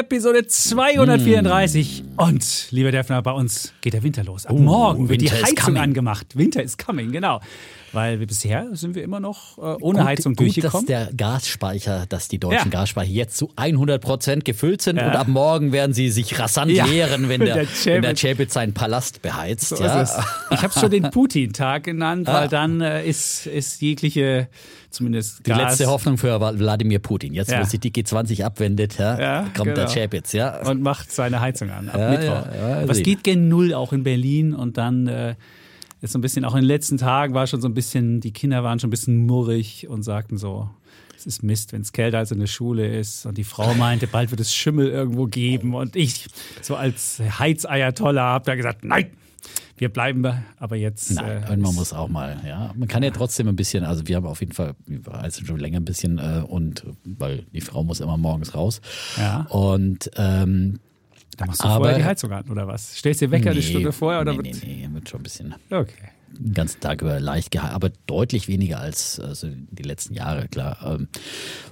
Episode 234. Und, lieber Defner, bei uns geht der Winter los. Ab morgen wird die Winter is Heizung angemacht. Winter is coming, genau. Weil wir bisher sind wir immer noch äh, ohne Gut- Heizung gut, durchgekommen. dass der Gasspeicher, dass die deutschen Ja. Gasspeicher jetzt zu 100 Prozent gefüllt sind Ja. und ab morgen werden sie sich rasant Ja. leeren, wenn der, Der wenn der Chapitz seinen Palast beheizt. So ja. Ich habe es schon den Putin-Tag genannt, Ah. weil dann äh, ist, ist jegliche, zumindest Die Gas letzte Hoffnung für Wladimir Putin. Jetzt, Ja. wo sich die G20 abwendet, ja, Ja, kommt der genau. Chapitz. Ja. und macht seine Heizung an ab Mittwoch. Was sehen. geht gen Null auch in Berlin und dann äh, ist so ein bisschen, auch in den letzten Tagen war schon so ein bisschen, die Kinder waren schon ein bisschen murrig und sagten so, es ist Mist, wenn es kälter als in der Schule ist. Und die Frau meinte, bald wird es Schimmel irgendwo geben. Und ich, so als Heizayatollah, habe da gesagt, nein, wir bleiben aber jetzt. Nein, äh, man muss auch mal, ja. Man kann ja trotzdem ein bisschen, also wir haben auf jeden Fall, wir heizen schon länger ein bisschen äh, und weil die Frau muss immer morgens raus. Ja. Und ähm, Da machst du Aber- vorher die Heizung an, oder was? Stellst dir Wecker eine nee, Stunde vorher? Oder nee, nee, nee, wird schon ein bisschen Okay. Den ganzen Tag über leicht geheizt, aber deutlich weniger als also die letzten Jahre, klar. Ähm,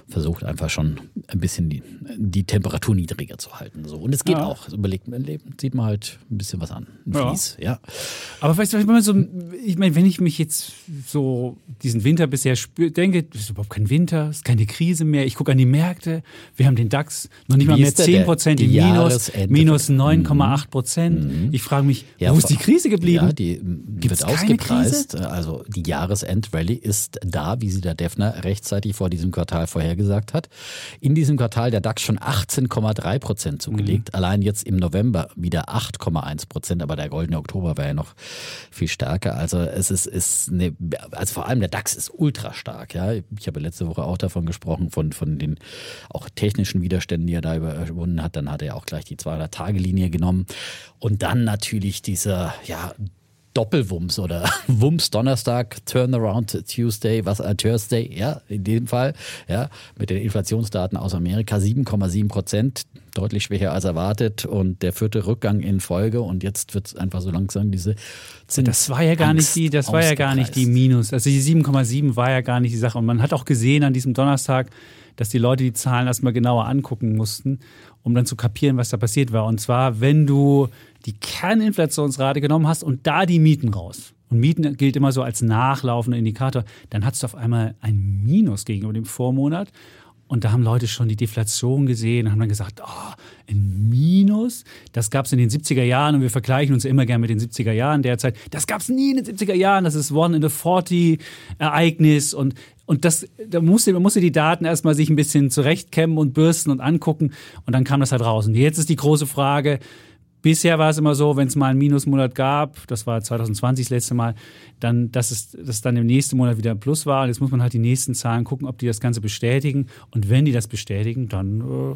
versucht einfach schon ein bisschen die, die Temperatur niedriger zu halten. So. Und es geht Ja. auch. So Überlegt man, sieht man halt ein bisschen was an. Ein Ja. Vlies, ja. Aber weißt du, wenn so, ich meine, wenn ich mich jetzt so diesen Winter bisher spüre, denke, es ist überhaupt kein Winter, es ist keine Krise mehr. Ich gucke an die Märkte, wir haben den DAX noch nicht mal Wie mehr ist der 10 denn? Prozent im Minus, minus 9,8 Prozent. Ich frage mich, Ja, wo ist die Krise geblieben? Ja, die ähm, Gibt's wird keine ausgepreist. Also die Jahresend-Rallye ist da, wie sie der Defner rechtzeitig vor diesem Quartal vorhergesagt hat. In diesem Quartal der DAX schon 18,3 Prozent zugelegt. Allein jetzt im November wieder 8,1 Prozent. Aber der goldene Oktober war ja noch viel stärker. Also es ist, ist eine, also vor allem der DAX ist ultra stark. Ja, ich habe letzte Woche auch davon gesprochen von von den auch technischen Widerständen, die er da überwunden hat. Dann hat er auch gleich die 200-Tage-Linie genommen und dann natürlich dieser ja Doppelwumms oder Wumms Donnerstag, Turnaround Tuesday, was äh, Thursday, ja, in dem Fall, ja, mit den Inflationsdaten aus Amerika 7,7 Prozent, deutlich schwächer als erwartet und der vierte Rückgang in Folge und jetzt wird einfach so langsam diese Zins Das war ja gar nicht die, das war ja gar nicht die Minus. Also die 7,7 war ja gar nicht die Sache. Und man hat auch gesehen an diesem Donnerstag, dass die Leute die Zahlen erstmal genauer angucken mussten, um dann zu kapieren, was da passiert war. Und zwar, wenn du die Kerninflationsrate genommen hast und da die Mieten raus. Und Mieten gilt immer so als nachlaufender Indikator, dann hattest du auf einmal ein Minus gegenüber dem Vormonat. Und da haben Leute schon die Deflation gesehen und haben dann gesagt, oh, ein Minus, das gab es in den 70er Jahren und wir vergleichen uns immer gerne mit den 70er Jahren derzeit. Das gab es nie in den 70er Jahren, das ist One in the 40 Ereignis und und das, da musste, man musste die Daten erstmal sich ein bisschen zurechtkämmen und bürsten und angucken und dann kam das halt raus. Und jetzt ist die große Frage, Bisher war es immer so, wenn es mal einen Minusmonat gab, das war 2020 das letzte Mal, dann, dass es dass dann im nächsten Monat wieder ein Plus war. Und jetzt muss man halt die nächsten Zahlen gucken, ob die das Ganze bestätigen. Und wenn die das bestätigen, dann äh,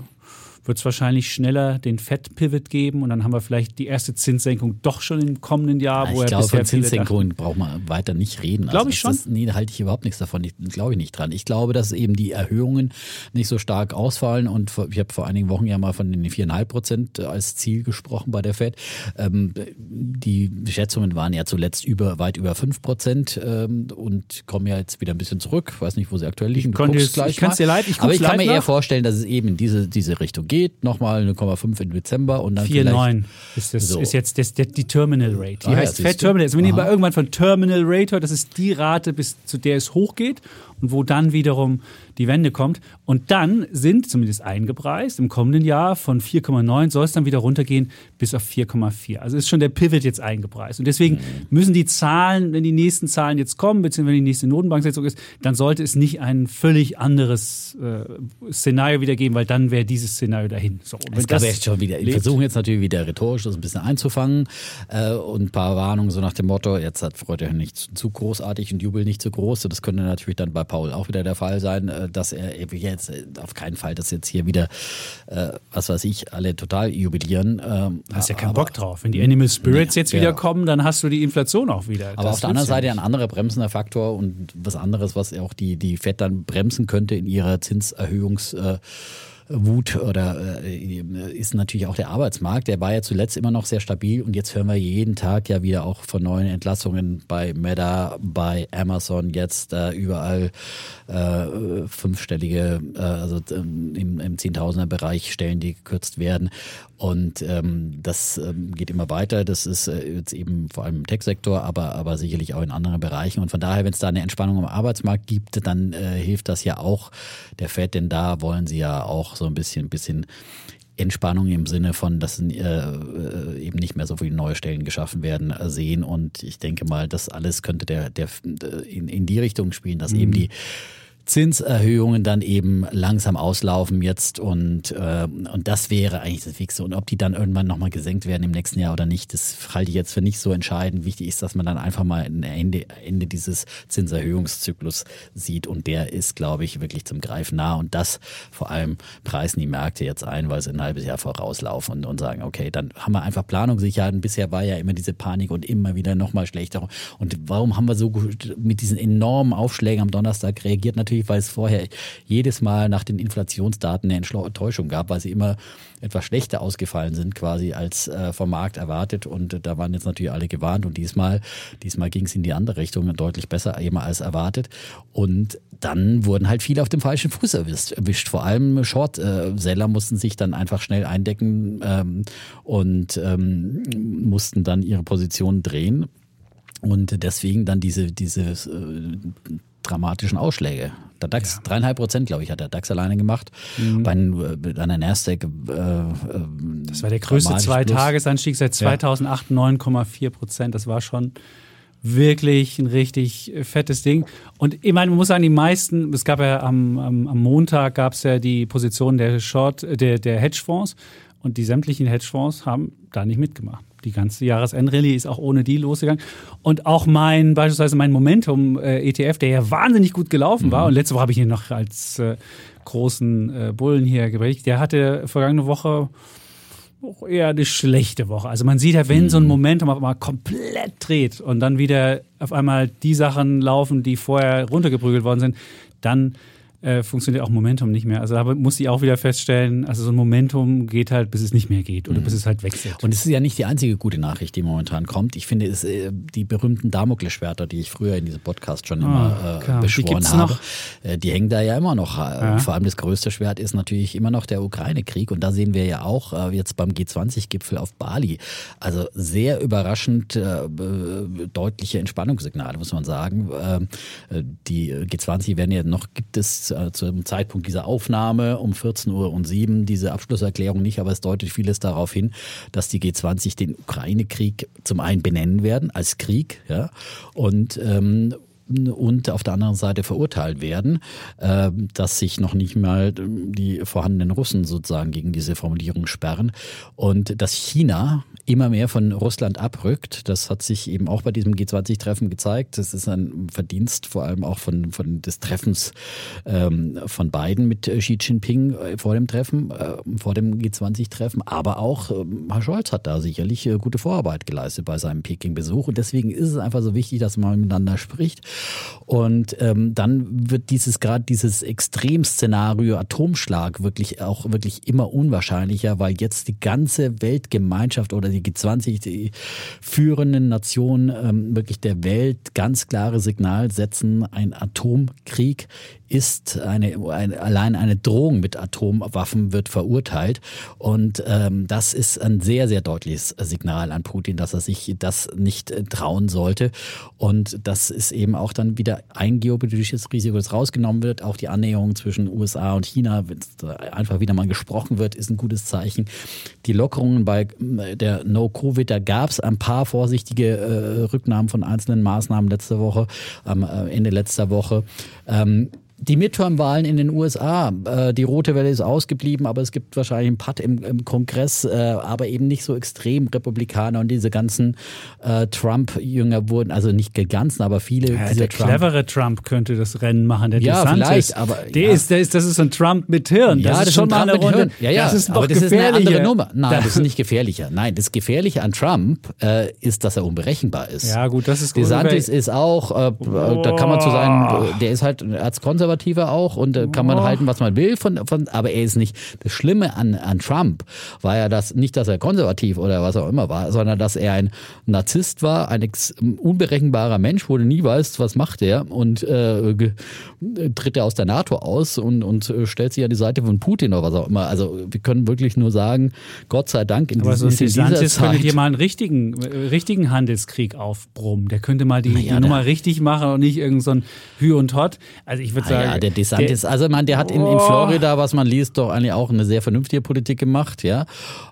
wird es wahrscheinlich schneller den Fed-Pivot geben und dann haben wir vielleicht die erste Zinssenkung doch schon im kommenden Jahr, wo ich glaube, von Zinssenkungen braucht man weiter nicht reden. Glaub ich das schon. Ist, nee, da halte ich überhaupt nichts davon. Ich glaube ich nicht dran. Ich glaube, dass eben die Erhöhungen nicht so stark ausfallen. Und ich habe vor einigen Wochen ja mal von den 4,5 Prozent als Ziel gesprochen bei der Fed. Ähm, die Schätzungen waren ja zuletzt über weit über 5 Prozent ähm, und kommen ja jetzt wieder ein bisschen zurück. Ich weiß nicht, wo sie aktuell liegen. Es- ich kann's mal. dir leid- ich Aber ich kann mir eher nach. vorstellen, dass es eben in diese, diese Richtung geht. Nochmal 0,5 im Dezember und dann vielleicht 4,9 ist, das, So. ist jetzt das, der, die Terminal Rate. Die Ah ja, heißt siehst Fed. Terminal. Also wenn ihr irgendwann von Terminal Rate hört, das ist die Rate, bis zu der es hochgeht und wo dann wiederum die Wende kommt. Und dann sind zumindest eingepreist im kommenden Jahr von 4,9 soll es dann wieder runtergehen bis auf 4,4. Also ist schon der Pivot jetzt eingepreist. Und deswegen müssen die Zahlen, wenn die nächsten Zahlen jetzt kommen, beziehungsweise wenn die nächste Notenbanksetzung ist, dann sollte es nicht ein völlig anderes äh, Szenario wieder geben, weil dann wäre dieses Szenario dahin. So, Es gab jetzt schon wieder, wir versuchen jetzt natürlich wieder rhetorisch das ein bisschen einzufangen äh, und ein paar Warnungen so nach dem Motto, jetzt hat Freude nicht zu großartig und Jubel nicht zu groß. Das könnte natürlich dann bei Paul auch wieder der Fall sein. Äh, dass er jetzt auf keinen Fall, dass jetzt hier wieder, äh, was weiß ich, alle total jubilieren. Ähm, hast ja keinen aber, Bock drauf. Wenn die Animal Spirits nee, jetzt wieder ja. kommen, dann hast du die Inflation auch wieder. Aber das auf der anderen Seite ein anderer bremsender Faktor und was anderes, was auch die, die FED dann bremsen könnte in ihrer Zinserhöhungs- äh, Wut oder äh, ist natürlich auch der Arbeitsmarkt. Der war ja zuletzt immer noch sehr stabil und jetzt hören wir jeden Tag ja wieder auch von neuen Entlassungen bei Meta, bei Amazon, jetzt äh, überall äh, fünfstellige, äh, also ähm, im, im Zehntausender-Bereich Stellen, die gekürzt werden. Und ähm, das ähm, geht immer weiter. Das ist äh, jetzt eben vor allem im Tech-Sektor, aber, aber sicherlich auch in anderen Bereichen. Und von daher, wenn es da eine Entspannung am Arbeitsmarkt gibt, dann äh, hilft das ja auch der Fed, denn da wollen sie ja auch so ein bisschen, bisschen Entspannung im Sinne von, dass äh, äh, eben nicht mehr so viele neue Stellen geschaffen werden, äh, sehen. Und ich denke mal, das alles könnte der, der in, in die Richtung spielen, dass mhm. eben die Zinserhöhungen dann eben langsam auslaufen jetzt und, äh, und das wäre eigentlich das Wichtigste. Und ob die dann irgendwann nochmal gesenkt werden im nächsten Jahr oder nicht, das halte ich jetzt für nicht so entscheidend. Wichtig ist, dass man dann einfach mal ein Ende, Ende dieses Zinserhöhungszyklus sieht und der ist, glaube ich, wirklich zum Greifen nah und das vor allem preisen die Märkte jetzt ein, weil sie ein halbes Jahr vorauslaufen und, und sagen, okay, dann haben wir einfach Planungssicherheit. bisher war ja immer diese Panik und immer wieder nochmal schlechter. Und warum haben wir so mit diesen enormen Aufschlägen am Donnerstag reagiert? Natürlich natürlich, weil es vorher jedes Mal nach den Inflationsdaten eine Enttäuschung gab, weil sie immer etwas schlechter ausgefallen sind quasi als äh, vom Markt erwartet. Und äh, da waren jetzt natürlich alle gewarnt. Und diesmal diesmal ging es in die andere Richtung deutlich besser eben als erwartet. Und dann wurden halt viele auf dem falschen Fuß erwischt, erwischt. vor allem Short-Seller mussten sich dann einfach schnell eindecken ähm, und ähm, mussten dann ihre Positionen drehen. Und deswegen dann diese, diese äh, dramatischen Ausschläge. Der DAX, dreieinhalb ja. Prozent, glaube ich, hat der DAX alleine gemacht. Mhm. Bei, äh, einer Nasdaq. Äh, äh, das war der größte Zweitagesanstieg seit 2008, ja. 9,4 Prozent. Das war schon wirklich ein richtig fettes Ding. Und ich meine, man muss sagen, die meisten, es gab ja am, am, am Montag gab es ja die Position der Short, der, der Hedgefonds und die sämtlichen Hedgefonds haben da nicht mitgemacht die ganze Jahresendrallye ist auch ohne die losgegangen. Und auch mein, beispielsweise mein Momentum-ETF, der ja wahnsinnig gut gelaufen war, mhm. und letzte Woche habe ich ihn noch als äh, großen äh, Bullen hier geberichtet, der hatte vergangene Woche auch eher eine schlechte Woche. Also man sieht ja, wenn so ein mhm. Momentum auf einmal komplett dreht und dann wieder auf einmal die Sachen laufen, die vorher runtergeprügelt worden sind, dann äh, funktioniert auch Momentum nicht mehr. Also da muss ich auch wieder feststellen, also so ein Momentum geht halt, bis es nicht mehr geht oder mhm. bis es halt wechselt. Und es ist ja nicht die einzige gute Nachricht, die momentan kommt. Ich finde, es äh, die berühmten Damoklesschwerter, die ich früher in diesem Podcast schon immer oh, äh, beschworen habe, äh, die hängen da ja immer noch. Äh, ja. Vor allem das größte Schwert ist natürlich immer noch der Ukraine-Krieg. Und da sehen wir ja auch äh, jetzt beim G20-Gipfel auf Bali. Also sehr überraschend deutliche Entspannungssignale, muss man sagen. die G20 werden ja noch, gibt es äh, zum Zeitpunkt dieser Aufnahme um 14 Uhr und 7 diese Abschlusserklärung nicht, aber es deutet vieles darauf hin, dass die G20 den Ukraine-Krieg zum einen benennen werden als Krieg, ja, und ähm, und auf der anderen Seite verurteilt werden, äh, dass sich noch nicht mal die vorhandenen Russen sozusagen gegen diese Formulierung sperren und dass China immer mehr von Russland abrückt. Das hat sich eben auch bei diesem G20-Treffen gezeigt. Das ist ein Verdienst vor allem auch von, von des Treffens ähm, von Biden mit Xi Jinping äh, vor dem Treffen, äh, vor dem G20-Treffen. Aber auch äh, Herr Scholz hat da sicherlich äh, gute Vorarbeit geleistet bei seinem Peking-Besuch. Und deswegen ist es einfach so wichtig, dass man miteinander spricht. Und ähm, dann wird dieses gerade dieses Extremszenario Atomschlag wirklich auch wirklich immer unwahrscheinlicher, weil jetzt die ganze Weltgemeinschaft oder die G20, die führenden Nationen ähm, wirklich der Welt ganz klare Signal setzen, ein Atomkrieg ist eine, eine, allein eine Drohung mit Atomwaffen wird verurteilt. Und ähm, das ist ein sehr, sehr deutliches Signal an Putin, dass er sich das nicht äh, trauen sollte. Und das ist eben auch dann wieder ein geopolitisches Risiko, das rausgenommen wird. Auch die Annäherung zwischen USA und China, wenn einfach wieder mal gesprochen wird, ist ein gutes Zeichen. Die Lockerungen bei der No-Covid, da gab es ein paar vorsichtige äh, Rücknahmen von einzelnen Maßnahmen letzte Woche, am äh, Ende letzter Woche. Ähm, die Midterm-Wahlen in den USA, äh, die rote Welle ist ausgeblieben, aber es gibt wahrscheinlich einen Patt im, im Kongress, äh, aber eben nicht so extrem Republikaner und diese ganzen äh, Trump-Jünger wurden, also nicht ganzen, aber viele. Ja, der Trump clevere Trump könnte das Rennen machen, der ja, DeSantis. vielleicht, aber der ja. ist, der ist, das ist ein Trump mit Hirn. Das ja, ist das schon ist mal eine Runde. Hirn. Ja, ja, das ist aber das ist eine andere. Nummer. Nein, das ist nicht gefährlicher. Nein, das Gefährliche an Trump äh, ist, dass er unberechenbar ist. Ja, gut, das ist gut. DeSantis ist auch, äh, da kann man zu sein, der ist halt als Konservativer auch und äh, kann man halten, was man will, von, von, aber er ist nicht. Das Schlimme an, an Trump war ja das, nicht, dass er konservativ oder was auch immer war, sondern dass er ein Narzisst war, ein unberechenbarer Mensch, wo du nie weißt, was macht er und äh, tritt er aus der NATO aus und, und äh, stellt sich an die Seite von Putin oder was auch immer. Also wir können wirklich nur sagen, Gott sei Dank in, Aber so ein dies- in dieser DeSantis könnte Zeit. dir mal einen richtigen, äh, richtigen Handelskrieg aufbrummen. Der könnte mal die, Naja, die Nummer richtig machen und nicht irgend so ein Hü und Hot. Also ich würde Sagen, ja, der DeSantis, also man, der hat in, in Oh. Florida, was man liest, doch eigentlich auch eine sehr vernünftige Politik gemacht, ja.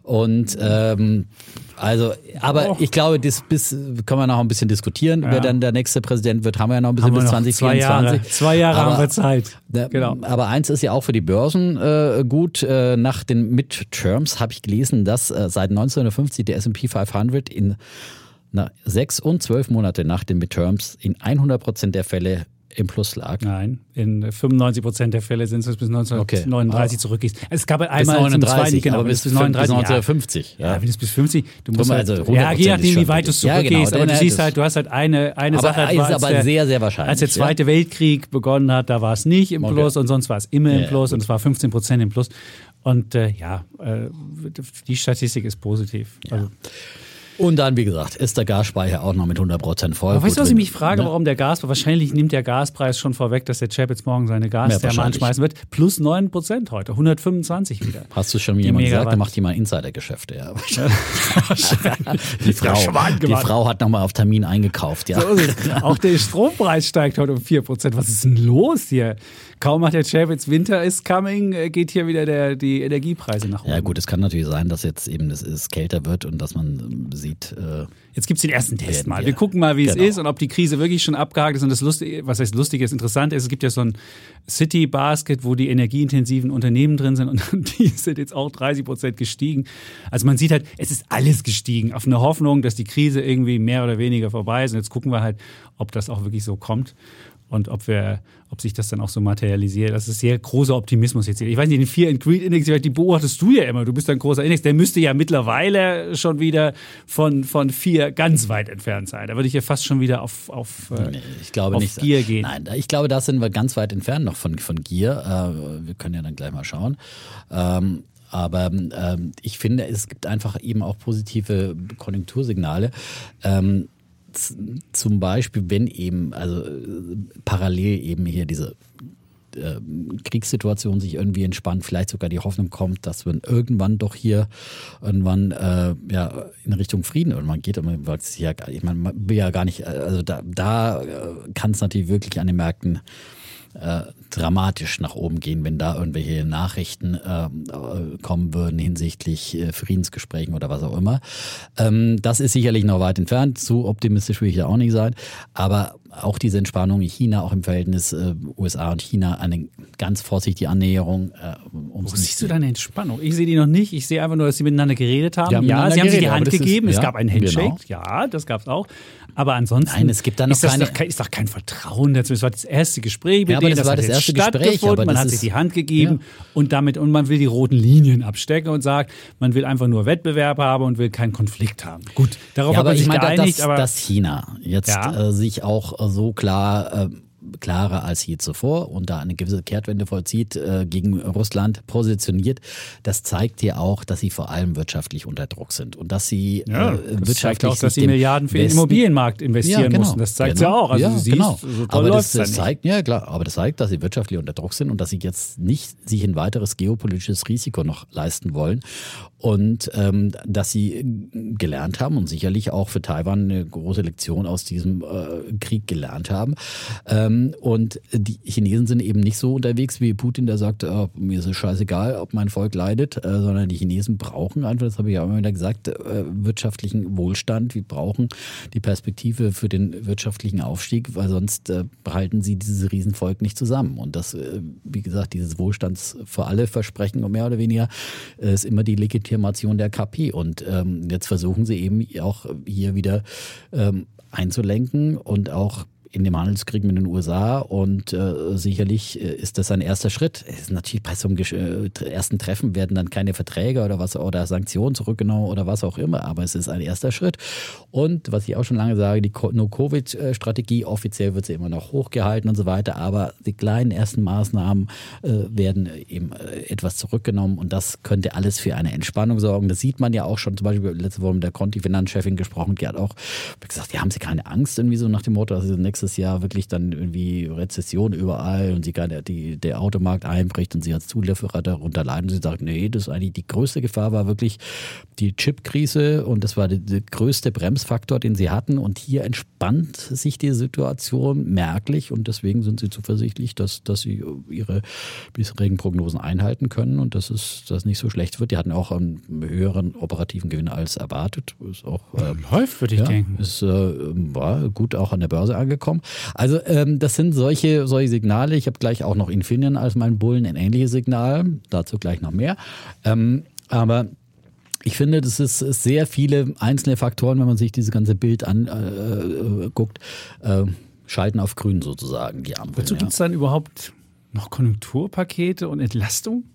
Und ähm, also, aber Oh. ich glaube, das bis können wir noch ein bisschen diskutieren. Wer dann der nächste Präsident wird, haben wir ja noch ein bisschen bis noch 2024. zwei Jahre, zwei Jahre aber, haben wir Zeit. Genau. Aber eins ist ja auch für die Börsen äh, gut. Äh, nach den Midterms habe ich gelesen, dass äh, seit 1950 der S&P 500 in na, sechs und zwölf Monate nach den Midterms in 100 Prozent der Fälle im Plus lag. Nein, in 95 Prozent der Fälle sind es bis 1939 zurückgehst. Es gab Bis einmal zum 39, zweiten, genau, aber bis, bis bis 39. 1950. Ja. ja, wenn es bis 50, du musst halt, also ja, 100% je nachdem, wie weit du wirklich. Ja, zurückgehst, genau, aber du dann siehst halt du hast halt eine, eine Aber Sache, ist aber der, sehr, sehr wahrscheinlich, Als der ja. Zweite Weltkrieg begonnen hat, da war es nicht im Okay. Plus und sonst war es immer Ja, im ja, Plus und es war 15 Prozent im Plus. Und äh, ja, äh, die Statistik ist positiv. Also, Und dann, wie gesagt, ist der Gasspeicher auch noch mit 100 Prozent voll. aber weißt du, was ich mich frage, ne? warum der Gas, wahrscheinlich nimmt der Gaspreis schon vorweg, dass der Chap jetzt morgen seine Gastherme wahrscheinlich. anschmeißen wird. Plus 9 Prozent heute, 125 wieder. Hast du schon Die jemand gesagt, Megawatt. der macht jemand Insidergeschäfte, ja. die, Frau, die. Frau hat nochmal auf Termin eingekauft, ja. So. Auch der Strompreis steigt heute um 4%. Was ist denn los hier? Kaum macht der Chef jetzt Winter is coming, äh, geht hier wieder der, die Energiepreise nach oben. Ja gut, es kann natürlich sein, dass jetzt eben es, es kälter wird und dass man ähm, sieht, äh, Jetzt gibt's den ersten Test mal. wir. Wir gucken mal, wie Genau. es ist und ob die Krise wirklich schon abgehakt ist. Und das Lustige, was heißt lustig, ist interessant ist, es gibt ja so ein City Basket, wo die energieintensiven Unternehmen drin sind und die sind jetzt auch 30 Prozent gestiegen. Also man sieht halt, es ist alles gestiegen auf eine Hoffnung, dass die Krise irgendwie mehr oder weniger vorbei ist. Und jetzt gucken wir halt, ob das auch wirklich so kommt und ob wir, ob sich das dann auch so materialisiert. Das ist sehr großer Optimismus jetzt hier. Ich weiß nicht, den Fear and Greed Index, die beobachtest du ja immer. Du bist ein großer Index. Der müsste ja mittlerweile schon wieder von, von vier ganz weit entfernt sein. Da würde ich ja fast schon wieder auf, auf, äh, nee, ich glaube auf nicht. Gier gehen. Nein, ich glaube, da sind wir ganz weit entfernt noch von, von Gier. Äh, wir können ja dann gleich mal schauen. Ähm, aber ähm, ich finde, es gibt einfach eben auch positive Konjunktursignale. Ähm, zum Beispiel, wenn eben, also parallel eben hier diese äh, Kriegssituation sich irgendwie entspannt, vielleicht sogar die Hoffnung kommt, dass man irgendwann doch hier irgendwann äh, ja in Richtung Frieden irgendwann geht. Und man ja, ich meine, man will ja gar nicht, äh, also da, da äh, kann es natürlich wirklich an den Märkten äh, dramatisch nach oben gehen, wenn da irgendwelche Nachrichten äh, äh, kommen würden hinsichtlich äh, Friedensgesprächen oder was auch immer. Ähm, das ist sicherlich noch weit entfernt. Zu optimistisch will ich ja auch nicht sein. Aber auch diese Entspannung in China, auch im Verhältnis äh, USA und China, eine ganz vorsichtige Annäherung. Äh, Wo siehst du deine Entspannung? Ich sehe die noch nicht. Ich sehe einfach nur, dass sie miteinander geredet haben. Die haben ja, sie haben sich die geredet, Hand das ist- gegeben. es ja, gab einen Handshake. genau. Ja, das gab es auch. Aber ansonsten Nein, es gibt da noch ist, das keine- doch, kein- ist doch kein Vertrauen dazu. Es war das erste Gespräch mit Ja, aber denen. das war hat das jetzt erste Gespräch, aber Man das hat sich die Hand gegeben Ja. und damit und man will die roten Linien abstecken und sagt, man will einfach nur Wettbewerb haben und will keinen Konflikt haben. Gut, darauf Ja, hat aber man sich ich meine, geeinigt. dass, aber dass China jetzt Ja. äh, sich auch äh, so klar, äh, klarer als je zuvor und da eine gewisse Kehrtwende vollzieht, äh, gegen Russland positioniert, das zeigt ja auch, dass sie vor allem wirtschaftlich unter Druck sind und dass sie ja, äh, das wirtschaftlich zeigt auch, dass sie Milliarden für den Westen- Immobilienmarkt investieren Ja, genau. mussten. Das zeigt genau. ja auch. Also ja, siehst, genau. so aber das, das zeigt, ja klar, aber das zeigt, dass sie wirtschaftlich unter Druck sind und dass sie jetzt nicht sich ein weiteres geopolitisches Risiko noch leisten wollen und ähm, dass sie gelernt haben und sicherlich auch für Taiwan eine große Lektion aus diesem äh, Krieg gelernt haben, Ähm, und die Chinesen sind eben nicht so unterwegs wie Putin, der sagt, oh, mir ist es scheißegal, ob mein Volk leidet, äh, sondern die Chinesen brauchen einfach, das habe ich ja immer wieder gesagt, äh, wirtschaftlichen Wohlstand. Wir brauchen die Perspektive für den wirtschaftlichen Aufstieg, weil sonst äh, behalten sie dieses Riesenvolk nicht zusammen. Und das, äh, wie gesagt, dieses Wohlstands für alle Versprechen, mehr oder weniger, äh, ist immer die Legitimation der KP. Und ähm, jetzt versuchen sie eben auch hier wieder ähm, einzulenken und auch in dem Handelskrieg mit den USA und äh, sicherlich äh, ist das ein erster Schritt. Es ist natürlich bei so einem äh, ersten Treffen werden dann keine Verträge oder was oder Sanktionen zurückgenommen oder was auch immer, aber es ist ein erster Schritt. Und was ich auch schon lange sage, die No-Covid-Strategie, offiziell wird sie immer noch hochgehalten und so weiter, aber die kleinen ersten Maßnahmen äh, werden eben äh, etwas zurückgenommen und das könnte alles für eine Entspannung sorgen. Das sieht man ja auch schon, zum Beispiel letzte Woche mit der Conti-Finanzchefin gesprochen, die hat auch gesagt, ja, haben Sie keine Angst irgendwie so nach dem Motto, dass Sie nächstes nächstes Jahr wirklich dann irgendwie Rezession überall und sie gar die, der Automarkt einbricht und sie als Zulieferer darunter leiden. Und sie sagt, nee, das ist eigentlich die größte Gefahr war wirklich die Chipkrise und das war der, der größte Bremsfaktor, den sie hatten. Und hier entspannt sich die Situation merklich und deswegen sind sie zuversichtlich, dass, dass sie ihre bisherigen Prognosen einhalten können und dass es das nicht so schlecht wird. Die hatten auch einen höheren operativen Gewinn als erwartet. Ist auch, äh, Läuft, würde ich ja, denken. Ist, äh, war gut auch an der Börse angekommen bekommen. Also ähm, das sind solche, solche Signale. Ich habe gleich auch noch Infineon als mein Bullen, ein ähnliches Signal. Dazu gleich noch mehr. Ähm, aber ich finde, das ist sehr viele einzelne Faktoren, wenn man sich dieses ganze Bild anguckt, äh, äh, schalten auf grün sozusagen die Ampel. Wozu ja. gibt es dann überhaupt noch Konjunkturpakete und Entlastung?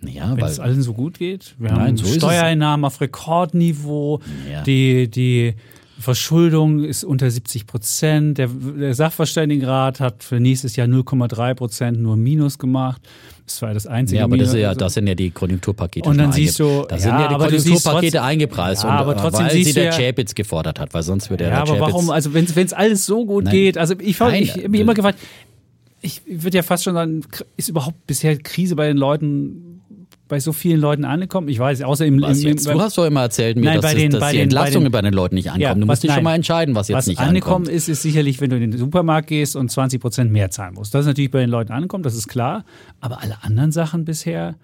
Ja, Wenn es allen so gut geht. Wir nein, haben so Steuereinnahmen auf Rekordniveau, ja. die, die Verschuldung ist unter 70 Prozent. Der, der Sachverständigenrat hat für nächstes Jahr 0,3 Prozent nur Minus gemacht. Das war das einzige. Ja, aber das, ja, das sind ja die Konjunkturpakete. Und dann siehst du, da sind ja, die Konjunkturpakete eingepreist, ja, aber trotzdem weil sie der Chapitz gefordert hat, weil sonst würde er ja, aber warum? Also wenn es alles so gut Nein. geht, also ich habe mich immer gefragt, ich würde ja fast schon sagen, ist überhaupt bisher Krise bei den Leuten bei so vielen Leuten angekommen? Ich weiß, außer im, was im, jetzt? du hast doch immer erzählt mir, nein, dass, den, dass die Entlastungen bei den, Leuten nicht ankommen. Ja, du musst dich schon mal entscheiden, was jetzt was nicht angekommen ankommt. ist, ist sicherlich, wenn du in den Supermarkt gehst und 20 Prozent mehr zahlen musst. Das ist natürlich bei den Leuten angekommen, das ist klar. Aber alle anderen Sachen bisher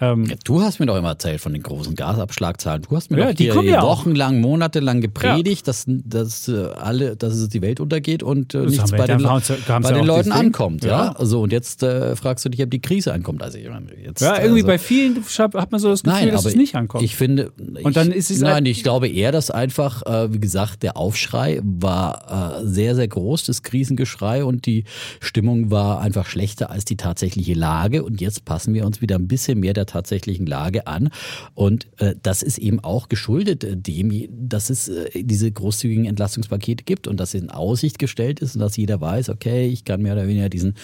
ähm, ja, du hast mir doch immer erzählt von den großen Gasabschlagzahlen. Du hast mir ja, doch die ja wochenlang, monatelang gepredigt, dass, dass, äh, alle, dass es die Welt untergeht und äh, nichts bei den, bei den Leuten ankommt. Ja. So, und jetzt äh, fragst du dich, ob die Krise ankommt. Also, ich jetzt, ja, irgendwie also, bei vielen hat man so das Gefühl, nein, dass es nicht ankommt. Ich finde, und dann ist es nein, ich glaube eher, dass einfach, äh, wie gesagt, der Aufschrei war äh, sehr, sehr groß, das Krisengeschrei und die Stimmung war einfach schlechter als die tatsächliche Lage. Und jetzt passen wir uns wieder ein bisschen mehr der tatsächlichen Lage an. Und äh, das ist eben auch geschuldet äh, dem, dass es äh, diese großzügigen Entlastungspakete gibt und dass in Aussicht gestellt ist und dass jeder weiß, okay, ich kann mehr oder weniger diesen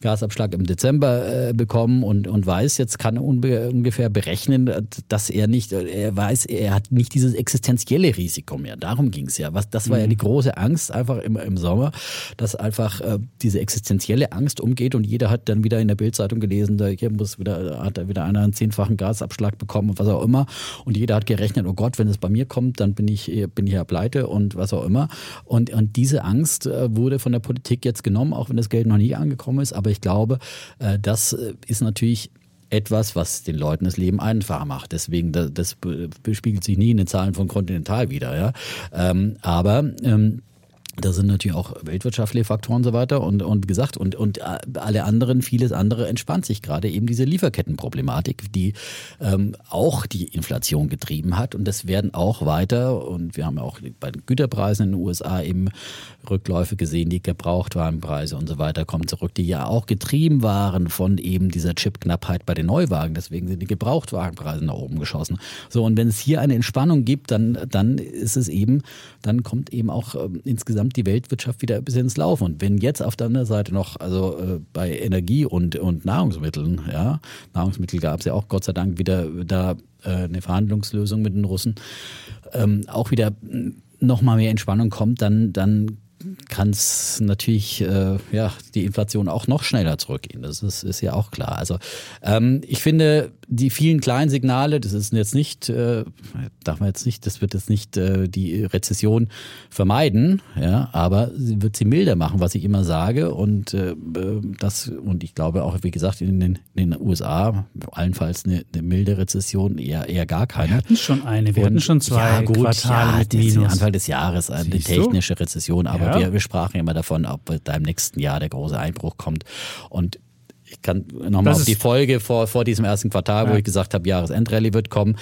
Gasabschlag im Dezember äh, bekommen und, und weiß, jetzt kann er ungefähr berechnen, dass er nicht, er weiß, er hat nicht dieses existenzielle Risiko mehr. Darum ging es ja. Was, das war mhm. ja die große Angst einfach im, im Sommer, dass einfach äh, diese existenzielle Angst umgeht und jeder hat dann wieder in der Bildzeitung gelesen, da hier muss wieder, hat wieder einer einen zehnfachen Gasabschlag bekommen und was auch immer. Und jeder hat gerechnet, oh Gott, wenn es bei mir kommt, dann bin ich, bin ich ja pleite und was auch immer. Und, und diese Angst äh, wurde von der Politik jetzt genommen, auch wenn das Geld noch nie angekommen ist. Aber ich glaube, äh, das äh, ist natürlich etwas, was den Leuten das Leben einfacher macht. Deswegen, das, das spiegelt sich nie in den Zahlen von Continental wieder. Ja? Ähm, aber ähm, da sind natürlich auch weltwirtschaftliche Faktoren und so weiter und, und gesagt, und, und alle anderen, vieles andere entspannt sich gerade eben diese Lieferkettenproblematik, die ähm, auch die Inflation getrieben hat. Und das werden auch weiter, und wir haben ja auch bei den Güterpreisen in den USA eben Rückläufe gesehen, die Gebrauchtwarenpreise und so weiter kommen zurück, die ja auch getrieben waren von eben dieser Chipknappheit bei den Neuwagen. Deswegen sind die Gebrauchtwagenpreise nach oben geschossen. So, und wenn es hier eine Entspannung gibt, dann, dann ist es eben, dann kommt eben auch ähm, insgesamt insgesamt die Weltwirtschaft wieder ein bisschen ins Laufen. Und wenn jetzt auf der anderen Seite noch, also äh, bei Energie und, und Nahrungsmitteln, ja, Nahrungsmittel gab es ja auch Gott sei Dank wieder da äh, eine Verhandlungslösung mit den Russen, ähm, auch wieder nochmal mehr Entspannung kommt, dann, dann kann es natürlich äh, ja die Inflation auch noch schneller zurückgehen. Das ist, ist ja auch klar. Also ähm, ich finde die vielen kleinen Signale, das ist jetzt nicht, äh, darf man jetzt nicht, das wird jetzt nicht äh, die Rezession vermeiden, ja, aber sie wird sie milder machen, was ich immer sage. Und äh, das, und ich glaube auch, wie gesagt, in den, in den USA allenfalls eine, eine milde Rezession, eher, eher gar keine. Wir hatten schon eine, wir und, hatten schon zwei ja, gut, Quartale ja, mit Minus. Anfang des Jahres eine Siehst technische? Rezession, aber ja. Wir, wir sprachen immer davon, ob da im nächsten Jahr der große Einbruch kommt. Und ich kann nochmal auf die Folge vor, vor diesem ersten Quartal, ja. wo ich gesagt habe, Jahresendrallye wird kommen.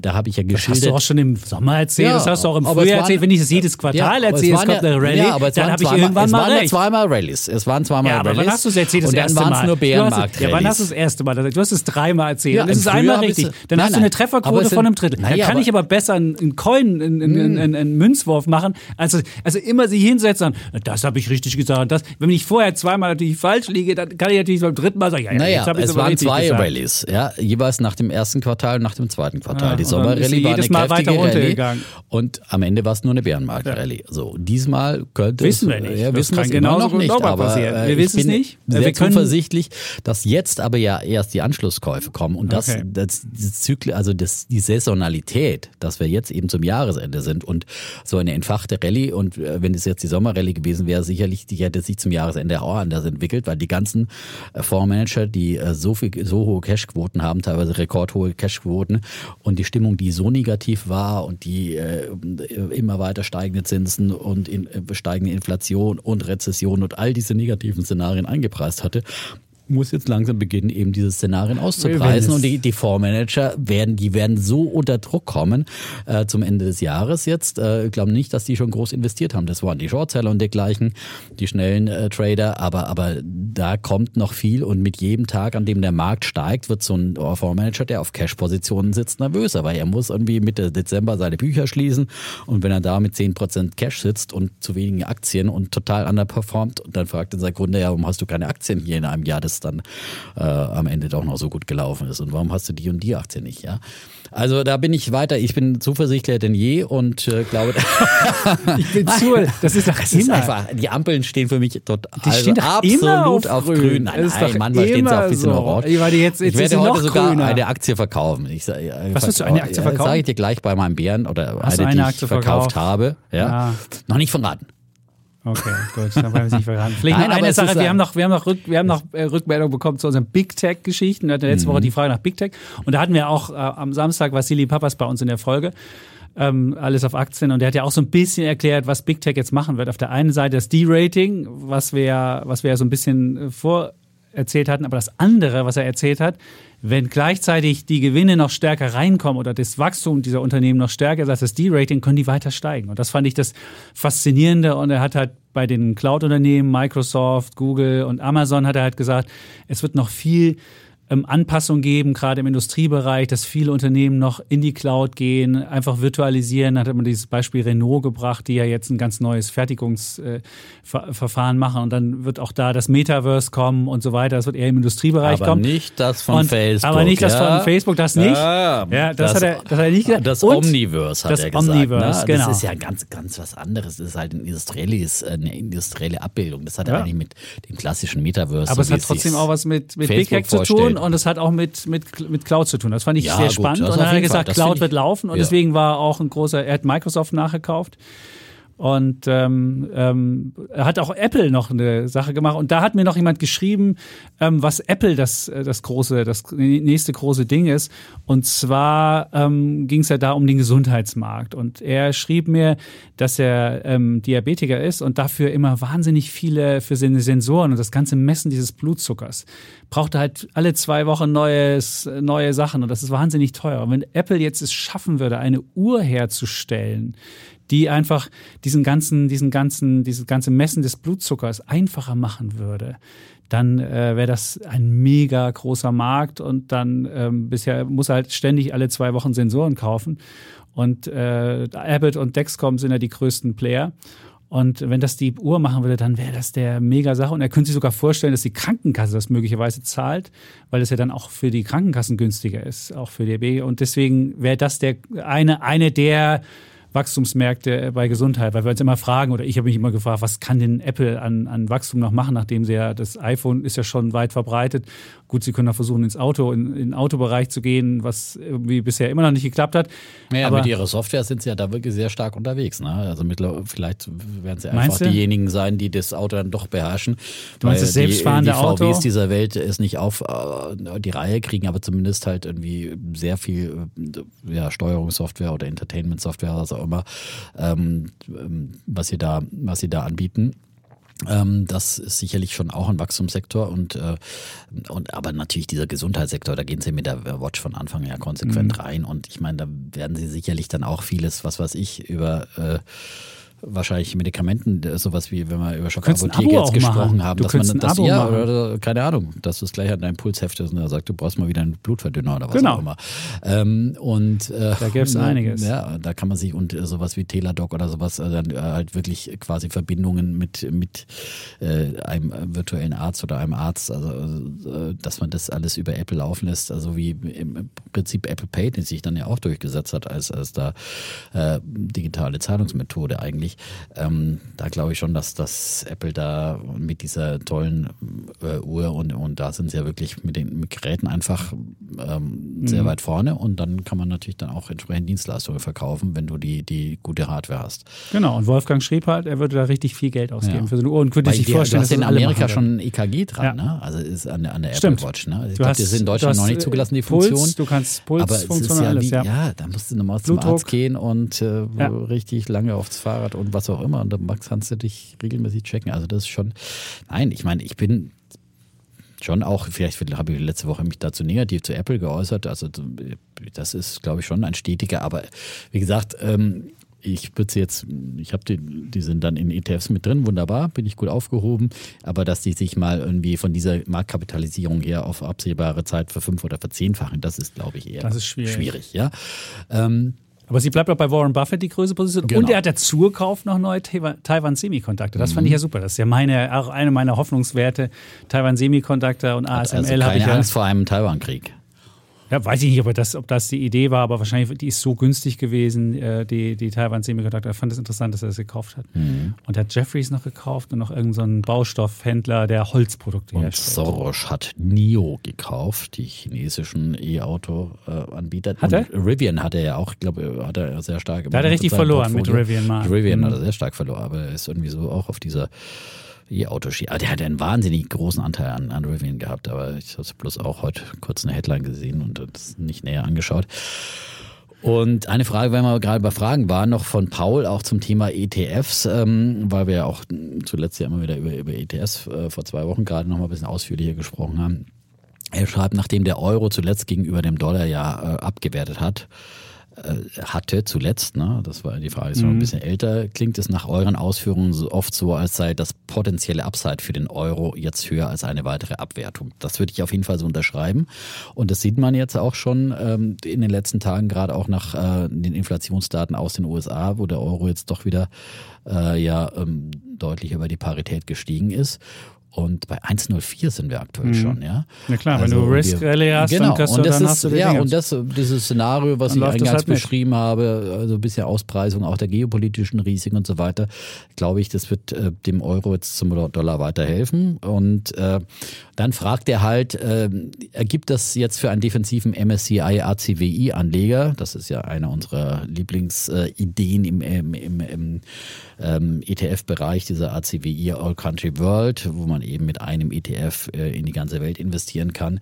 Da habe ich ja geschildert. Das hast du auch schon im Sommer erzählt, ja, das hast du auch im Frühjahr erzählt. Wenn ich das jedes Quartal ja, erzähle, es kommt eine Rallye, ja, aber dann habe ich irgendwann mal. Es waren zweimal Rallyes. Es waren zweimal ja, aber Rallyes. wann hast du es erzählt, das und erste es nur Bärenmarkt Ja, wann hast du das erste Mal? Du hast es dreimal erzählt. Ja, das ist einmal richtig. Dann hast du eine Trefferquote von einem Drittel. Dann kann ich aber besser einen Coin, einen hm. Münzwurf machen, als also immer sie hinsetzen und das habe ich richtig gesagt. Wenn ich vorher zweimal natürlich falsch liege, dann kann ich natürlich beim dritten Mal sagen, ja, ja, naja, es waren zwei gesagt. Rallyes, ja, jeweils nach dem ersten Quartal und nach dem zweiten Quartal. Ja, die Sommerrallye war eine Mal kräftige Rallye und am Ende war es nur eine Bärenmarkt-Rallye. So, diesmal könnte wissen es, wir nicht. Ja, wissen wir genau noch nicht, aber äh, wir wissen es nicht. Sehr wir zuversichtlich, dass jetzt aber ja erst die Anschlusskäufe kommen und das, okay. das, das Zykl, also das, die Saisonalität, dass wir jetzt eben zum Jahresende sind und so eine entfachte Rallye und äh, wenn es jetzt die Sommerrallye gewesen wäre, sicherlich die hätte sich zum Jahresende auch anders entwickelt, weil die ganzen Fondsmanager Manager, die äh, so viel, so hohe Cashquoten haben, teilweise rekordhohe Cashquoten. Und die Stimmung, die so negativ war und die äh, immer weiter steigende Zinsen und in, äh, steigende Inflation und Rezession und all diese negativen Szenarien eingepreist hatte, muss jetzt langsam beginnen, eben diese Szenarien auszupreisen. Und die, die Fondsmanager werden, die werden so unter Druck kommen äh, zum Ende des Jahres jetzt. Äh, ich glaube nicht, dass die schon groß investiert haben. Das waren die Shortseller und dergleichen, die schnellen äh, Trader. Aber, aber da kommt noch viel und mit jedem Tag, an dem der Markt steigt, wird so ein Fondsmanager, der auf Cash-Positionen sitzt, nervöser, weil er muss irgendwie Mitte Dezember seine Bücher schließen. Und wenn er da mit 10% Cash sitzt und zu wenigen Aktien und total underperformt, dann fragt er sein Kunde, ja, warum hast du keine Aktien hier in einem Jahr? Das dann äh, am Ende doch noch so gut gelaufen ist. Und warum hast du die und die Aktie nicht? Ja, also da bin ich weiter. Ich bin zuversichtlicher denn je und äh, glaube. ich bin zu. Das ist doch das ist einfach. Die Ampeln stehen für mich total die stehen also absolut auf grün. grün. Nein, nein manchmal stehen sie auch ein bisschen so. orange. Ich, jetzt, jetzt ich werde heute sogar grüner. eine Aktie verkaufen. Ich, äh, Was willst du eine Aktie verkaufen? Sage ich dir gleich bei meinem Bären oder eine, eine, die ich Aktie verkauft, verkauft habe. Ja. ja. Noch nicht verraten. Okay, gut, dann wollen wir es nicht verraten. Vielleicht Nein, noch eine Sache, wir haben noch, wir haben noch, Rück, wir haben noch äh, Rückmeldung bekommen zu unseren Big Tech-Geschichten. Wir hatten letzte mhm. Woche die Frage nach Big Tech und da hatten wir auch äh, am Samstag Vasili Papas bei uns in der Folge. Ähm, alles auf Aktien und der hat ja auch so ein bisschen erklärt, was Big Tech jetzt machen wird. Auf der einen Seite das D-Rating, was wir, was wir ja so ein bisschen äh, vor erzählt hatten, aber das andere, was er erzählt hat, wenn gleichzeitig die Gewinne noch stärker reinkommen oder das Wachstum dieser Unternehmen noch stärker ist als das D-Rating, können die weiter steigen. Und das fand ich das Faszinierende. Und er hat halt bei den Cloud-Unternehmen, Microsoft, Google und Amazon, hat er halt gesagt, es wird noch viel ähm, Anpassungen geben, gerade im Industriebereich, dass viele Unternehmen noch in die Cloud gehen, einfach virtualisieren. Da hat man dieses Beispiel Renault gebracht, die ja jetzt ein ganz neues Fertigungsverfahren äh, machen und dann wird auch da das Metaverse kommen und so weiter. Das wird eher im Industriebereich aber kommen. Aber nicht das von und, Facebook. Aber nicht ja? das von Facebook, das nicht. Ja, ja das, das, hat er, das hat er nicht gesagt. Das und Omniverse hat das er gesagt. Omniverse, ne? genau. Das ist ja ganz, ganz was anderes. Das ist halt ein industrielles, eine industrielle Abbildung. Das hat ja. eigentlich mit dem klassischen Metaverse. Aber es hat trotzdem auch was mit, mit Big Hack zu tun und es hat auch mit mit, mit Cloud zu tun. Das fand ich ja, sehr gut, spannend. Und dann hat er gesagt, Cloud wird laufen. Und deswegen war auch ein großer, er hat Microsoft nachgekauft. Und ähm, ähm, hat auch Apple noch eine Sache gemacht. Und da hat mir noch jemand geschrieben, ähm, was Apple das, äh, das große, das nächste große Ding ist. Und zwar ähm, ging es ja da um den Gesundheitsmarkt. Und er schrieb mir, dass er ähm, Diabetiker ist und dafür immer wahnsinnig viele für seine Sensoren und das ganze Messen dieses Blutzuckers. Braucht halt alle zwei Wochen neues, neue Sachen. Und das ist wahnsinnig teuer. Und wenn Apple jetzt es schaffen würde, eine Uhr herzustellen, die einfach diesen ganzen, diesen ganzen, dieses ganze Messen des Blutzuckers einfacher machen würde, dann äh, wäre das ein mega großer Markt und dann ähm, bisher muss er halt ständig alle zwei Wochen Sensoren kaufen. Und äh, Abbott und Dexcom sind ja die größten Player. Und wenn das die Uhr machen würde, dann wäre das der mega Sache. Und er könnte sich sogar vorstellen, dass die Krankenkasse das möglicherweise zahlt, weil es ja dann auch für die Krankenkassen günstiger ist, auch für die DB. Und deswegen wäre das der eine, eine der Wachstumsmärkte bei Gesundheit, weil wir uns immer fragen, oder ich habe mich immer gefragt, was kann denn Apple an, an Wachstum noch machen, nachdem sie ja, das iPhone ist ja schon weit verbreitet. Gut, sie können auch versuchen, ins Auto, in, in den Autobereich zu gehen, was irgendwie bisher immer noch nicht geklappt hat. Naja, Aber mit ihrer Software sind sie ja da wirklich sehr stark unterwegs. Ne? Also mittlerweile, vielleicht werden sie einfach diejenigen sein, die das Auto dann doch beherrschen. Du meinst das selbstfahrende die, die Auto? Die VWs dieser Welt es nicht auf äh, die Reihe kriegen, aber zumindest halt irgendwie sehr viel äh, ja, Steuerungssoftware oder Entertainment-Software, was auch immer, ähm, ähm, was sie da, was sie da anbieten. Ähm, das ist sicherlich schon auch ein Wachstumssektor und, äh, und aber natürlich dieser Gesundheitssektor, da gehen sie mit der Watch von Anfang her konsequent mhm. rein und ich meine, da werden sie sicherlich dann auch vieles, was weiß ich, über äh, wahrscheinlich Medikamenten, sowas wie, wenn wir über Schockapotheke jetzt gesprochen machen. haben, du dass man das ja, oder, keine Ahnung, dass du es gleich an deinem Puls heftest und er sagt, du brauchst mal wieder einen Blutverdünner oder was genau. auch immer. Ähm, und äh, da gäbe es einiges. Ja, da kann man sich und äh, sowas wie Teladoc oder sowas, äh, dann äh, halt wirklich quasi Verbindungen mit, mit äh, einem virtuellen Arzt oder einem Arzt, also äh, dass man das alles über Apple laufen lässt, also wie im Prinzip Apple Pay, den sich dann ja auch durchgesetzt hat als, als da digitale Zahlungsmethode eigentlich nicht. Ähm, da glaube ich schon, dass das Apple da mit dieser tollen äh, Uhr und, und da sind sie ja wirklich mit den mit Geräten einfach ähm, sehr mhm. weit vorne und dann kann man natürlich dann auch entsprechend Dienstleistungen verkaufen, wenn du die, die gute Hardware hast. Genau, und Wolfgang schrieb halt, er würde da richtig viel Geld ausgeben ja. für so eine Uhr und könnte sich vorstellen, du hast dass in Amerika schon ein EKG dran, ja. ne? also ist an, an der Stimmt. Apple Watch. Ne? Ich glaube, das ist in Deutschland noch nicht äh, zugelassen, die Puls, Funktion. Du kannst Puls aber es ist ja, alles, wie, ja. ja, da musst du nochmal zum Arzt gehen und äh, richtig lange aufs Fahrrad und was auch immer. Und dann kannst du dich regelmäßig checken. Also das ist schon, nein, ich meine, ich bin schon auch, vielleicht habe ich letzte Woche mich dazu negativ zu Apple geäußert. Also das ist, glaube ich, schon ein stetiger. Aber wie gesagt, ähm, ich würde jetzt, ich habe die, die sind dann in ETFs mit drin, wunderbar, bin ich gut aufgehoben. Aber dass die sich mal irgendwie von dieser Marktkapitalisierung her auf absehbare Zeit für fünf oder verzehnfachen, das ist, glaube ich, eher das ist schwierig. schwierig ja. Ähm, aber sie bleibt auch bei Warren Buffett die größte Position. Genau. Und er hat dazu gekauft noch neue Taiwan Semiconductor. Das mhm. fand ich ja super. Das ist ja meine, auch eine meiner Hoffnungswerte. Taiwan Semiconductor und ASML also habe ich ja. Angst vor einem Taiwan-Krieg. Ja, weiß ich nicht, ob das, ob das die Idee war, aber wahrscheinlich, die ist so günstig gewesen, äh, die, die Taiwan Semiconductor. Ich fand es das interessant, dass er das gekauft hat. Mhm. Und er hat Jeffries noch gekauft und noch irgendeinen so Baustoffhändler, der Holzprodukte und herstellt. Soros hat NIO gekauft, die chinesischen E-Auto-Anbieter. Hat er? Und Rivian hat er ja auch, ich glaube, hat er sehr stark Da hat er richtig verloren Portfolio. mit Rivian mal. Rivian mhm. hat er sehr stark verloren, aber er ist irgendwie so auch auf dieser E-Auto-Ski. Der hat einen wahnsinnig großen Anteil an, an Rivian gehabt, aber ich habe bloß auch heute kurz eine Headline gesehen und das nicht näher angeschaut. Und eine Frage, wenn wir gerade bei Fragen waren, noch von Paul auch zum Thema ETFs, ähm, weil wir ja auch zuletzt ja immer wieder über, über ETFs äh, vor zwei Wochen gerade noch mal ein bisschen ausführlicher gesprochen haben. Er schreibt, nachdem der Euro zuletzt gegenüber dem Dollar ja äh, abgewertet hat, hatte zuletzt, ne, das war die Frage, ist noch ein mhm. bisschen älter, klingt es nach euren Ausführungen so oft so, als sei das potenzielle Upside für den Euro jetzt höher als eine weitere Abwertung. Das würde ich auf jeden Fall so unterschreiben. Und das sieht man jetzt auch schon ähm, in den letzten Tagen, gerade auch nach äh, den Inflationsdaten aus den USA, wo der Euro jetzt doch wieder äh, ja ähm, deutlich über die Parität gestiegen ist. Und bei 1,04 sind wir aktuell mhm. schon, ja. Na klar, also wenn du Risk Rally hast, genau. dann, kannst und du, dann ist, hast du Ja, und das, dieses Szenario, was ich eingangs halt beschrieben mit. habe, also ein bisschen Auspreisung auch der geopolitischen Risiken und so weiter, glaube ich, das wird äh, dem Euro jetzt zum Dollar weiterhelfen. Und äh, dann fragt er halt, äh, ergibt das jetzt für einen defensiven MSCI ACWI Anleger, das ist ja eine unserer Lieblingsideen im, im, im, im ähm, ETF-Bereich, dieser ACWI All Country World, wo man eben mit einem ETF äh, in die ganze Welt investieren kann.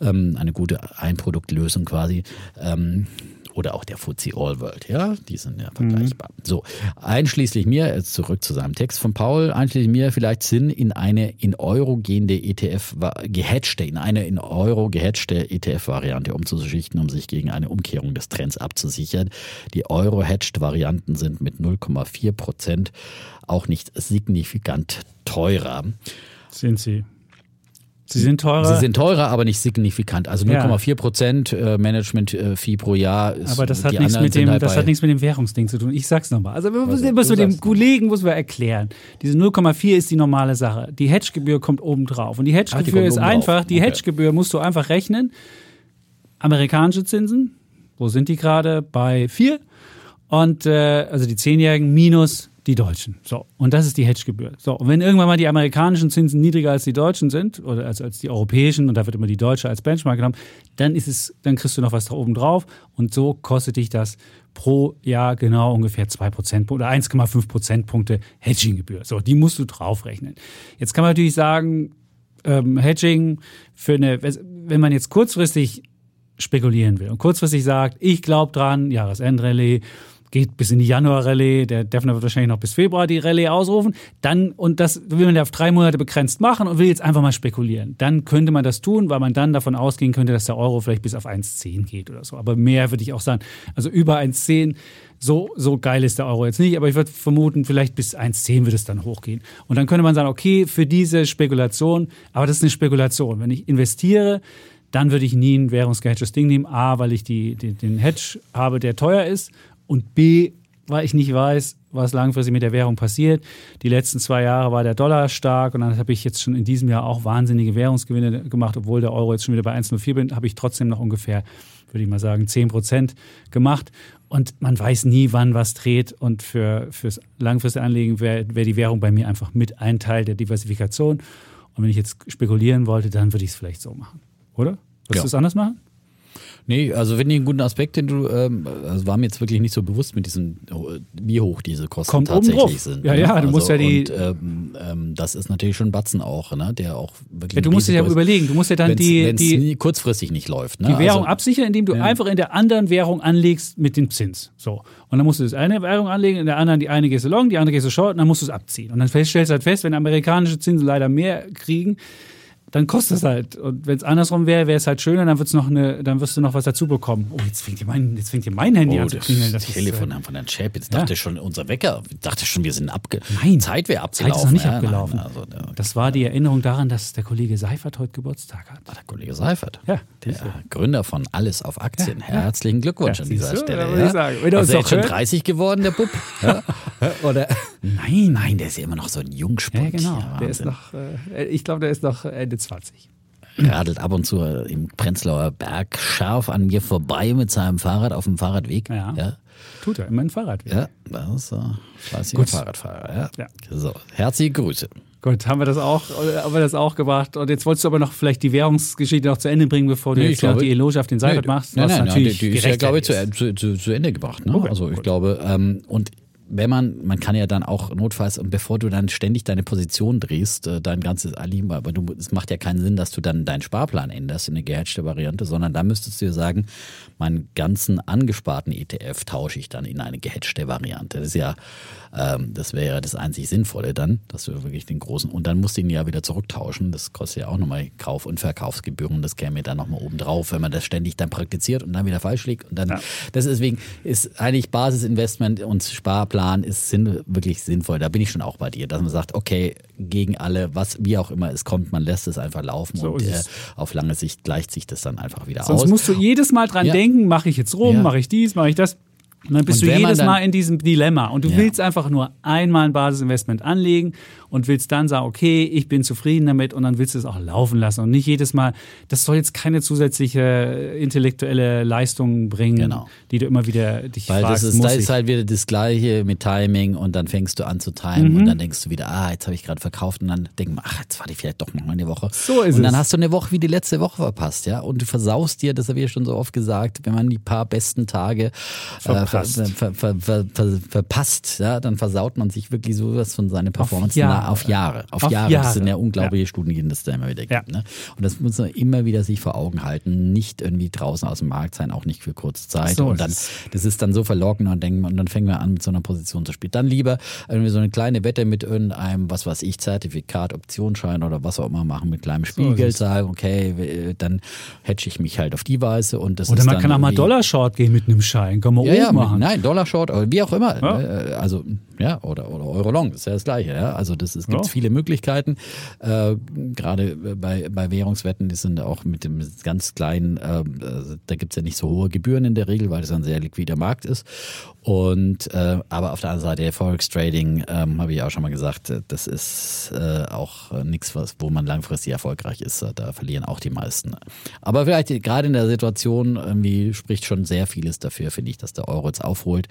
Ähm, eine gute Einproduktlösung quasi. Ähm, oder auch der FTSE All World, ja, die sind ja vergleichbar. Mhm. So, einschließlich mir, zurück zu seinem Text von Paul, einschließlich mir vielleicht Sinn in eine in Euro gehende ETF, gehatchte, in eine in Euro gehatchte ETF-Variante umzuschichten, um sich gegen eine Umkehrung des Trends abzusichern. Die Euro-Hatched-Varianten sind mit 0,4 Prozent auch nicht signifikant teurer. Sind sie. Sie sind teurer. Sie sind teurer, aber nicht signifikant. Also 0,4 Prozent äh, Management-Fee pro Jahr. Ist, aber das hat, nichts mit, dem, halt das hat nichts mit dem Währungsding zu tun. Ich sag's nochmal. Also wir müssen was dem Kollegen muss man erklären. Diese 0,4 ist die normale Sache. Die Hedgegebühr kommt oben drauf. Und die Hedgegebühr ist einfach, die okay. Hedgegebühr musst du einfach rechnen. Amerikanische Zinsen, wo sind die gerade? Bei 4. Und äh, also die Zehnjährigen minus die Deutschen. So. Und das ist die Hedgegebühr. So. Und wenn irgendwann mal die amerikanischen Zinsen niedriger als die deutschen sind, oder als, als die europäischen, und da wird immer die deutsche als Benchmark genommen, dann ist es, dann kriegst du noch was da oben drauf. Und so kostet dich das pro Jahr genau ungefähr 2 Prozentpunkte oder 1,5 Prozentpunkte Hedginggebühr. So, die musst du draufrechnen. Jetzt kann man natürlich sagen, ähm, Hedging für eine, wenn man jetzt kurzfristig spekulieren will und kurzfristig sagt, ich glaube dran, Jahresendrallye, geht bis in die Januar-Rallye, der Defner wird wahrscheinlich noch bis Februar die Rallye ausrufen, dann, und das will man ja auf drei Monate begrenzt machen und will jetzt einfach mal spekulieren. Dann könnte man das tun, weil man dann davon ausgehen könnte, dass der Euro vielleicht bis auf 1,10 geht oder so. Aber mehr würde ich auch sagen. Also über 1,10, so, so geil ist der Euro jetzt nicht, aber ich würde vermuten, vielleicht bis 1,10 wird es dann hochgehen. Und dann könnte man sagen, okay, für diese Spekulation, aber das ist eine Spekulation. Wenn ich investiere, dann würde ich nie ein währungsgehedgedes Ding nehmen. A, weil ich die, die, den Hedge habe, der teuer ist und B, weil ich nicht weiß, was langfristig mit der Währung passiert. Die letzten zwei Jahre war der Dollar stark und dann habe ich jetzt schon in diesem Jahr auch wahnsinnige Währungsgewinne gemacht, obwohl der Euro jetzt schon wieder bei 1,04 bin, habe ich trotzdem noch ungefähr, würde ich mal sagen, 10 Prozent gemacht. Und man weiß nie, wann was dreht. Und für, fürs langfristige Anlegen wäre wär die Währung bei mir einfach mit ein Teil der Diversifikation. Und wenn ich jetzt spekulieren wollte, dann würde ich es vielleicht so machen. Oder? Würdest ja. du es anders machen? Nee, also finde ich einen guten Aspekt, den du, ähm, also war mir jetzt wirklich nicht so bewusst mit diesem, wie hoch diese Kosten Kommt tatsächlich sind. Ja, ne? ja, du also, musst ja die. Und, ähm, ähm, das ist natürlich schon ein Batzen auch, ne? der auch wirklich. Ja, du musst dir ja überlegen, du musst ja dann die. Wenn die kurzfristig nicht läuft. Ne? Die Währung also, absichern, indem du ja. einfach in der anderen Währung anlegst mit dem Zins. So. Und dann musst du das eine Währung anlegen, in der anderen die eine gehst du long, die andere gehst du short, und dann musst du es abziehen. Und dann stellst du halt fest, wenn amerikanische Zinsen leider mehr kriegen, dann kostet es halt. Und wenn es andersrum wäre, wäre es halt schöner, dann wird's noch eine, dann wirst du noch was dazu bekommen. Oh, jetzt fängt hier mein, jetzt fängt hier mein Handy oh, an zu klingeln. Das Telefon ist, äh, von Herrn Chap. Jetzt ja. dachte ich schon, unser Wecker, dachte schon, wir sind abge Nein, Zeit wäre abgelaufen. Zeit ist noch nicht ja, abgelaufen. Nein, also, das war die Erinnerung daran, dass der Kollege Seifert heute Geburtstag hat. War der Kollege Seifert? Ja. Der Gründer von Alles auf Aktien. Ja, Herzlichen Glückwunsch an dieser so, Stelle. Ja. Ich sagen. Wenn ist jetzt schon 30 geworden, der Bub? Oder? Nein, nein, der ist ja immer noch so ein Jungspund. Ja, genau. Der ist noch, äh, ich glaube, der ist noch Ende 20 radelt ab und zu im Prenzlauer Berg scharf an mir vorbei mit seinem Fahrrad auf dem Fahrradweg. Ja. ja. Tut er, immer ein Fahrradweg. Ja, das ist ein fleißiger Fahrradfahrer. Ja. ja. So, herzliche Grüße. Gut, haben wir das auch, haben wir das auch gemacht. Und jetzt wolltest du aber noch vielleicht die Währungsgeschichte noch zu Ende bringen, bevor du nee, jetzt glaube, die Eloge auf den Seifert nee, machst. Nein, nein, nein, die, die ist ja, glaube ich, zu, zu, zu, zu Ende gebracht. Ne? Okay, also ich gut. glaube, ähm, und wenn man, man kann ja dann auch notfalls, und bevor du dann ständig deine Position drehst, äh, dein ganzes Alim, aber du, es macht ja keinen Sinn, dass du dann deinen Sparplan änderst in eine gehatchte Variante, sondern da müsstest du dir sagen, meinen ganzen angesparten ETF tausche ich dann in eine gehatchte Variante. Das ist ja, ähm, das wäre ja das einzig Sinnvolle dann, dass du wirklich den großen, und dann musst du ihn ja wieder zurücktauschen. Das kostet ja auch nochmal Kauf- und Verkaufsgebühren. Das käme dann nochmal oben drauf, wenn man das ständig dann praktiziert und dann wieder falsch liegt. Und dann, ja. das deswegen ist eigentlich Basisinvestment und Sparplan Plan ist sinn, wirklich sinnvoll. Da bin ich schon auch bei dir, dass man sagt, okay, gegen alle, was wie auch immer es kommt, man lässt es einfach laufen so und äh, auf lange Sicht gleicht sich das dann einfach wieder Sonst aus. Sonst musst du jedes Mal dran ja. denken, mache ich jetzt rum, ja. mache ich dies, mache ich das. Und dann bist und du jedes Mal in diesem Dilemma und du ja. willst einfach nur einmal ein Basisinvestment anlegen und willst dann sagen, okay, ich bin zufrieden damit und dann willst du es auch laufen lassen und nicht jedes Mal, das soll jetzt keine zusätzliche intellektuelle Leistung bringen, genau. die du immer wieder dich Weil fragst. Weil das ist, ist halt wieder das Gleiche mit Timing und dann fängst du an zu timen mhm. und dann denkst du wieder, ah, jetzt habe ich gerade verkauft und dann denkst du, ach, jetzt warte ich vielleicht doch noch mal eine Woche. So ist und dann es. hast du eine Woche wie die letzte Woche verpasst, ja, und du versaust dir, das habe ich ja schon so oft gesagt, wenn man die paar besten Tage äh, verpasst, äh, ver, ver, ver, verpasst ja, dann versaut man sich wirklich sowas von seiner Performance auf Auf Jahre. Auf, auf Jahre. Jahre. Das sind ja unglaubliche ja. Studien, die das da immer wieder gibt. Ja. Ne? Und das muss man immer wieder sich vor Augen halten. Nicht irgendwie draußen aus dem Markt sein, auch nicht für kurze Zeit. So und dann, das ist dann so verlockend und, denken, und dann fängt man an, mit so einer Position zu spielen. Dann lieber irgendwie so eine kleine Wette mit irgendeinem, was weiß ich, Zertifikat, Optionsschein oder was auch immer machen, mit kleinem Spielgeld so sagen, okay, dann hedge ich mich halt auf die Weise und das Oder man kann auch mal Dollar-Short gehen mit einem Schein, kann man ja, ja, machen. Nein, Dollar-Short, wie auch immer. Ja. Äh, also ja, oder, oder Euro-Long, ist ja das Gleiche, ja. Also das es gibt ja. viele Möglichkeiten. Äh, Gerade bei, bei Währungswetten, die sind auch mit dem ganz kleinen, äh, da gibt's ja nicht so hohe Gebühren in der Regel, weil es ein sehr liquider Markt ist. Und äh, aber auf der anderen Seite, Forex Trading, ähm, habe ich auch schon mal gesagt, das ist äh, auch nichts, was, wo man langfristig erfolgreich ist. Da verlieren auch die meisten. Aber vielleicht gerade in der Situation irgendwie spricht schon sehr vieles dafür, finde ich, dass der Euro jetzt aufholt.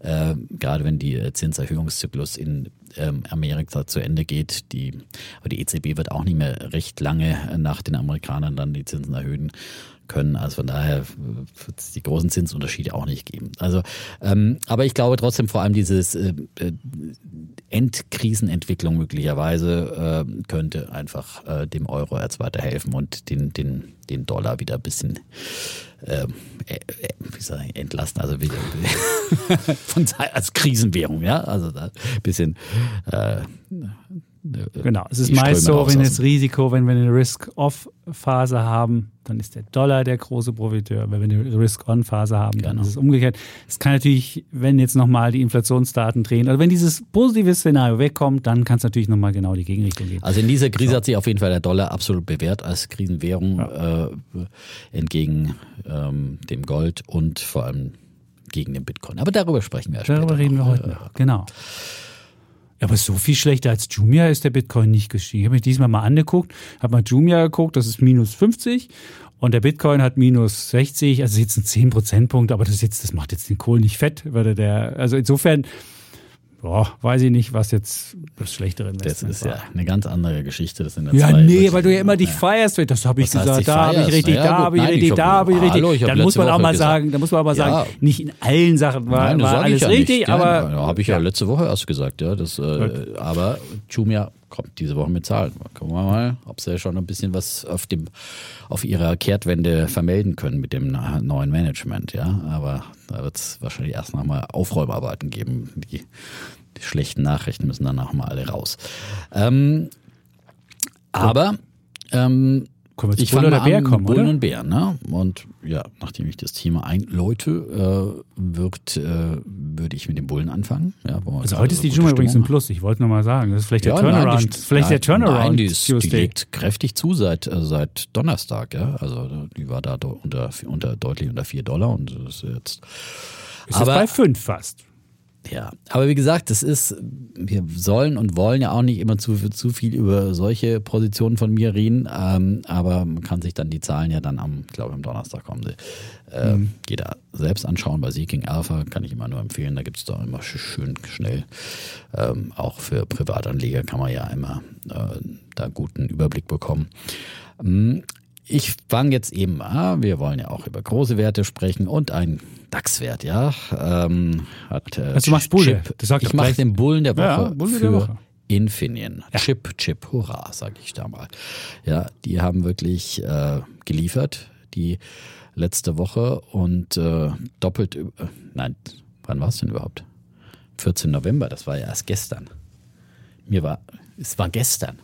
Äh, gerade wenn die Zinserhöhungszyklus in ähm, Amerika zu Ende geht. Die, aber die EZB wird auch nicht mehr recht lange nach den Amerikanern dann die Zinsen erhöhen können. Also von daher wird es die großen Zinsunterschiede auch nicht geben. Also, ähm, aber ich glaube trotzdem vor allem dieses äh, äh Endkrisenentwicklung möglicherweise äh, könnte einfach äh, dem Euro jetzt weiterhelfen und den, den, den Dollar wieder ein bisschen ähm, äh, äh, wie soll ich, entlasten, also wieder von als Krisenwährung, ja, also da ein bisschen äh, Genau, es ist meist so, wenn das Risiko, wenn wir eine Risk-Off-Phase haben, dann ist der Dollar der große Profiteur. Wenn wir eine Risk-On-Phase haben, dann genau. ist es umgekehrt. Es kann natürlich, wenn jetzt nochmal die Inflationsdaten drehen, also wenn dieses positive Szenario wegkommt, dann kann es natürlich nochmal genau die Gegenrichtung gehen. Also in dieser Krise so. hat sich auf jeden Fall der Dollar absolut bewährt als Krisenwährung ja. äh, entgegen ähm, dem Gold und vor allem gegen den Bitcoin. Aber darüber sprechen wir ja später. Darüber reden wir heute noch, genau. Aber so viel schlechter als Jumia ist der Bitcoin nicht gestiegen. Ich habe mich diesmal mal angeguckt, habe mal Jumia geguckt, das ist minus 50 und der Bitcoin hat minus 60, also jetzt ein 10 Prozentpunkt, aber das jetzt, das macht jetzt den Kohl nicht fett, weil der, also insofern, Boah, weiß ich nicht, was jetzt das schlechtere Investment Das ist war. ja eine ganz andere Geschichte. Das sind ja, nee, weil du ja immer dich feierst. Das habe ich was gesagt, da habe ich richtig, da habe ich richtig, da habe ich richtig. Ich dann muss man auch mal gesagt. sagen, dann muss man auch mal sagen, ja. nicht in allen Sachen war, Nein, war alles ja richtig, aber. Ja, habe ich ja, letzte Woche erst gesagt, ja. Das, äh, aber Jumia kommt diese Woche mit Zahlen. Gucken wir mal, ob sie schon ein bisschen was auf dem auf ihrer Kehrtwende vermelden können mit dem neuen Management, ja. Aber da wird es wahrscheinlich erst nochmal Aufräumarbeiten geben. Die, die, schlechten Nachrichten müssen dann auch mal alle raus. Ähm, aber ähm, können wir ich Bull oder Bär kommen, Bullen oder? und Bär, ne? Und ja, nachdem ich das Thema einläute, äh, wird, äh, würde ich mit dem Bullen anfangen. Ja, also heute ist die Juma übrigens im Plus. Ich wollte nur mal sagen, das ist vielleicht ja, der Turnaround. Nein, die, vielleicht nein, der Turnaround. Nein, die, ist, die legt kräftig zu seit, äh, seit Donnerstag. Ja, also die war da unter, unter deutlich unter 4 Dollar und ist jetzt. Ist aber, bei 5 fast. Ja, aber wie gesagt, das ist, wir sollen und wollen ja auch nicht immer zu, zu viel über solche Positionen von mir reden, ähm, aber man kann sich dann die Zahlen ja dann am, ich glaube am Donnerstag kommen sie, äh, mhm. jeder selbst anschauen. Bei Seeking Alpha kann ich immer nur empfehlen, da gibt es da immer schön schnell. Ähm, auch für Privatanleger kann man ja immer äh, da guten Überblick bekommen. Ich fange jetzt eben an, wir wollen ja auch über große Werte sprechen und ein DAX-Wert, ja. Ähm, hat, äh, also du machst Bulle. ich mache den Bullen der Woche ja, Bulle für der Woche. Infineon. Ja. Chip, Chip, hurra, sage ich da mal. Ja, die haben wirklich äh, geliefert, die letzte Woche und äh, doppelt, äh, nein, wann war es denn überhaupt? 14 November, das war ja erst gestern. Mir war, es war gestern.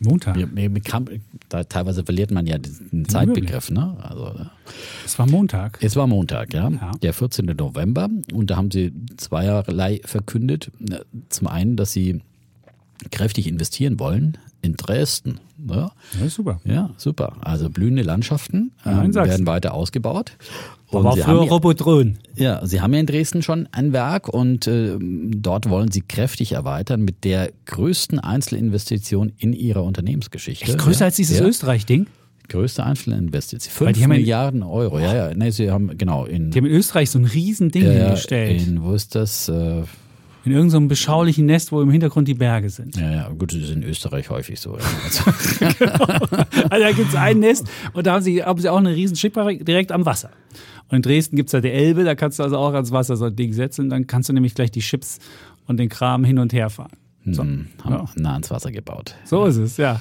Montag. Mir, mir, mir kam, da, teilweise verliert man ja den Zeitbegriff. Ne? Also, es war Montag. Es war Montag, ja. ja. Der 14. November. Und da haben sie zweierlei verkündet. Zum einen, dass sie kräftig investieren wollen in Dresden. Ja, ja super. Ja, super. Also blühende Landschaften ja, äh, werden weiter ausgebaut. Und Aber für Robotron. Ja, Sie haben ja in Dresden schon ein Werk und äh, dort wollen Sie kräftig erweitern mit der größten Einzelinvestition in Ihrer Unternehmensgeschichte. Echt größer ja? als dieses ja. Österreich-Ding? Größte Einzelinvestition. 5 Milliarden Euro. Ja, ja. Nee, Sie haben, genau. In, die haben in Österreich so ein Riesending äh, hingestellt. In, wo ist das? Äh, in irgendeinem beschaulichen Nest, wo im Hintergrund die Berge sind. Ja, ja, gut, das ist in Österreich häufig so. Ja. Genau. also da gibt es ein Nest und da haben sie, haben sie auch eine riesen Schiffbarkeit direkt am Wasser. Und in Dresden gibt es ja die Elbe, da kannst du also auch ans Wasser so ein Ding setzen. Dann kannst du nämlich gleich die Chips und den Kram hin und her fahren. So. Hm, haben ja. nah ans Wasser gebaut. So ist es, ja.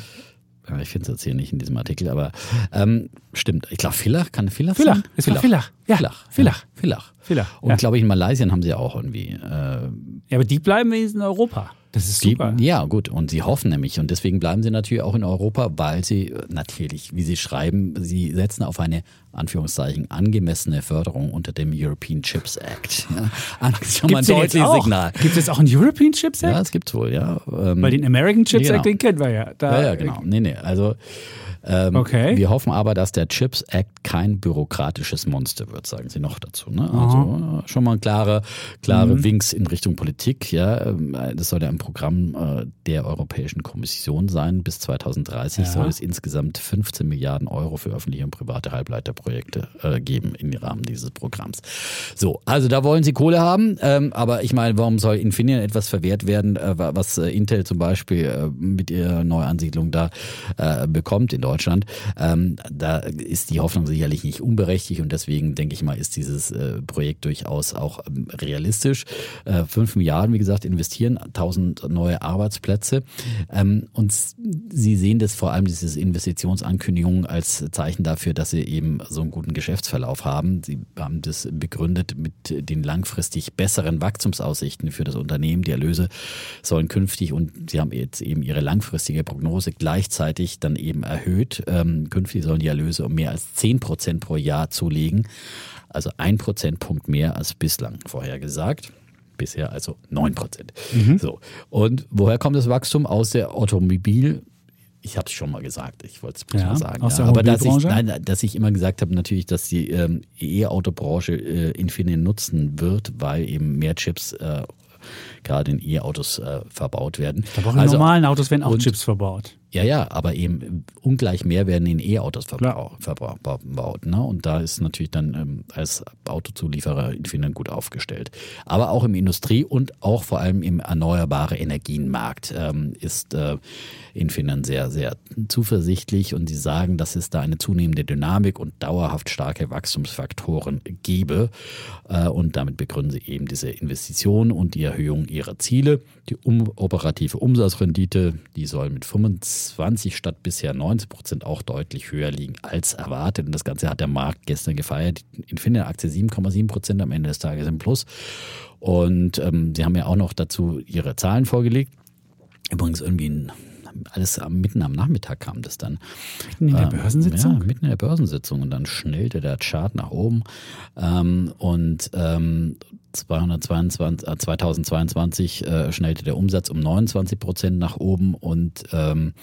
Ich finde es jetzt hier nicht in diesem Artikel, aber ähm, stimmt. Ich glaube, Villach, kann Villach Villach, sein? es Villach. Villach. Ja. Villach. Villach. Villach. Villach. Und ja. glaube ich, in Malaysia haben sie auch irgendwie. Äh, ja, aber die bleiben wenigstens in Europa. Das ist super. Die, ja, gut. Und sie hoffen nämlich, und deswegen bleiben sie natürlich auch in Europa, weil sie natürlich, wie sie schreiben, sie setzen auf eine Anführungszeichen angemessene Förderung unter dem European Chips Act. Ja, schon mal ein deutliches Signal. Gibt es auch einen European Chips Act? Ja, es gibt wohl, ja. Ähm, Weil den American Chips genau. Act, den kennen wir ja. Da, ja, ja, genau. Nee, nee. Also ähm, okay. Wir hoffen aber, dass der Chips Act kein bürokratisches Monster wird, sagen Sie noch dazu. Ne? Also schon mal klare, klare mhm. Winks in Richtung Politik. Ja, ähm, das soll ja ein Programm äh, der Europäischen Kommission sein. Bis 2030 ja. soll es insgesamt 15 Milliarden Euro für öffentliche und private Halbleiterprojekte äh, geben im Rahmen dieses Programms. So, also da wollen Sie Kohle haben, ähm, aber ich meine, warum soll Infineon etwas verwehrt werden, äh, was Intel zum Beispiel mit ihrer Neuansiedlung da bekommt in Deutschland? Deutschland. Ähm, da ist die Hoffnung sicherlich nicht unberechtigt und deswegen denke ich mal, ist dieses äh, Projekt durchaus auch ähm, realistisch. Äh, fünf Milliarden, wie gesagt, investieren, tausend neue Arbeitsplätze. Ähm, und Sie sehen das vor allem, diese Investitionsankündigungen als Zeichen dafür, dass Sie eben so einen guten Geschäftsverlauf haben. Sie haben das begründet mit den langfristig besseren Wachstumsaussichten für das Unternehmen. Die Erlöse sollen künftig und Sie haben jetzt eben Ihre langfristige Prognose gleichzeitig dann eben erhöht erhöht. Ähm, künftig sollen die Erlöse um mehr als 10 Prozent pro Jahr zulegen. Also ein Prozentpunkt mehr als bislang vorhergesagt. Bisher also 9 Prozent. Mhm. So. Und woher kommt das Wachstum? Aus der Automobil- ich habe es schon mal gesagt, ich wollte es bloß ja, mal sagen. Aus der ja. Aber dass ich, nein, dass ich immer gesagt habe, natürlich, dass die ähm, E-Auto-Branche äh, Infineon nutzen wird, weil eben mehr Chips äh, gerade in E-Autos äh, verbaut werden. Glaube auch in also, normalen Autos werden auch Chips verbaut. Ja, ja, aber eben ungleich mehr werden in E-Autos verbaut. Ne? Und da ist natürlich dann ähm, als Autozulieferer Infineon gut aufgestellt. Aber auch im Industrie- und auch vor allem im erneuerbare Energienmarkt ähm, ist äh, Infineon sehr, sehr zuversichtlich und sie sagen, dass es da eine zunehmende Dynamik und dauerhaft starke Wachstumsfaktoren gebe. Äh, und damit begründen sie eben diese Investitionen und die Erhöhung ihrer Ziele. Die um, operative Umsatzrendite, die soll mit 25 20 statt bisher 90 Prozent auch deutlich höher liegen als erwartet. Und das Ganze hat der Markt gestern gefeiert. Infineon-Aktie 7,7 Prozent am Ende des Tages im Plus. Und ähm, sie haben ja auch noch dazu ihre Zahlen vorgelegt. Übrigens irgendwie ein alles mitten am Nachmittag kam das dann. Mitten in der ähm, Börsensitzung? Ja, mitten in der Börsensitzung. Und dann schnellte der Chart nach oben. Ähm, und ähm, 222, äh, 2022 äh, schnellte der Umsatz um 29 Prozent nach oben und ähm,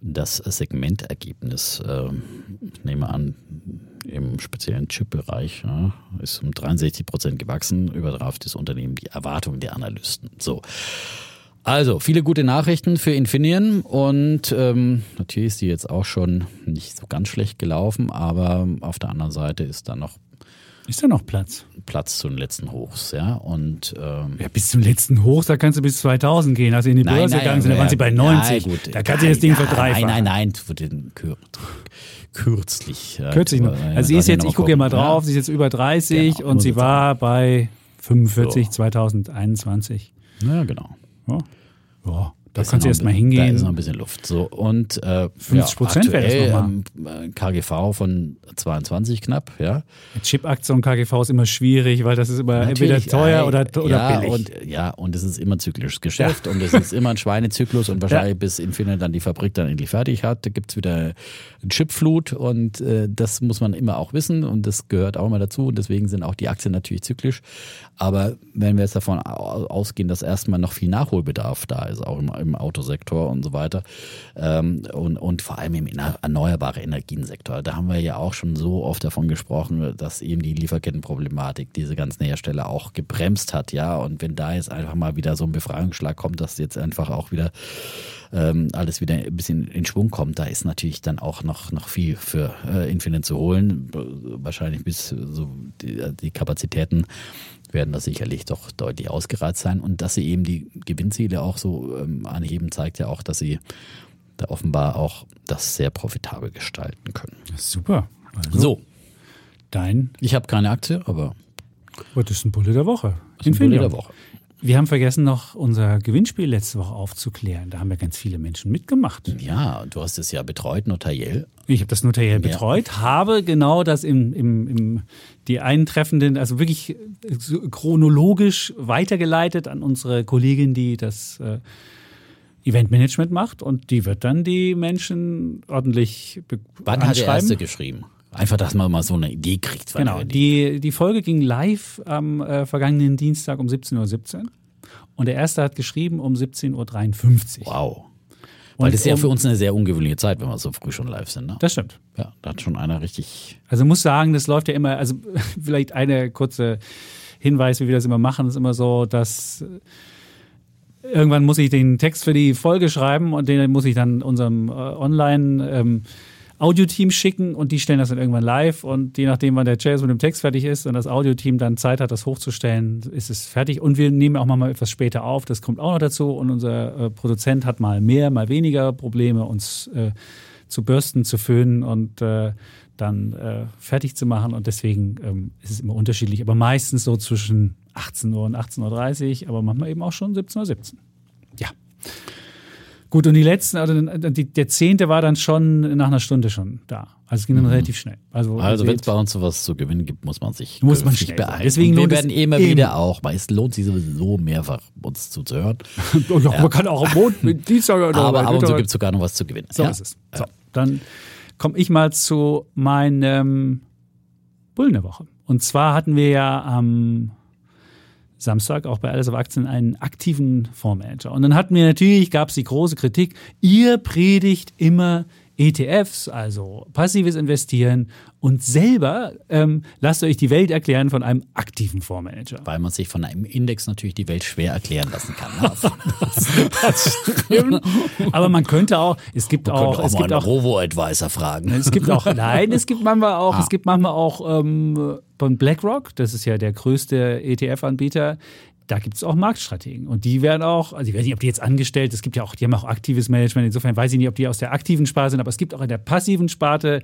das Segmentergebnis, äh, ich nehme an, im speziellen Chip-Bereich ja, ist um 63 Prozent gewachsen, übertraf das Unternehmen die Erwartungen der Analysten. So. Also, viele gute Nachrichten für Infineon und ähm, natürlich ist die jetzt auch schon nicht so ganz schlecht gelaufen, aber auf der anderen Seite ist da noch ist da noch Platz? Platz zu den letzten Hochs, ja. Und, ähm, ja, bis zum letzten Hoch, da kannst du bis 2000 gehen. Als sie in die Börse nein, gegangen sind, da waren sie bei 90. Ja, gut, da kannst du das Ding verdreifachen. Nein, nein, nein, kür kürzlich. Kürzlich nur. Also sie ist jetzt, ich gucke ja mal drauf, sie ist jetzt über 30 genau, und sie war bei 45 so. 2021. Ja, genau. Ja. ja. Da kannst du erstmal hingehen. Da ist noch ein bisschen Luft. So, und äh, 50 Prozent ja, wäre das nochmal. Ähm, KGV von 22 knapp, ja. Chip-Aktie und KGV ist immer schwierig, weil das ist immer Natürlich, entweder teuer oder, oder ja, billig. Und, ja, und es ist immer zyklisches Geschäft ja. und es ist immer ein Schweinezyklus und wahrscheinlich ja. bis Infinite dann die Fabrik dann endlich fertig hat, da gibt es wieder eine Chipflut und äh, das muss man immer auch wissen und das gehört auch immer dazu und deswegen sind auch die Aktien natürlich zyklisch. Aber wenn wir jetzt davon ausgehen, dass erstmal noch viel Nachholbedarf da ist, auch im, im Autosektor und so weiter ähm, und, und vor allem im erneuerbaren Energiensektor, da haben wir ja auch schon so oft davon gesprochen, dass eben die Lieferkettenproblematik diese ganzen Hersteller auch gebremst hat, ja. Und wenn da jetzt einfach mal wieder so ein Befreiungsschlag kommt, dass jetzt einfach auch wieder ähm, alles wieder ein bisschen in Schwung kommt, da ist natürlich dann auch noch, noch viel für äh, Infinite zu holen. Wahrscheinlich bis so die, die Kapazitäten werden da sicherlich doch deutlich ausgereizt sein. Und dass sie eben die Gewinnziele auch so ähm, anheben, zeigt ja auch, dass sie da offenbar auch das sehr profitabel gestalten können. Super. Also, so. Dein. Ich habe keine Aktie, aber. Was ist ein Bulle der Woche? Ist ein Bulle der Woche. Wir haben vergessen, noch unser Gewinnspiel letzte Woche aufzuklären. Da haben ja ganz viele Menschen mitgemacht. Ja, du hast es ja betreut, notariell. Ich habe das notariell ja. betreut, habe genau das im, im, im die Eintreffenden, also wirklich chronologisch weitergeleitet an unsere Kollegin, die das äh, Eventmanagement macht und die wird dann die Menschen ordentlich Wann hat der erste geschrieben? Einfach, dass man mal so eine Idee kriegt. Genau, die, die Folge ging live am äh, vergangenen Dienstag um 17.17 Uhr. Und der erste hat geschrieben um 17.53 Uhr. Wow. Weil das ist ja für uns eine sehr ungewöhnliche Zeit, wenn wir so früh schon live sind. Ne? Das stimmt. Ja, da hat schon einer richtig. Also muss sagen, das läuft ja immer, also vielleicht eine kurze Hinweis, wie wir das immer machen, ist immer so, dass irgendwann muss ich den Text für die Folge schreiben und den muss ich dann unserem äh, Online- ähm, Audioteam schicken und die stellen das dann irgendwann live und je nachdem, wann der Chase mit dem Text fertig ist und das Audioteam dann Zeit hat, das hochzustellen, ist es fertig. Und wir nehmen auch mal etwas später auf, das kommt auch noch dazu und unser äh, Produzent hat mal mehr, mal weniger Probleme, uns äh, zu bürsten, zu föhnen und äh, dann äh, fertig zu machen und deswegen ähm, ist es immer unterschiedlich, aber meistens so zwischen 18 Uhr und 18.30 Uhr, aber manchmal eben auch schon 17.17 Uhr. 17. Ja. Gut, und die letzten, also die, der zehnte war dann schon nach einer Stunde schon da. Also es ging dann mhm. relativ schnell. Also, also wenn es bei uns sowas zu gewinnen gibt, muss man sich muss man schnell beeilen. Deswegen wir werden immer wieder auch, weil es lohnt sich sowieso mehrfach, uns zuzuhören. ja. Man kann auch am Montag, Dienstag oder Aber ab und zu gibt es sogar noch was zu gewinnen. So ja. ist es. So, dann komme ich mal zu meinem Bullen der Woche. Und zwar hatten wir ja am Samstag auch bei Alles auf Aktien einen aktiven Fondsmanager. Und dann hatten wir natürlich, gab es die große Kritik, ihr predigt immer ETFs, also passives Investieren und selber ähm, lasst euch die Welt erklären von einem aktiven Fondsmanager. Weil man sich von einem Index natürlich die Welt schwer erklären lassen kann. Das stimmt. Aber man könnte auch, es gibt man auch, auch es gibt auch Robo-Advisor fragen. Es gibt auch, nein, es gibt manchmal auch, ah. es gibt manchmal auch ähm, von BlackRock, das ist ja der größte ETF-Anbieter, da gibt es auch Marktstrategen. Und die werden auch, also ich weiß nicht, ob die jetzt angestellt, es gibt ja auch, die haben auch aktives Management, insofern weiß ich nicht, ob die aus der aktiven Sparte sind, aber es gibt auch in der passiven Sparte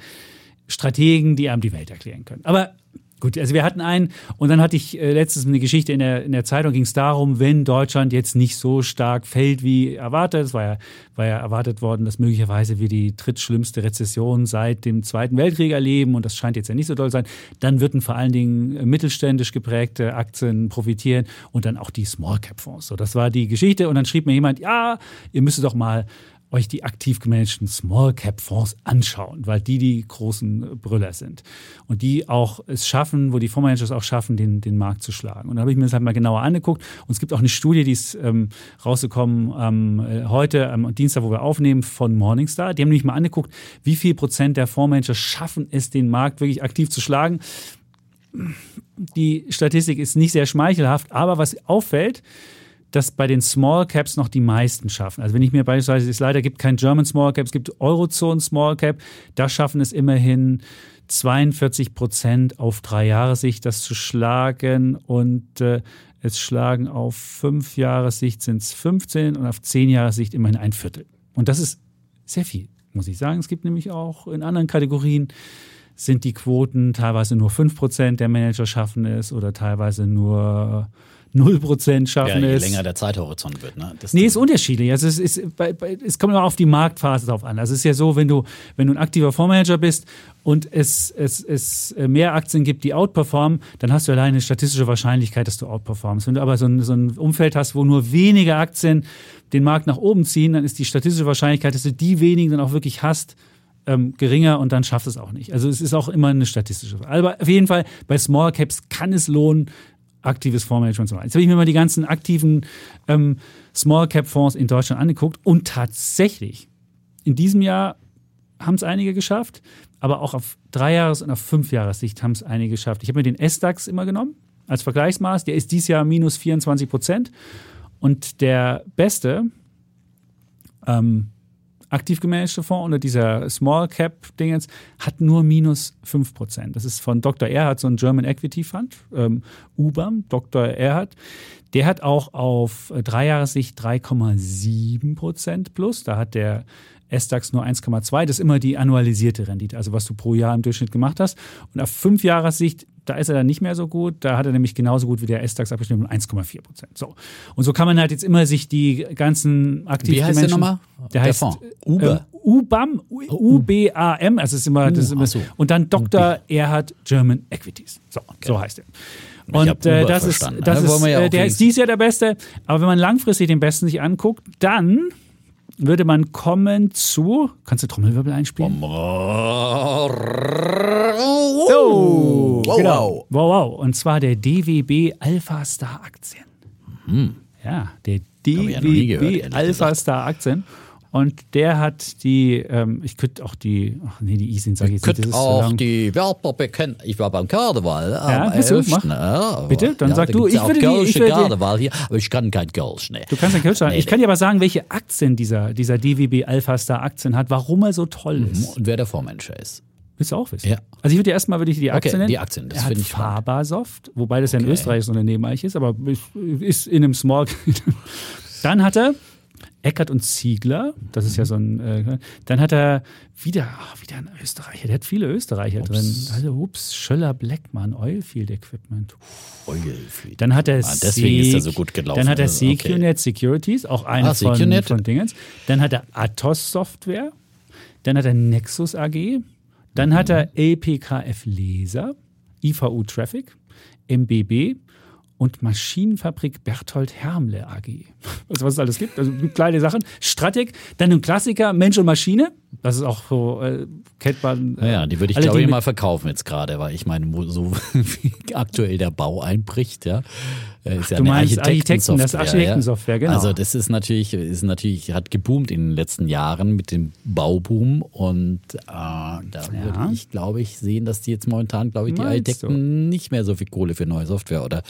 Strategen, die einem die Welt erklären können. Aber Gut, also wir hatten einen und dann hatte ich äh, letztens eine Geschichte in der, in der Zeitung, ging es darum, wenn Deutschland jetzt nicht so stark fällt wie erwartet, es war ja, war ja erwartet worden, dass möglicherweise wir die drittschlimmste Rezession seit dem Zweiten Weltkrieg erleben und das scheint jetzt ja nicht so doll sein, dann würden vor allen Dingen äh, mittelständisch geprägte Aktien profitieren und dann auch die Small Cap Fonds. So, das war die Geschichte und dann schrieb mir jemand, ja, ihr müsstet doch mal euch die aktiv gemanagten Small Cap Fonds anschauen, weil die die großen Brüller sind und die auch es schaffen, wo die Fondsmanager es auch schaffen, den, den Markt zu schlagen. Und da habe ich mir das halt mal genauer angeguckt und es gibt auch eine Studie, die ist ähm, rausgekommen ähm, heute am Dienstag, wo wir aufnehmen, von Morningstar. Die haben nämlich mal angeguckt, wie viel Prozent der Fondsmanager schaffen es, den Markt wirklich aktiv zu schlagen. Die Statistik ist nicht sehr schmeichelhaft, aber was auffällt, dass bei den Small Caps noch die meisten schaffen. Also wenn ich mir beispielsweise, es leider gibt kein German Small Cap, es gibt Eurozone Small Cap, da schaffen es immerhin 42 Prozent auf drei Jahre Sicht das zu schlagen und äh, es schlagen auf fünf Jahre Sicht sind es 15 und auf zehn Jahre Sicht immerhin ein Viertel. Und das ist sehr viel, muss ich sagen. Es gibt nämlich auch in anderen Kategorien sind die Quoten teilweise nur 5% der Manager schaffen es oder teilweise nur 0% schaffen ja, je es. Je länger der Zeithorizont wird. Ne? Das nee, ist unterschiedlich. Also es, ist, es kommt immer auf die Marktphase drauf an. Also es ist ja so, wenn du, wenn du ein aktiver Fondsmanager bist und es, es, es mehr Aktien gibt, die outperformen, dann hast du alleine eine statistische Wahrscheinlichkeit, dass du outperformst. Wenn du aber so ein, so ein Umfeld hast, wo nur wenige Aktien den Markt nach oben ziehen, dann ist die statistische Wahrscheinlichkeit, dass du die wenigen dann auch wirklich hast, ähm, geringer und dann schafft es auch nicht. Also es ist auch immer eine statistische. Aber auf jeden Fall bei Small Caps kann es lohnen, aktives Fondsmanagement zu machen. Jetzt habe ich mir mal die ganzen aktiven ähm, Small Cap Fonds in Deutschland angeguckt und tatsächlich in diesem Jahr haben es einige geschafft, aber auch auf drei Jahres- und auf fünf Jahressicht haben es einige geschafft. Ich habe mir den S-DAX immer genommen als Vergleichsmaß. Der ist dieses Jahr minus 24 Prozent. Und der beste ähm, aktiv gemanagte Fonds unter dieser Small Cap Dingens hat nur minus 5%. Das ist von Dr. Erhard, so ein German Equity Fund, ähm, UBAM, Dr. Erhard. Der hat auch auf drei Jahressicht 3,7% plus. Da hat der S-DAX nur 1,2. Das ist immer die annualisierte Rendite, also was du pro Jahr im Durchschnitt gemacht hast. Und auf fünf Jahressicht Da ist er dann nicht mehr so gut. Da hat er nämlich genauso gut wie der S-DAX abgeschnitten, 1,4 Prozent. So. Und so kann man halt jetzt immer sich die ganzen aktiven Wie heißt Menschen, der nochmal? Der, heißt Fonds. Uber. Äh, UBAM, U-B-A-M, also ist immer, das ist immer so. und dann Dr. Erhard German Equities. So, so heißt er. Und äh, das ist, das Da ist ja äh, der wenigstens- ist dies Jahr der Beste. Aber wenn man langfristig den Besten sich anguckt, dann würde man kommen zu. Kannst du Trommelwirbel einspielen? Oh, wow, genau. Wow, wow. Und zwar der DWB Alpha Star Aktien. Ja, der ich ja gehört, DWB ehrlich Alpha. Star Aktien. Und der hat die, ähm, ich könnte auch die, ach nee, die Isin sage ich jetzt nicht, so auch lang. die Werber bekennen. Ich war beim Karneval. Ja, am bist du? 11., Mach. ja, Bitte, dann ja, sag da du. Ich würde die- ich würde Karneval hier, aber ich kann kein Kölsch. Nee. Du kannst ja Kölsch sagen. Nee, Ich kann dir aber sagen, welche Aktien dieser, dieser DWB Alpha Star Aktien hat, warum er so toll ist. Und wer der Vormensch ist. Willst du auch wissen? Ja. Also ich würde dir erstmal würde ich die Aktien Okay, nennen. die Aktien, das finde ich. Fabersoft, wobei das ja ein Okay. österreichisches Unternehmen eigentlich ist, aber ist, in einem Small. Dann hat er Eckert und Ziegler, das ist ja so ein. Äh, dann hat er wieder, ach, wieder ein Österreicher, der hat viele Österreicher drin. Also, ups, Schöller Blackmann, Oilfield Equipment. Oilfield. Dann hat er Ah, deswegen ist er so gut gelaufen. Dann hat er Okay. Secunet Securities, auch eine Ah, von, von Dingens. Dann hat er Atos Software. Dann hat er Nexus AG. Dann hat er LPKF Laser, IVU Traffic, MBB und Maschinenfabrik Berthold Hermle AG. Also was es alles gibt, also kleine Sachen. Stratec, dann ein Klassiker Mensch und Maschine. Das ist auch so, äh, kennt man. äh, Naja, die würde ich glaube ich mal verkaufen jetzt gerade, weil ich meine, so wie aktuell der Bau einbricht, ja. Äh, Ist ja du meinst Architekten, das ist Architektensoftware, genau. Also das ist natürlich, ist natürlich, hat geboomt in den letzten Jahren mit dem Bauboom und äh, da würde ich, glaube ich, sehen, dass die jetzt momentan, glaube ich, die Meinst Architekten nicht mehr so viel Kohle für neue Software oder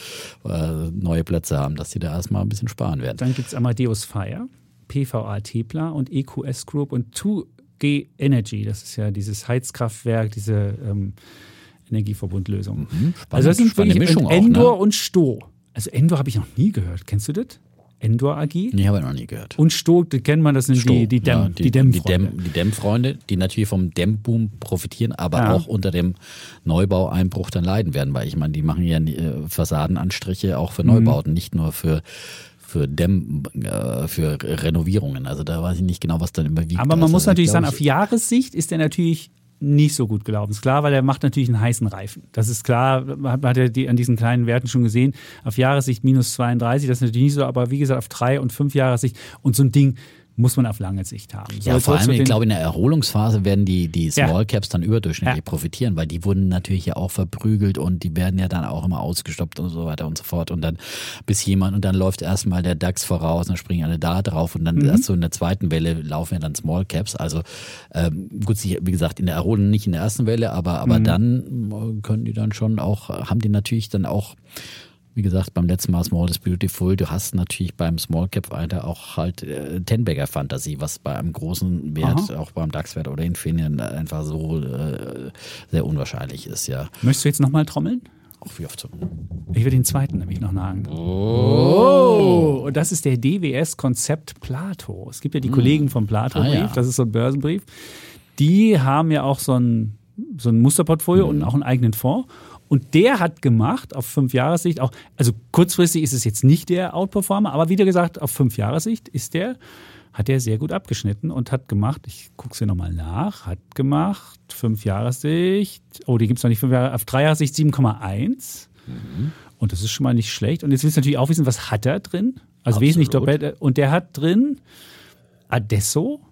äh, neue Plätze haben, dass die da erstmal ein bisschen sparen werden. Dann gibt es Amadeus Fire, PVA Tepla und EQS Group und 2G Energy. Das ist ja dieses Heizkraftwerk, diese ähm, Energieverbundlösung. also das sind Mhm. wirklich Mischung und auch, ne? Endor und Sto. Also Endor habe ich noch nie gehört. Kennst du das? Endor AG? Nee, habe ich noch nie gehört. Und Sto, das kennt man, das sind die, die, Dämm, ja, die, die, Dämmfreunde. Dämm, die Dämmfreunde, die natürlich vom Dämmboom profitieren, aber Ja. auch unter dem Neubaueinbruch dann leiden werden, weil ich meine, die machen ja äh, Fassadenanstriche auch Mhm. für Neubauten, nicht nur für für Dämm, äh, für Renovierungen. Also da weiß ich nicht genau, was dann überwiegt. Aber man Also, muss natürlich sagen, auf Jahressicht ist der natürlich nicht so gut gelaufen. Ist klar, weil er macht natürlich einen heißen Reifen. Das ist klar, hat, er die, an diesen kleinen Werten schon gesehen. Auf Jahressicht minus 32, das ist natürlich nicht so, aber wie gesagt, auf drei und fünf Jahressicht. Und so ein Ding muss man auf lange Sicht haben. So, Ja, vor allem, ich glaube, in der Erholungsphase werden die, die Ja. Small Caps dann überdurchschnittlich Ja. profitieren, weil die wurden natürlich ja auch verprügelt und die werden ja dann auch immer ausgestoppt und so weiter und so fort. Und dann bis jemand, und dann läuft erstmal der DAX voraus, dann springen alle da drauf und dann Mhm. erst so in der zweiten Welle laufen ja dann Small Caps. Also ähm, gut, wie gesagt, in der Erholung nicht in der ersten Welle, aber, aber Mhm. dann äh, können die dann schon auch, haben die natürlich dann auch wie gesagt, beim letzten Mal Small is Beautiful, du hast natürlich beim Small Cap weiter auch halt äh, Tenbagger Fantasie, was bei einem großen Wert, auch beim DAX-Wert oder Infineon einfach so äh, sehr unwahrscheinlich ist, ja. Möchtest du jetzt nochmal trommeln? Auch wie oft so. Ich will den zweiten nämlich noch sagen. Oh. Und das ist der DWS Konzept Plato. Es gibt ja die Kollegen vom Plato-Brief, Ah, ja. das ist so ein Börsenbrief. Die haben ja auch so ein, so ein Musterportfolio und auch einen eigenen Fonds. Und der hat gemacht, auf fünf Jahressicht, auch, also kurzfristig ist es jetzt nicht der Outperformer, aber wie gesagt, auf fünf Jahressicht ist der, hat der sehr gut abgeschnitten und hat gemacht, ich gucke es hier nochmal nach, hat gemacht, fünf Jahressicht, oh, die gibt es noch nicht, fünf Jahre, auf drei Jahressicht 7,1. Und das ist schon mal nicht schlecht. Und jetzt willst du natürlich auch wissen, was hat er drin? Also Absolut. wesentlich doppelt. Und der hat drin Adesso,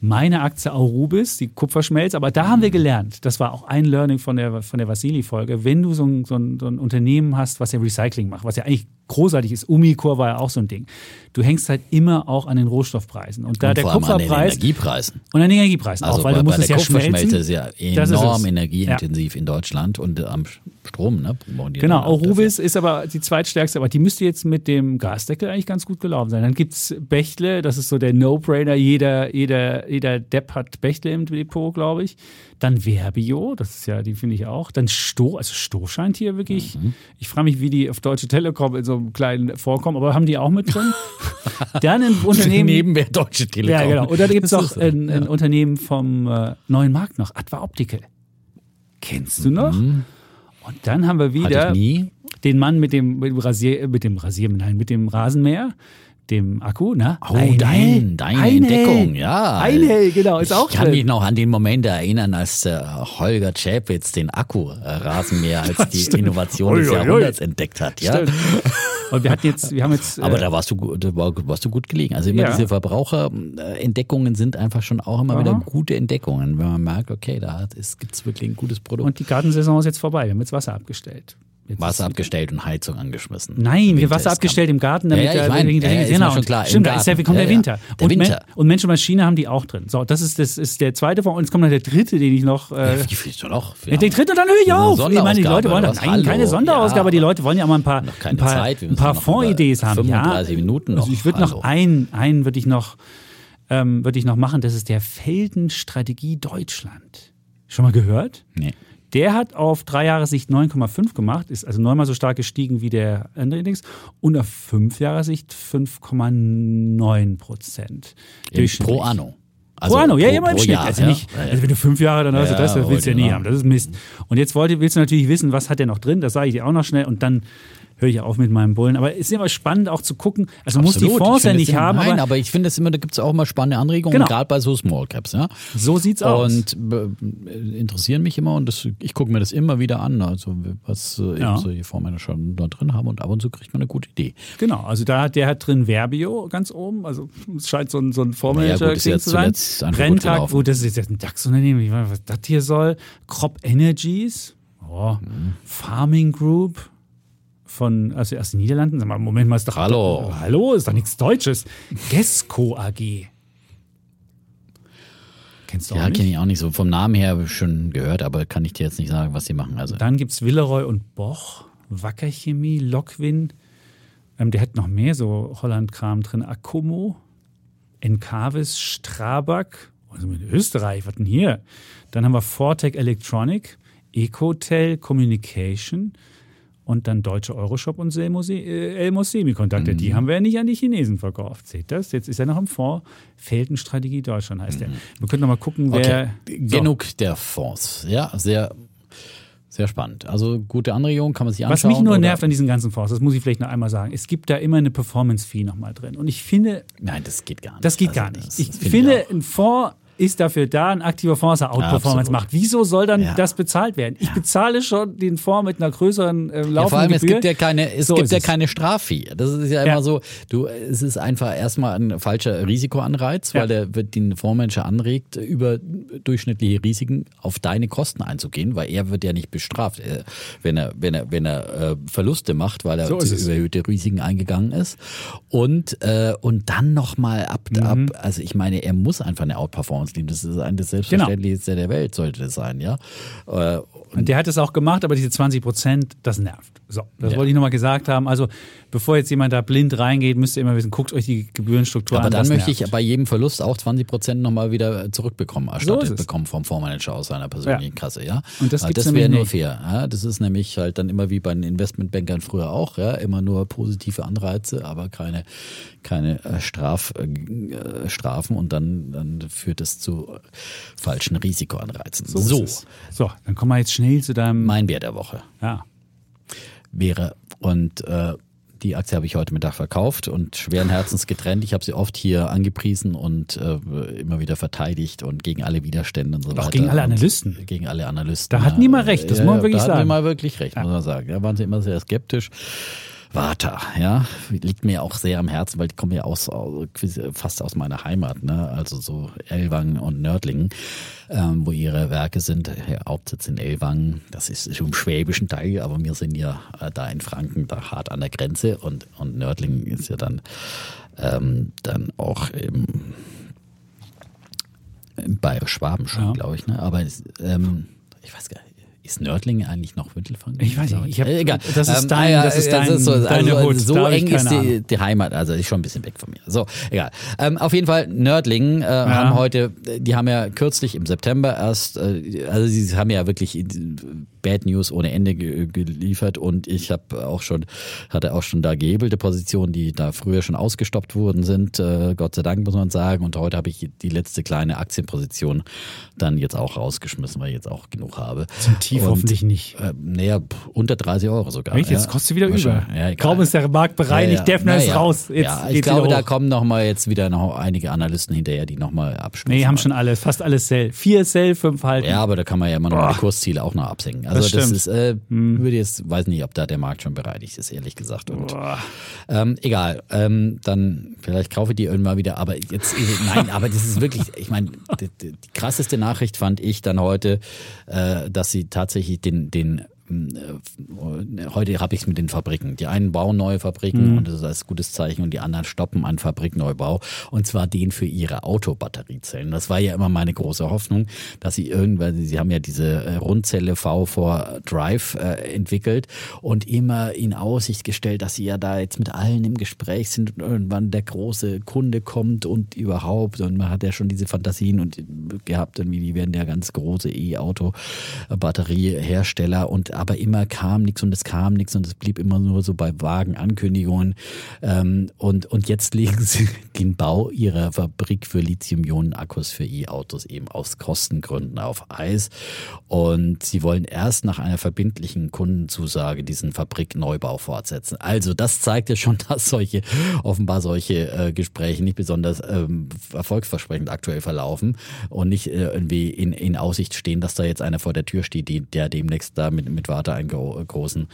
meine Aktie Aurubis, die Kupferschmelz. Aber da haben wir gelernt, das war auch ein Learning von der, von der Vasili-Folge, wenn du so ein, so, ein, so ein Unternehmen hast, was ja Recycling macht, was ja eigentlich großartig ist, Umicore war ja auch so ein Ding. Du hängst halt immer auch an den Rohstoffpreisen. Und da Und der allem an den Kupferpreis Energiepreisen. und an den Energiepreisen Also auch, weil bei, du musst bei es der ja schmelzen. ist ja ist enorm es. energieintensiv in Deutschland und am Strom, ne? Genau, ab Aurubis ist aber die zweitstärkste, aber die müsste jetzt mit dem Gasdeckel eigentlich ganz gut gelaufen sein. Dann gibt's Bechtle, das ist so der No-Brainer, jeder, jeder, jeder Depp hat Bechtle im Depot, glaube ich. Dann Verbio, das ist ja, die finde ich auch. Dann Sto, also Sto scheint hier wirklich, Mhm. ich frage mich, wie die auf Deutsche Telekom in so einem kleinen vorkommen, aber haben die auch mit drin? Dann ein. Unternehmen. Nebenwer Deutsche Telekom. Ja, genau. Und dann gibt es ist so, ein, ein ja. Unternehmen vom äh, neuen Markt noch, Adva Optical. Kennst du noch? Mhm. Und dann haben wir wieder den Mann mit dem, mit dem Rasier, mit dem Rasier, nein, mit dem Rasenmäher dem Akku, ne? Oh, ein dein, deine ein Entdeckung, ja. Ein genau, ist auch Ich kann drin. mich noch an den Moment erinnern, als äh, Holger Chapitz den Akku-Rasenmäher äh, als die stimmt. Innovation des Jahrhunderts entdeckt hat, ja. Und wir hatten jetzt, wir haben jetzt. Aber äh, da warst du, da warst du gut gelegen. Also immer ja. diese Verbraucherentdeckungen sind einfach schon auch immer Aha. wieder gute Entdeckungen, wenn man merkt, okay, da gibt es wirklich ein gutes Produkt. Und die Gartensaison ist jetzt vorbei. Wir haben jetzt Wasser abgestellt. Jetzt Wasser abgestellt und Heizung angeschmissen. Nein, wir Wasser abgestellt im Garten, damit ja, ja, ich mein, der, ja, ja, genau. schon klar. Stimmt, da ist ja, wie kommt ja, der Winter. Der und, Winter. und Mensch und Maschine haben die auch drin. So, das ist, das ist der zweite von uns. Kommt noch der dritte, den ich noch. Äh, du noch? Ja, den dritten, dann höre ich auf. Ich meine, die Leute wollen doch, nein, keine Sonderausgabe. die Leute wollen ja auch mal ein paar, ein paar, ein paar Fondsideen haben. 35 Minuten noch. Also ich würde noch einen, einen würde ich noch, ähm, würde ich noch machen. Das ist der Feldenstrategie Deutschland. Schon mal gehört? Nee. Der hat auf drei Jahre Sicht 9,5 gemacht, ist also neunmal so stark gestiegen wie der andere Index und auf fünf Jahre Sicht 5,9 Prozent. Pro Anno. Also pro Anno, ja, immer im Schnitt. Jahr, also, nicht, ja. also wenn du fünf Jahre, dann hast du das, das willst du ja nie haben. Das ist Mist. Und jetzt wollte, willst du natürlich wissen, was hat der noch drin, das sage ich dir auch noch schnell und dann höre ich auf mit meinem Bullen. Aber es ist immer spannend auch zu gucken. Also man muss die Fonds ja nicht haben. Nein, aber, aber ich finde es immer, da gibt es auch mal spannende Anregungen, genau. gerade bei so Small Caps. Ja? So sieht's aus. Und äh, interessieren mich immer und das, ich gucke mir das immer wieder an, also was äh, ja. so die Fondsmanager da drin haben und ab und zu kriegt man eine gute Idee. Genau, also da hat der hat drin Verbio ganz oben, also es scheint so ein, so ein Fondsmanager ja, gut, zu sein. Brenntag, wo das ist jetzt ein DAX-Unternehmen, was das hier soll. Crop Energies, oh. mhm. Farming Group, von, also aus den Niederlanden. Sag mal, Moment mal, ist doch. Hallo. Hallo, ist doch nichts Deutsches. Gesco AG. Kennst du ja, auch nicht? Ja, kenne ich auch nicht so. Vom Namen her schon gehört, aber kann ich dir jetzt nicht sagen, was sie machen. Also. Dann gibt es Villeroy und Boch, Wackerchemie, Lockwin. Ähm, der hat noch mehr so Holland-Kram drin. Akomo, Encavis, Strabag. Also mit Österreich, was denn hier? Dann haben wir Fortec Electronic, Ecotel Communication, und dann deutsche Euroshop und Elmos äh, Semiconductor. Mhm. Die haben wir ja nicht an die Chinesen verkauft. Seht das? Jetzt ist er noch im Fonds. Feldenstrategie Deutschland heißt mhm. der. Wir können noch mal gucken, wer. Okay. So. Genug der Fonds. Ja, sehr. Sehr spannend. Also gute Anregung, kann man sich anschauen. Was mich nur oder? nervt an diesen ganzen Fonds, das muss ich vielleicht noch einmal sagen, es gibt da immer eine Performance-Fee nochmal drin. Und ich finde. Nein, das geht gar nicht. Das geht also, gar nicht. Ich finde, ich ein Fonds ist dafür da, ein aktiver Fonds, der Outperformance macht. Wieso soll dann ja. das bezahlt werden? Ich ja. bezahle schon den Fonds mit einer größeren äh, laufenden ja, Vor allem, Gebühr. es gibt ja keine, es so gibt ja keine Straffee. Das ist ja immer so, du, es ist einfach erstmal ein falscher Risikoanreiz, weil der wird den Fondsmanager anregt, über durchschnittliche Risiken auf deine Kosten einzugehen, weil er wird ja nicht bestraft, äh, wenn er, wenn er, wenn er äh, Verluste macht, weil er so überhöhte Risiken eingegangen ist. Und, äh, und dann nochmal ab, mhm. ab, also ich meine, er muss einfach eine Outperformance League. Das ist ein das Selbstverständlichste genau. der Welt, sollte das sein, ja. Äh, und, der hat es auch gemacht, aber diese 20 Prozent, das nervt. So, das ja. wollte ich nochmal gesagt haben. Also, bevor jetzt jemand da blind reingeht, müsst ihr immer wissen, guckt euch die Gebührenstruktur aber an. Aber dann möchte nervt. ich bei jedem Verlust auch 20 Prozent nochmal wieder zurückbekommen, erstattet so bekommen vom Fondsmanager aus seiner persönlichen ja. Kasse, ja. Und das, das wäre nur fair. Ja? Das ist nämlich halt dann immer wie bei den Investmentbankern früher auch, ja, immer nur positive Anreize, aber keine, keine äh, Straf, äh, Strafen und dann, dann führt es zu falschen Risikoanreizen. So. So, so dann kommen wir jetzt schnell zu deinem. Mein Wert der Woche. Ja wäre. Und äh, die Aktie habe ich heute Mittag verkauft und schweren Herzens getrennt. Ich habe sie oft hier angepriesen und äh, immer wieder verteidigt und gegen alle Widerstände und so weiter. Auch gegen alle Analysten. Und gegen alle Analysten. Da hatten die mal recht, das ja, muss man wirklich da sagen. Da hatten die mal wirklich recht, muss man sagen. Da waren sie immer sehr skeptisch. Warta, ja, liegt mir auch sehr am Herzen, weil die kommen ja aus, fast aus meiner Heimat, ne? also so Elwang und Nördlingen, ähm, wo ihre Werke sind. Hauptsitz in Elwang, das ist im schwäbischen Teil, aber wir sind ja äh, da in Franken, da hart an der Grenze und, und Nördlingen ist ja dann, ähm, dann auch im, im Bayerisch-Schwaben schon, ja. glaube ich. Ne? Aber ähm, ich weiß gar nicht. Ist Nördlingen eigentlich noch Wintelfranken? Ich weiß nicht. Ich hab, Egal. Das ist, ähm, dein, ähm, das ist dein, das ist so, deine also, Hut. So eng ist die, die, Heimat, also ist schon ein bisschen weg von mir. So, egal. Ähm, auf jeden Fall, Nördlingen äh, ja. haben heute, die haben ja kürzlich im September erst, äh, also sie haben ja wirklich Bad News ohne Ende ge geliefert und ich habe auch schon, hatte auch schon da gehebelte Positionen, die da früher schon ausgestoppt worden sind, äh, Gott sei Dank muss man sagen. Und heute habe ich die letzte kleine Aktienposition dann jetzt auch rausgeschmissen, weil ich jetzt auch genug habe. Zum Tief und, hoffentlich nicht. Äh, naja, unter 30 Euro sogar. Echt? Jetzt ja. kostet wieder über. Ja, Kaum ist der Markt bereinigt, ja. Defner ist raus. Jetzt ja, ich glaube, da kommen noch mal jetzt wieder noch einige Analysten hinterher, die noch mal abschließen. Nee, haben schon alles, fast alles Sell. Vier Sell, fünf halten. Ja, aber da kann man ja immer noch die Kursziele auch noch absenken. Also das, das ist, äh, hm. würde jetzt, weiß nicht, ob da der Markt schon bereinigt ist, ehrlich gesagt. Und, ähm, egal, ähm, dann vielleicht kaufe ich die irgendwann wieder, aber jetzt, nein, aber das ist wirklich, ich meine, die, die, krasseste Nachricht fand ich dann heute, äh, dass sie tatsächlich den, den äh, heute habe ich es mit den Fabriken. Die einen bauen neue Fabriken mhm. und das ist als gutes Zeichen und die anderen stoppen an Fabrikneubau und zwar den für ihre Autobatteriezellen. Das war ja immer meine große Hoffnung, dass sie irgendwann, sie haben ja diese äh, Rundzelle V4 Drive äh, entwickelt und immer in Aussicht gestellt, dass sie ja da jetzt mit allen im Gespräch sind und irgendwann der große Kunde kommt und überhaupt und man hat ja schon diese Fantasien und gehabt, irgendwie die werden ja ganz große E-Auto-Batteriehersteller und aber immer kam nichts und es kam nichts und es blieb immer nur so bei vagen Ankündigungen. Ähm, und, und jetzt legen sie den Bau ihrer Fabrik für Lithium-Ionen-Akkus für E-Autos eben aus Kostengründen auf Eis. Und sie wollen erst nach einer verbindlichen Kundenzusage diesen Fabrikneubau fortsetzen. Also das zeigt ja schon, dass solche, offenbar solche äh, Gespräche nicht besonders ähm, erfolgsversprechend aktuell verlaufen und nicht äh, irgendwie in, in Aussicht stehen, dass da jetzt einer vor der Tür steht, die, der demnächst da mit, mit Warte einen großen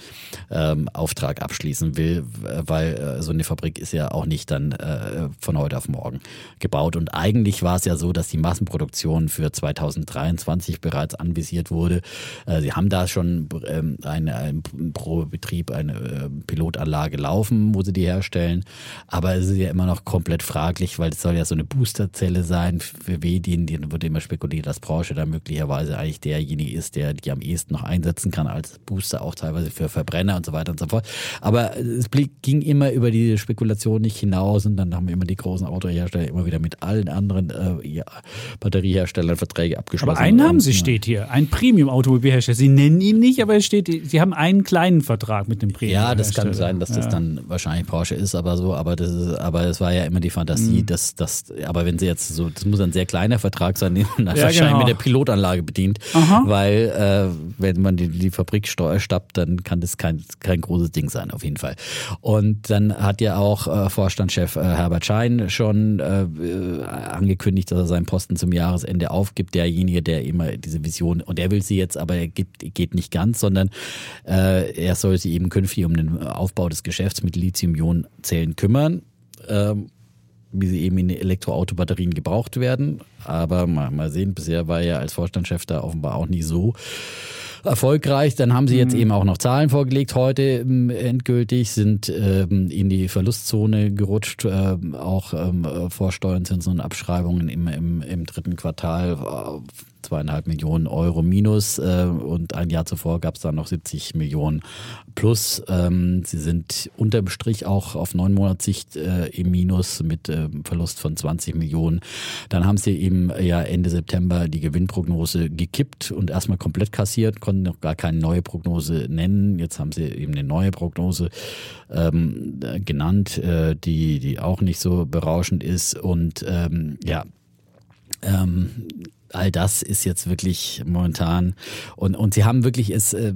ähm, Auftrag abschließen will, weil äh, so eine Fabrik ist ja auch nicht dann äh, von heute auf morgen gebaut. Und eigentlich war es ja so, dass die Massenproduktion für 2023 bereits anvisiert wurde. Äh, sie haben da schon ähm, eine, ein, pro Betrieb eine äh, Pilotanlage laufen, wo sie die herstellen. Aber es ist ja immer noch komplett fraglich, weil es soll ja so eine Boosterzelle sein für Wedin. Die wird immer spekuliert, dass Porsche da möglicherweise eigentlich derjenige ist, der die am ehesten noch einsetzen kann als Booster, auch teilweise für Verbrenner und so weiter und so fort. Aber es ging immer über die Spekulation nicht hinaus und dann haben immer die großen Autohersteller immer wieder mit allen anderen äh, ja, Batterieherstellern Verträge abgeschlossen. Aber einen haben sie, steht hier, ein Premium-Automobilhersteller. Sie nennen ihn nicht, aber es steht, sie haben einen kleinen Vertrag mit dem Premium. Ja, das kann sein, dass das ja. dann wahrscheinlich Porsche ist, aber so, aber das ist, aber es war ja immer die Fantasie, mhm. dass das, aber wenn sie jetzt so, das muss ein sehr kleiner Vertrag sein, den man ja, wahrscheinlich genau. mit der Pilotanlage bedient, Aha. weil äh, wenn man die, die Fabrik stappt, dann kann das kein, kein großes Ding sein, auf jeden Fall. Und dann hat ja auch äh, Vorstandschef äh, Herbert Schein schon äh, angekündigt, dass er seinen Posten zum Jahresende aufgibt. Derjenige, der immer diese Vision, und er will sie jetzt, aber er gibt, geht nicht ganz, sondern äh, er soll sich eben künftig um den Aufbau des Geschäfts mit Lithium-Ionen-Zellen kümmern. Ähm, wie sie eben in Elektroautobatterien gebraucht werden. Aber mal, mal sehen, bisher war er als Vorstandschef da offenbar auch nicht so erfolgreich. Dann haben sie jetzt mhm. eben auch noch Zahlen vorgelegt. Heute ähm, endgültig sind ähm, in die Verlustzone gerutscht, äh, auch ähm, Vorsteuern, Zinsen und Abschreibungen im, im, im dritten Quartal. Äh, zweieinhalb Millionen Euro minus äh, und ein Jahr zuvor gab es dann noch 70 Millionen plus. Ähm, sie sind unterm Strich auch auf neun Monatssicht äh, im Minus mit äh, Verlust von 20 Millionen. Dann haben sie eben ja Ende September die Gewinnprognose gekippt und erstmal komplett kassiert, konnten noch gar keine neue Prognose nennen. Jetzt haben sie eben eine neue Prognose ähm, genannt, äh, die, die auch nicht so berauschend ist. Und ähm, ja, ähm, all das ist jetzt wirklich momentan und und sie haben wirklich es äh,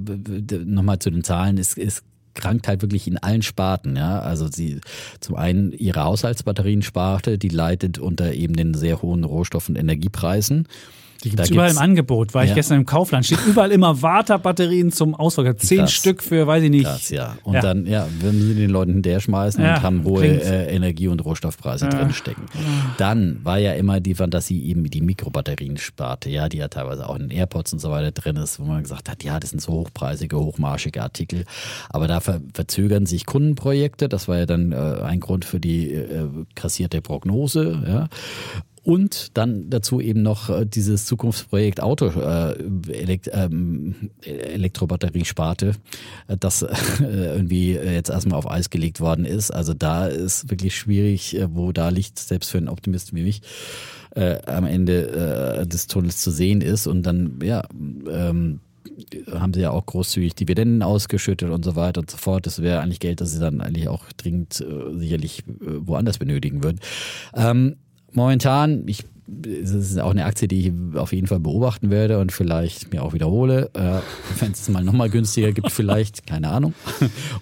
nochmal zu den Zahlen es, es krankt halt wirklich in allen Sparten, ja. Also sie zum einen ihre Haushaltsbatterien-Sparte, die leidet unter eben den sehr hohen Rohstoff- und Energiepreisen. Die gibt es überall im Angebot. War ja. ich gestern im Kaufland. Steht überall immer Warta-Batterien zum Auswahl. Zehn Krass. Stück für, weiß ich nicht. Krass, ja. Und ja. dann, ja, würden sie den Leuten hinterher schmeißen ja, und haben hohe äh, Energie- und Rohstoffpreise ja. drinstecken. Dann war ja immer die Fantasie eben die Mikrobatterien-Sparte, ja, die ja teilweise auch in AirPods und so weiter drin ist, wo man gesagt hat, ja, das sind so hochpreisige, hochmarschige Artikel. Aber da ver verzögern sich Kundenprojekte. Das war ja dann äh, ein Grund für die äh, kassierte Prognose, ja. Und dann dazu eben noch äh, dieses Zukunftsprojekt Auto äh, Elekt ähm, Elektrobatteriesparte, äh, das äh, irgendwie jetzt erstmal auf Eis gelegt worden ist. Also da ist wirklich schwierig, äh, wo da Licht selbst für einen Optimisten wie mich äh, am Ende äh, des Tunnels zu sehen ist. Und dann, ja, ähm, haben sie ja auch großzügig Dividenden ausgeschüttet und so weiter und so fort. Das wäre eigentlich Geld, das sie dann eigentlich auch dringend äh, sicherlich äh, woanders benötigen würden. Ähm, momentan, ich es ist auch eine Aktie, die ich auf jeden Fall beobachten werde und vielleicht mir auch wiederhole. Äh, Wenn es mal nochmal günstiger gibt, vielleicht, keine Ahnung.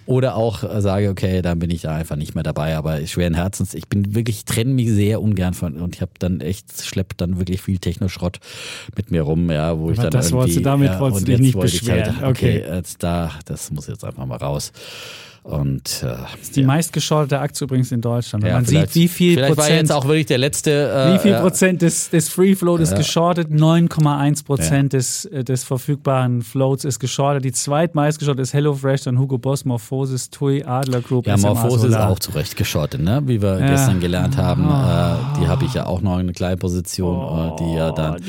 Oder auch sage, okay, dann bin ich da einfach nicht mehr dabei. Aber schweren Herzens, ich bin wirklich, trenne mich sehr ungern von und ich habe dann echt, schlepp dann wirklich viel Technoschrott mit mir rum, ja, wo ich dann das irgendwie. Wolltest du damit ja, wolltest du dich nicht beschweren. Halt, okay, okay, jetzt da, das muss jetzt einfach mal raus. Und, äh, das ist die ja. meistgeschortete Aktie übrigens in Deutschland. Ja, man sieht, wie viel vielleicht Prozent. war jetzt auch wirklich der letzte. Äh, wie viel Prozent des, des Free Float ist geschortet? 9,1 Prozent ja. des, des verfügbaren Floats ist geschortet. Die zweitmeistgeschortet ist HelloFresh, dann Hugo Boss, Morphosis, TUI, Adler Group. Ja, Morphosis ist auch zu Recht geschortet, ne? wie wir gestern gelernt haben. Oh. Äh, die habe ich ja auch noch in eine kleine Position, oh, die ja dann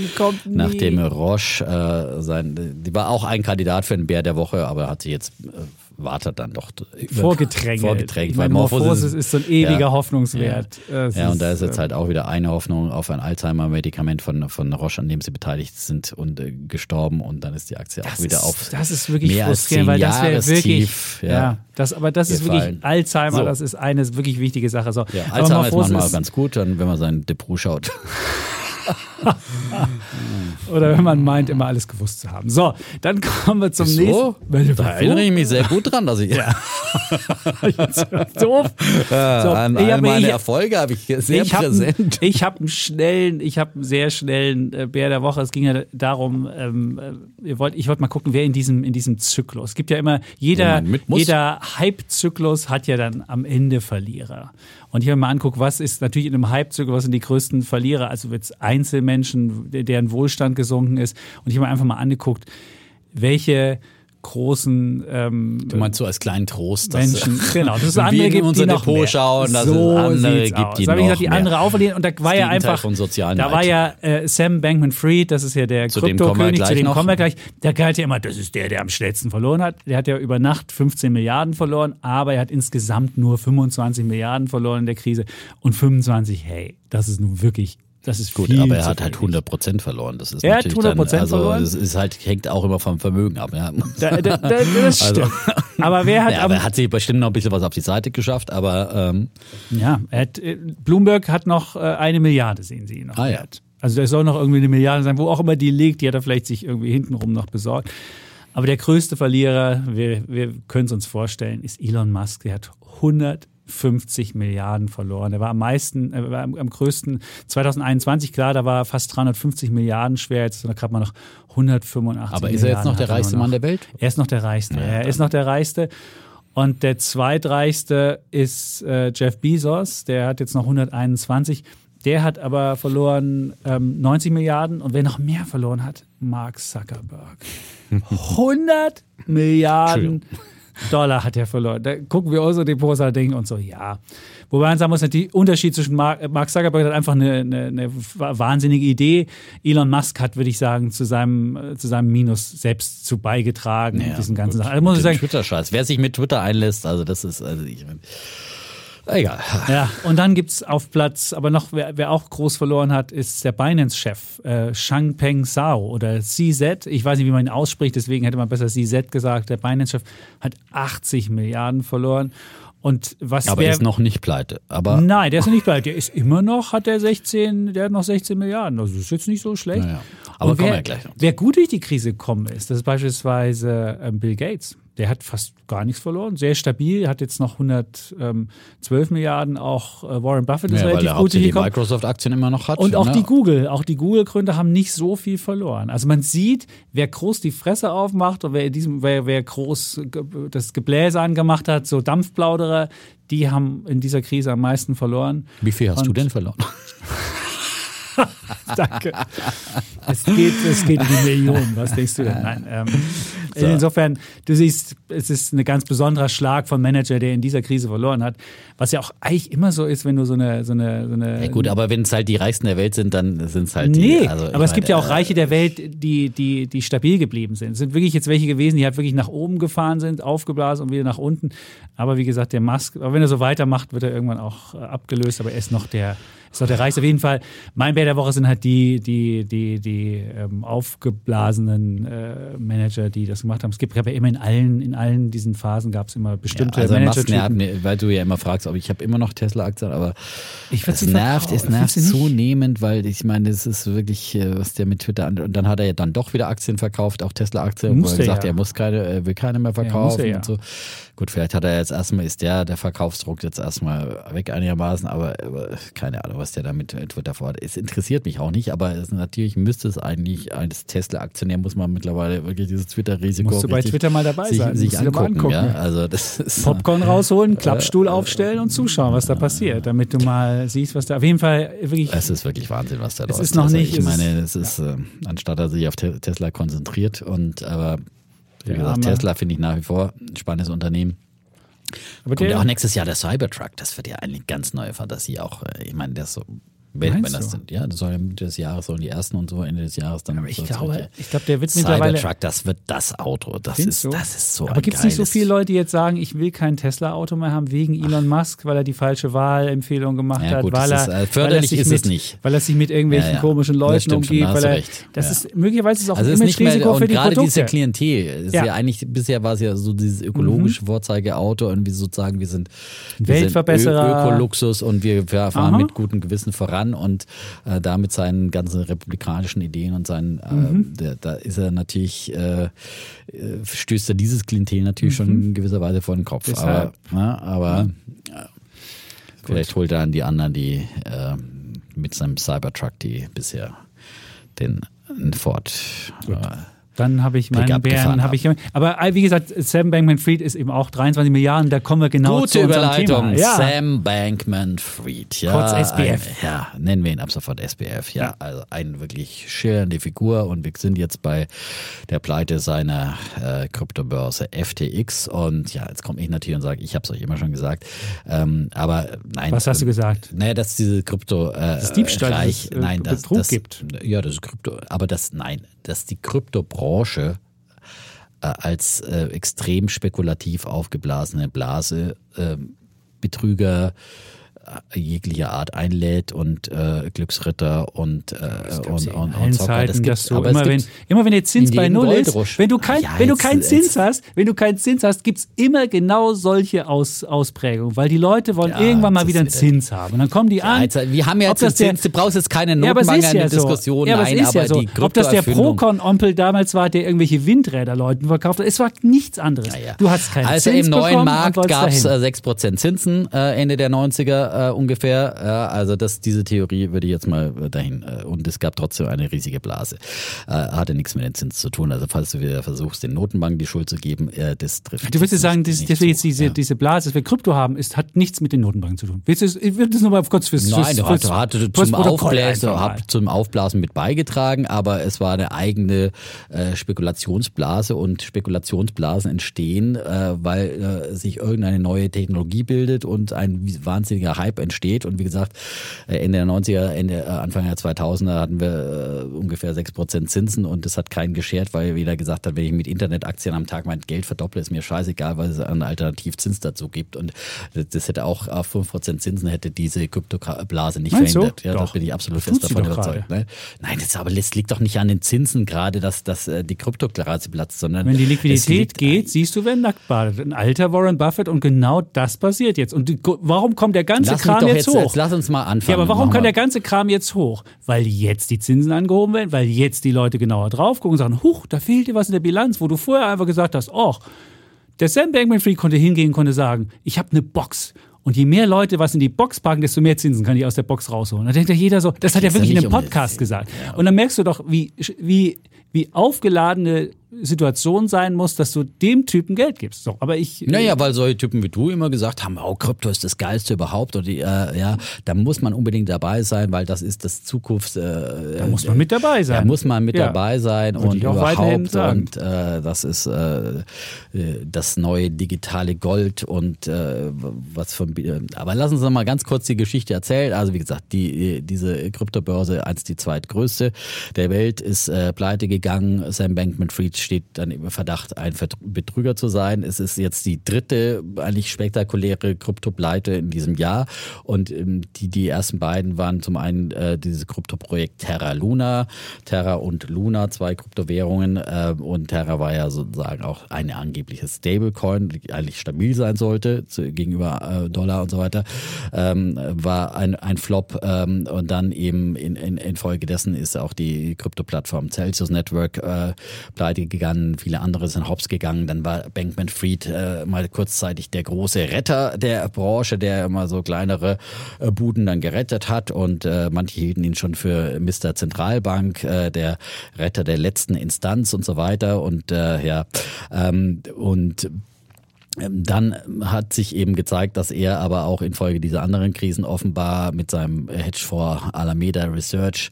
nachdem Roche äh, sein, die war auch ein Kandidat für den Bär der Woche, aber hat sie jetzt äh, wartet dann doch. Vorgedrängt. Vorgedrängt. Weil Morphosis ist so ein ewiger ja, Hoffnungswert. Ja, ja und da ist jetzt halt auch wieder eine Hoffnung auf ein Alzheimer-Medikament von, von Roche, an dem sie beteiligt sind und äh, gestorben und dann ist die Aktie auch wieder ist, auf. Das ist wirklich mehr frustrierend, weil das wäre wirklich. Tief, ja, ja, das, aber das ist wirklich Alzheimer, so. das ist eine wirklich wichtige Sache. So. Ja, Alzheimer ist manchmal ganz gut, dann, wenn man sein Depot schaut. Oder wenn man meint, immer alles gewusst zu haben. So, dann kommen wir zum Wieso? nächsten. Da erinnere ich mich sehr gut dran, dass ich. Ja. doof. Ja, so, an all meine ich, Erfolge habe ich sehr ich präsent. Hab, ich habe einen schnellen, ich habe einen sehr schnellen äh, Bär der Woche. Es ging ja darum, ähm, äh, wollt, ich wollte mal gucken, wer in diesem, in diesem Zyklus. Es gibt ja immer, jeder, jeder Hype-Zyklus hat ja dann am Ende Verlierer. Und ich habe mal anguckt, was ist natürlich in einem Hype-Zyklus, was sind die größten Verlierer? Also jetzt Einzelmenschen, deren Wohlstand gesunken ist. Und ich habe mir einfach mal angeguckt, welche großen ähm, Du meinst so als kleinen Trost, dass Menschen, genau, dass es andere wir gibt, unser die Depot schauen, dass so es andere gibt, aus. die das noch gesagt, die andere aufverlieren und da war ja einfach von sozialen da war ja äh, Sam Bankman-Fried, das ist ja der Kryptokönig, zu dem kommen wir gleich. Der galt ja immer, das ist der, der am schnellsten verloren hat. Der hat ja über Nacht 15 Milliarden verloren, aber er hat insgesamt nur 25 Milliarden verloren in der Krise und 25, hey, das ist nun wirklich das ist gut, aber er hat halt 100 Prozent verloren. Das ist er hat 100 Prozent also, verloren. Das ist halt, hängt auch immer vom Vermögen ab. Ja. Da, da, da, das stimmt. Also, aber wer hat. Ja, aber er hat sich bestimmt noch ein bisschen was auf die Seite geschafft, aber. Ähm, ja, hat, äh, Bloomberg hat noch äh, eine Milliarde, sehen Sie noch. Ah, ja. Also da soll noch irgendwie eine Milliarde sein, wo auch immer die liegt, die hat er vielleicht sich irgendwie hintenrum noch besorgt. Aber der größte Verlierer, wir, wir können es uns vorstellen, ist Elon Musk. Der hat 100 50 Milliarden verloren. Er war am meisten, er war am, am größten 2021, klar, da war fast 350 Milliarden schwer, jetzt ist er gerade mal noch 185 Aber ist er jetzt noch der reichste Mann der Welt? Er ist noch der reichste. Ja, er ist noch der reichste. Und der zweitreichste ist äh, Jeff Bezos, der hat jetzt noch 121. Der hat aber verloren ähm, 90 Milliarden und wer noch mehr verloren hat, Mark Zuckerberg. 100 Milliarden Dollar hat er verloren. Da gucken wir unsere Depots an denken und so, ja. Wobei man sagen muss, der Unterschied zwischen Mark, Mark Zuckerberg hat einfach eine, eine, eine, wahnsinnige Idee. Elon Musk hat, würde ich sagen, zu seinem, zu seinem Minus selbst zu beigetragen. Ja, diesen ganzen Sachen. Also muss ich sagen, Twitter-Scheiß. Wer sich mit Twitter einlässt, also das ist, also ich meine, Egal. Ja, und dann gibt es auf Platz, aber noch, wer, wer auch groß verloren hat, ist der Binance-Chef, äh, Changpeng Zhao oder CZ. Ich weiß nicht, wie man ihn ausspricht, deswegen hätte man besser CZ gesagt. Der Binance-Chef hat 80 Milliarden verloren. Und was aber er ist noch nicht pleite. Aber Nein, der ist noch nicht pleite. Der ist immer noch, hat der 16, der hat noch 16 Milliarden. Also das ist jetzt nicht so schlecht. Naja. Aber wer, kommen wir gleich noch. Wer gut durch die Krise gekommen ist, das ist beispielsweise ähm, Bill Gates der hat fast gar nichts verloren. Sehr stabil, hat jetzt noch 112 Milliarden. Auch äh, Warren Buffett ist ja, relativ gut die Microsoft-Aktien immer noch hat. Und auch ne? die Google, auch die Google-Gründer haben nicht so viel verloren. Also man sieht, wer groß die Fresse aufmacht und wer, in diesem, wer, wer groß das Gebläse angemacht hat, so Dampfplauderer, die haben in dieser Krise am meisten verloren. Wie viel hast und du denn verloren? Danke. Es geht, es geht in die Millionen. Was denkst du denn? Nein. Ähm, So. Insofern, du siehst, es ist ein ganz besonderer Schlag von Manager, der in dieser Krise verloren hat. Was ja auch eigentlich immer so ist, wenn du so eine. So eine, so eine ja gut, aber wenn es halt die Reichsten der Welt sind, dann sind es halt nee, die. Also aber es gibt ja auch äh, Reiche der Welt, die, die, die stabil geblieben sind. Es sind wirklich jetzt welche gewesen, die halt wirklich nach oben gefahren sind, aufgeblasen und wieder nach unten. Aber wie gesagt, der Musk, aber wenn er so weitermacht, wird er irgendwann auch äh, abgelöst. Aber er ist noch der ist doch der Reichste. Auf jeden Fall, mein Bär der Woche sind halt die, die, die, die ähm, aufgeblasenen äh, Manager, die das gemacht haben. Es gibt ja immer in allen, in allen diesen Phasen gab es immer bestimmte ja, also Manager. Nervt, weil du ja immer fragst, ob ich habe immer noch Tesla-Aktien, aber ich es nervt, es nervt zunehmend, weil ich meine, es ist wirklich, äh, was der mit Twitter an, und dann hat er ja dann doch wieder Aktien verkauft, auch Tesla-Aktien, wo er gesagt, ja. er muss keine, er will keine mehr verkaufen ja, und so. Gut, vielleicht hat er jetzt erstmal, ist der, der Verkaufsdruck jetzt erstmal weg einigermaßen, aber, aber keine Ahnung, was der da mit Twitter vorhat. Es interessiert mich auch nicht, aber es, natürlich müsste es eigentlich, als Tesla-Aktionär muss man mittlerweile wirklich dieses Twitter-Risiko. Musst du bei Twitter mal dabei sich, sein. Sich angucken, angucken. Ja? Also das ist, Popcorn rausholen, Klappstuhl äh, aufstellen und zuschauen, was da passiert, damit du mal siehst, was da auf jeden Fall wirklich. Es ist wirklich Wahnsinn, was da läuft. Es ist noch also nicht. Ich meine, es ist, ja. äh, anstatt er sich auf Tesla konzentriert und aber wie gesagt, Tesla finde ich nach wie vor ein spannendes Unternehmen. Aber Kommt ja auch nächstes Jahr der Cybertruck. Das wird ja eine ganz neue Fantasie auch. Äh, ich meine, der ist so wenn, das sind, ja, das soll Ende des Jahres sollen die ersten und so Ende des Jahres dann. Aber ich glaube, ich glaube, der wird mittlerweile. Cybertruck, das wird das Auto. Das ist, du? das ist so. Aber gibt es nicht so viele Leute, die jetzt sagen, ich will kein Tesla-Auto mehr haben wegen Elon Musk, weil er die falsche Wahlempfehlung gemacht ja, gut, hat, weil er, ist, äh, förderlich ist mit, es nicht, weil er sich mit irgendwelchen ja, ja. komischen Leuten umgeht, weil er, recht. das ist möglicherweise ist auch also ein Image-Risiko für die gerade Produkte. diese Klientel ist ja. eigentlich bisher war es ja so dieses ökologische mhm. Vorzeigeauto und wie sozusagen wir sind Weltverbesserer, Ökoluxus und wir fahren mit gutem Gewissen voran und äh, da mit seinen ganzen republikanischen Ideen und seinen, äh, mhm. der, da ist er natürlich, äh, äh stößt er dieses Klientel natürlich mhm. schon in gewisser Weise vor den Kopf. Deshalb. Aber, na, aber mhm. vielleicht holt er an die anderen, die äh, mit seinem Cybertruck, die bisher den Ford Gut. Dann habe ich meinen Bären, habe ich. Aber wie gesagt, Sam Bankman-Fried ist eben auch 23 Milliarden. Da kommen wir genau Gute zu Überleitung. Thema. Ja. Sam Bankman-Fried. Ja, Kurz SBF. Ein, ja, nennen wir ihn ab sofort SBF. Ja, ja, also eine wirklich schillernde Figur und wir sind jetzt bei der Pleite seiner äh, Kryptobörse FTX und ja, jetzt komme ich natürlich und sage, ich habe es euch immer schon gesagt. Ähm, aber nein. Was hast du gesagt? Naja, dass diese Krypto äh, das Diebstahl, das, äh, nein, das, das, gibt. Ja, das ist Krypto, aber das nein, dass die Kryptobranche äh, als äh, extrem spekulativ aufgeblasene Blase äh, Betrüger jeglicher Art einlädt und äh, Glücksritter und, äh, und, und, und Zocker. Das gibt's, so. immer, wenn, immer wenn der Zins bei Null ist, wenn du, kein, ja, wenn du keinen Zins hast, wenn du keinen Zins hast, gibt es immer genau solche Aus, Ausprägungen, weil die Leute wollen ja, irgendwann mal wieder einen Zins haben. Und dann kommen die ja, an. Jetzt, wir haben ja jetzt Zins, du brauchst jetzt keine Notenbank ja, ja Diskussion, ja, aber nein, aber so. die Ob das der Procon-Ompel damals war, der irgendwelche Windräder Leuten verkauft hat, es war nichts anderes. Du hast keinen also Zins im neuen Markt gab es äh, 6% Zinsen äh, Ende der 90er äh, ungefähr. Ja, also das, diese Theorie würde ich jetzt mal dahin. Äh, und es gab trotzdem eine riesige Blase. Äh, hatte nichts mit den Zins zu tun. Also falls du wieder versuchst, den Notenbanken die Schuld zu geben, äh, das trifft. Du würdest sagen, dass, dass wir jetzt diese, ja. diese Blase, dass wir Krypto haben, ist, hat nichts mit den Notenbanken zu tun. Willst du, ich würde das nochmal kurz fürs, Nein, fürs, fürs, hat, hat zum, Aufblasen, hat zum Aufblasen mit beigetragen, aber es war eine eigene äh, Spekulationsblase und Spekulationsblasen entstehen, äh, weil äh, sich irgendeine neue Technologie bildet und ein wahnsinniger Hype entsteht und wie gesagt, äh, Ende der 90er, Ende, äh, Anfang der 2000er hatten wir äh, ungefähr 6% Zinsen und das hat keinen geschert, weil jeder gesagt hat, wenn ich mit Internetaktien am Tag mein Geld verdopple, ist mir scheißegal, weil es einen Alternativzins dazu gibt und das hätte auch auf 5% Zinsen hätte diese Kryptoblase nicht Meinst verhindert. Du? Ja, da bin ich absolut fest davon überzeugt. Ne? Nein, das, aber das liegt doch nicht an den Zinsen gerade, dass, dass die Kryptoblase platzt, sondern wenn die Liquidität geht, siehst du, wer nackt badet. Ein alter Warren Buffett und genau das passiert jetzt. Und die, warum kommt der ganze Lass Kram jetzt, jetzt hoch? Jetzt lass uns mal anfangen. Ja, aber warum kann der ganze Kram jetzt hoch? Weil jetzt die Zinsen angehoben werden, weil jetzt die Leute genauer drauf gucken und sagen, huch, da fehlt dir was in der Bilanz, wo du vorher einfach gesagt hast, oh, der Sam Bankman-Fried konnte hingehen und konnte sagen, ich habe eine Box und je mehr Leute was in die Box packen, desto mehr Zinsen kann ich aus der Box rausholen. Da denkt ja jeder so, das hat er wirklich in einem Podcast gesagt. Und dann merkst du doch, wie, wie, wie aufgeladene Situation sein muss, dass du dem Typen Geld gibst. So, aber ich. Naja, weil solche Typen wie du immer gesagt haben, oh, Krypto ist das Geilste überhaupt. Und die, äh, ja, da muss man unbedingt dabei sein, weil das ist das Zukunfts. Äh, da muss man mit dabei sein. Da muss man mit ja. dabei sein Würde und überhaupt. Und äh, das ist äh, äh, das neue digitale Gold und äh, was von. Aber lassen Sie uns mal ganz kurz die Geschichte erzählen. Also wie gesagt, die diese Kryptobörse, eins die zweitgrößte der Welt, ist pleite gegangen. Sam Bankman-Fried steht dann im Verdacht, ein Betrüger zu sein. Es ist jetzt die dritte eigentlich spektakuläre Kryptopleite in diesem Jahr. Und ähm, die, die ersten beiden waren zum einen äh, dieses Kryptoprojekt Terra Luna, Terra und Luna, zwei Kryptowährungen. Äh, und Terra war ja sozusagen auch eine angebliche Stablecoin, die eigentlich stabil sein sollte zu, gegenüber äh, Dollar und so weiter. Ähm, war ein, ein Flop. Ähm, und dann eben in, in, infolgedessen ist auch die Krypto-Plattform Celsius Network äh, pleite gegangen, viele andere sind hops gegangen. Dann war Bankman Fried äh, mal kurzzeitig der große Retter der Branche, der immer so kleinere äh, Buden dann gerettet hat und äh, manche hielten ihn schon für Mr. Zentralbank, äh, der Retter der letzten Instanz und so weiter. Und äh, ja, ähm, und dann hat sich eben gezeigt, dass er aber auch infolge dieser anderen Krisen offenbar mit seinem Hedgefonds Alameda Research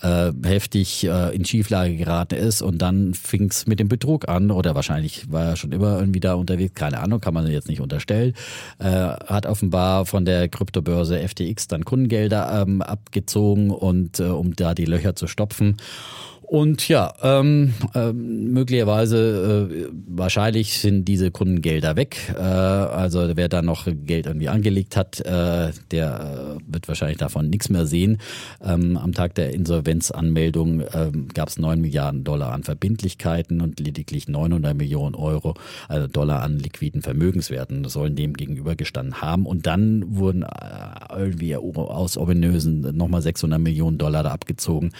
äh, heftig äh, in Schieflage geraten ist. Und dann fing es mit dem Betrug an oder wahrscheinlich war er schon immer irgendwie da unterwegs, keine Ahnung, kann man jetzt nicht unterstellen, äh, hat offenbar von der Kryptobörse FTX dann Kundengelder ähm, abgezogen und äh, um da die Löcher zu stopfen und ja, ähm, äh, möglicherweise, äh, wahrscheinlich sind diese Kundengelder weg. Äh, also wer da noch Geld irgendwie angelegt hat, äh, der äh, wird wahrscheinlich davon nichts mehr sehen. Ähm, am Tag der Insolvenzanmeldung äh, gab es 9 Milliarden Dollar an Verbindlichkeiten und lediglich 900 Millionen Euro, also Dollar an liquiden Vermögenswerten sollen dem gegenübergestanden haben. Und dann wurden äh, irgendwie aus ominösen nochmal 600 Millionen Dollar da abgezogen,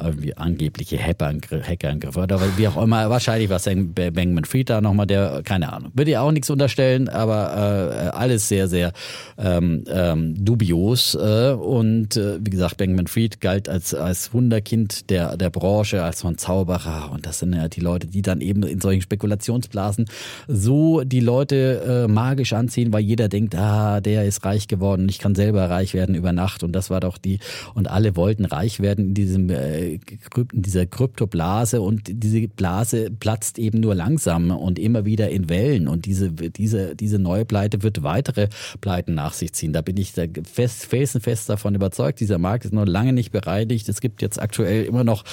irgendwie angeblich angebliche Hackerangriffe oder wie auch immer. Wahrscheinlich war Bankman Fried da nochmal der, keine Ahnung. Würde ich auch nichts unterstellen, aber äh, alles sehr, sehr ähm, ähm, dubios. Äh, und äh, wie gesagt, Bankman Fried galt als, als Wunderkind der, der Branche, als ein Zauberer. Und das sind ja die Leute, die dann eben in solchen Spekulationsblasen so die Leute äh, magisch anziehen, weil jeder denkt, ah, der ist reich geworden, ich kann selber reich werden über Nacht. Und das war doch die, und alle wollten reich werden in diesem, äh, in diesem dieser Kryptoblase und diese Blase platzt eben nur langsam und immer wieder in Wellen und diese, diese, diese neue Pleite wird weitere Pleiten nach sich ziehen. Da bin ich da fest, felsenfest davon überzeugt. Dieser Markt ist noch lange nicht bereinigt. Es gibt jetzt aktuell immer noch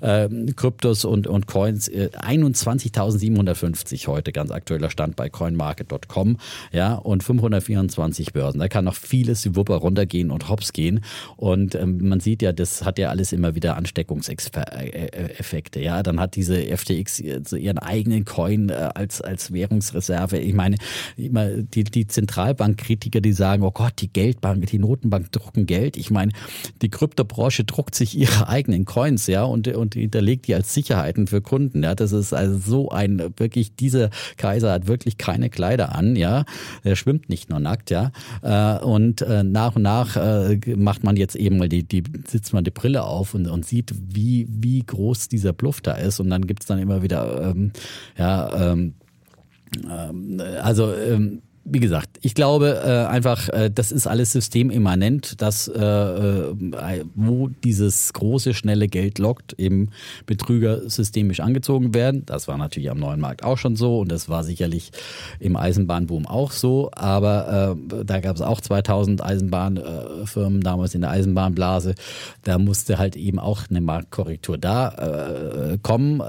äh, Kryptos und, und Coins. Äh, 21.750 heute ganz aktueller Stand bei coinmarket.com. Ja, und 524 Börsen. Da kann noch vieles Wupper runtergehen und hops gehen. Und ähm, man sieht ja, das hat ja alles immer wieder Ansteckungseffekte Effekte. Ja, dann hat diese FTX ihren eigenen Coin äh, als, als Währungsreserve. Ich meine, die, die Zentralbankkritiker, die sagen, oh Gott, die Geldbank, die Notenbank drucken Geld. Ich meine, die Kryptobranche druckt sich ihre eigenen Coins, ja, und, und hinterlegt die als Sicherheiten für Kunden. Ja, das ist also so ein, wirklich, dieser Kaiser hat wirklich keine Kleider an, ja. Er schwimmt nicht nur nackt, ja. Äh, und äh, nach und nach macht man jetzt eben mal die, die, sitzt man die Brille auf und, und sieht, wie, wie wie groß dieser Bluff da ist. Und dann gibt es dann immer wieder, ähm, ja, ähm, ähm, also ähm, wie gesagt, ich glaube äh, einfach, äh, das ist alles systemimmanent, dass äh, äh, wo dieses große, schnelle Geld lockt, eben Betrüger systemisch angezogen werden. Das war natürlich am neuen Markt auch schon so und das war sicherlich im Eisenbahnboom auch so. Aber äh, da gab es auch 2000 Eisenbahnfirmen damals in der Eisenbahnblase. Da musste halt eben auch eine Marktkorrektur da äh, kommen.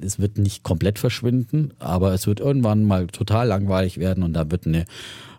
Es wird nicht komplett verschwinden, aber es wird irgendwann mal total langweilig werden und da wird eine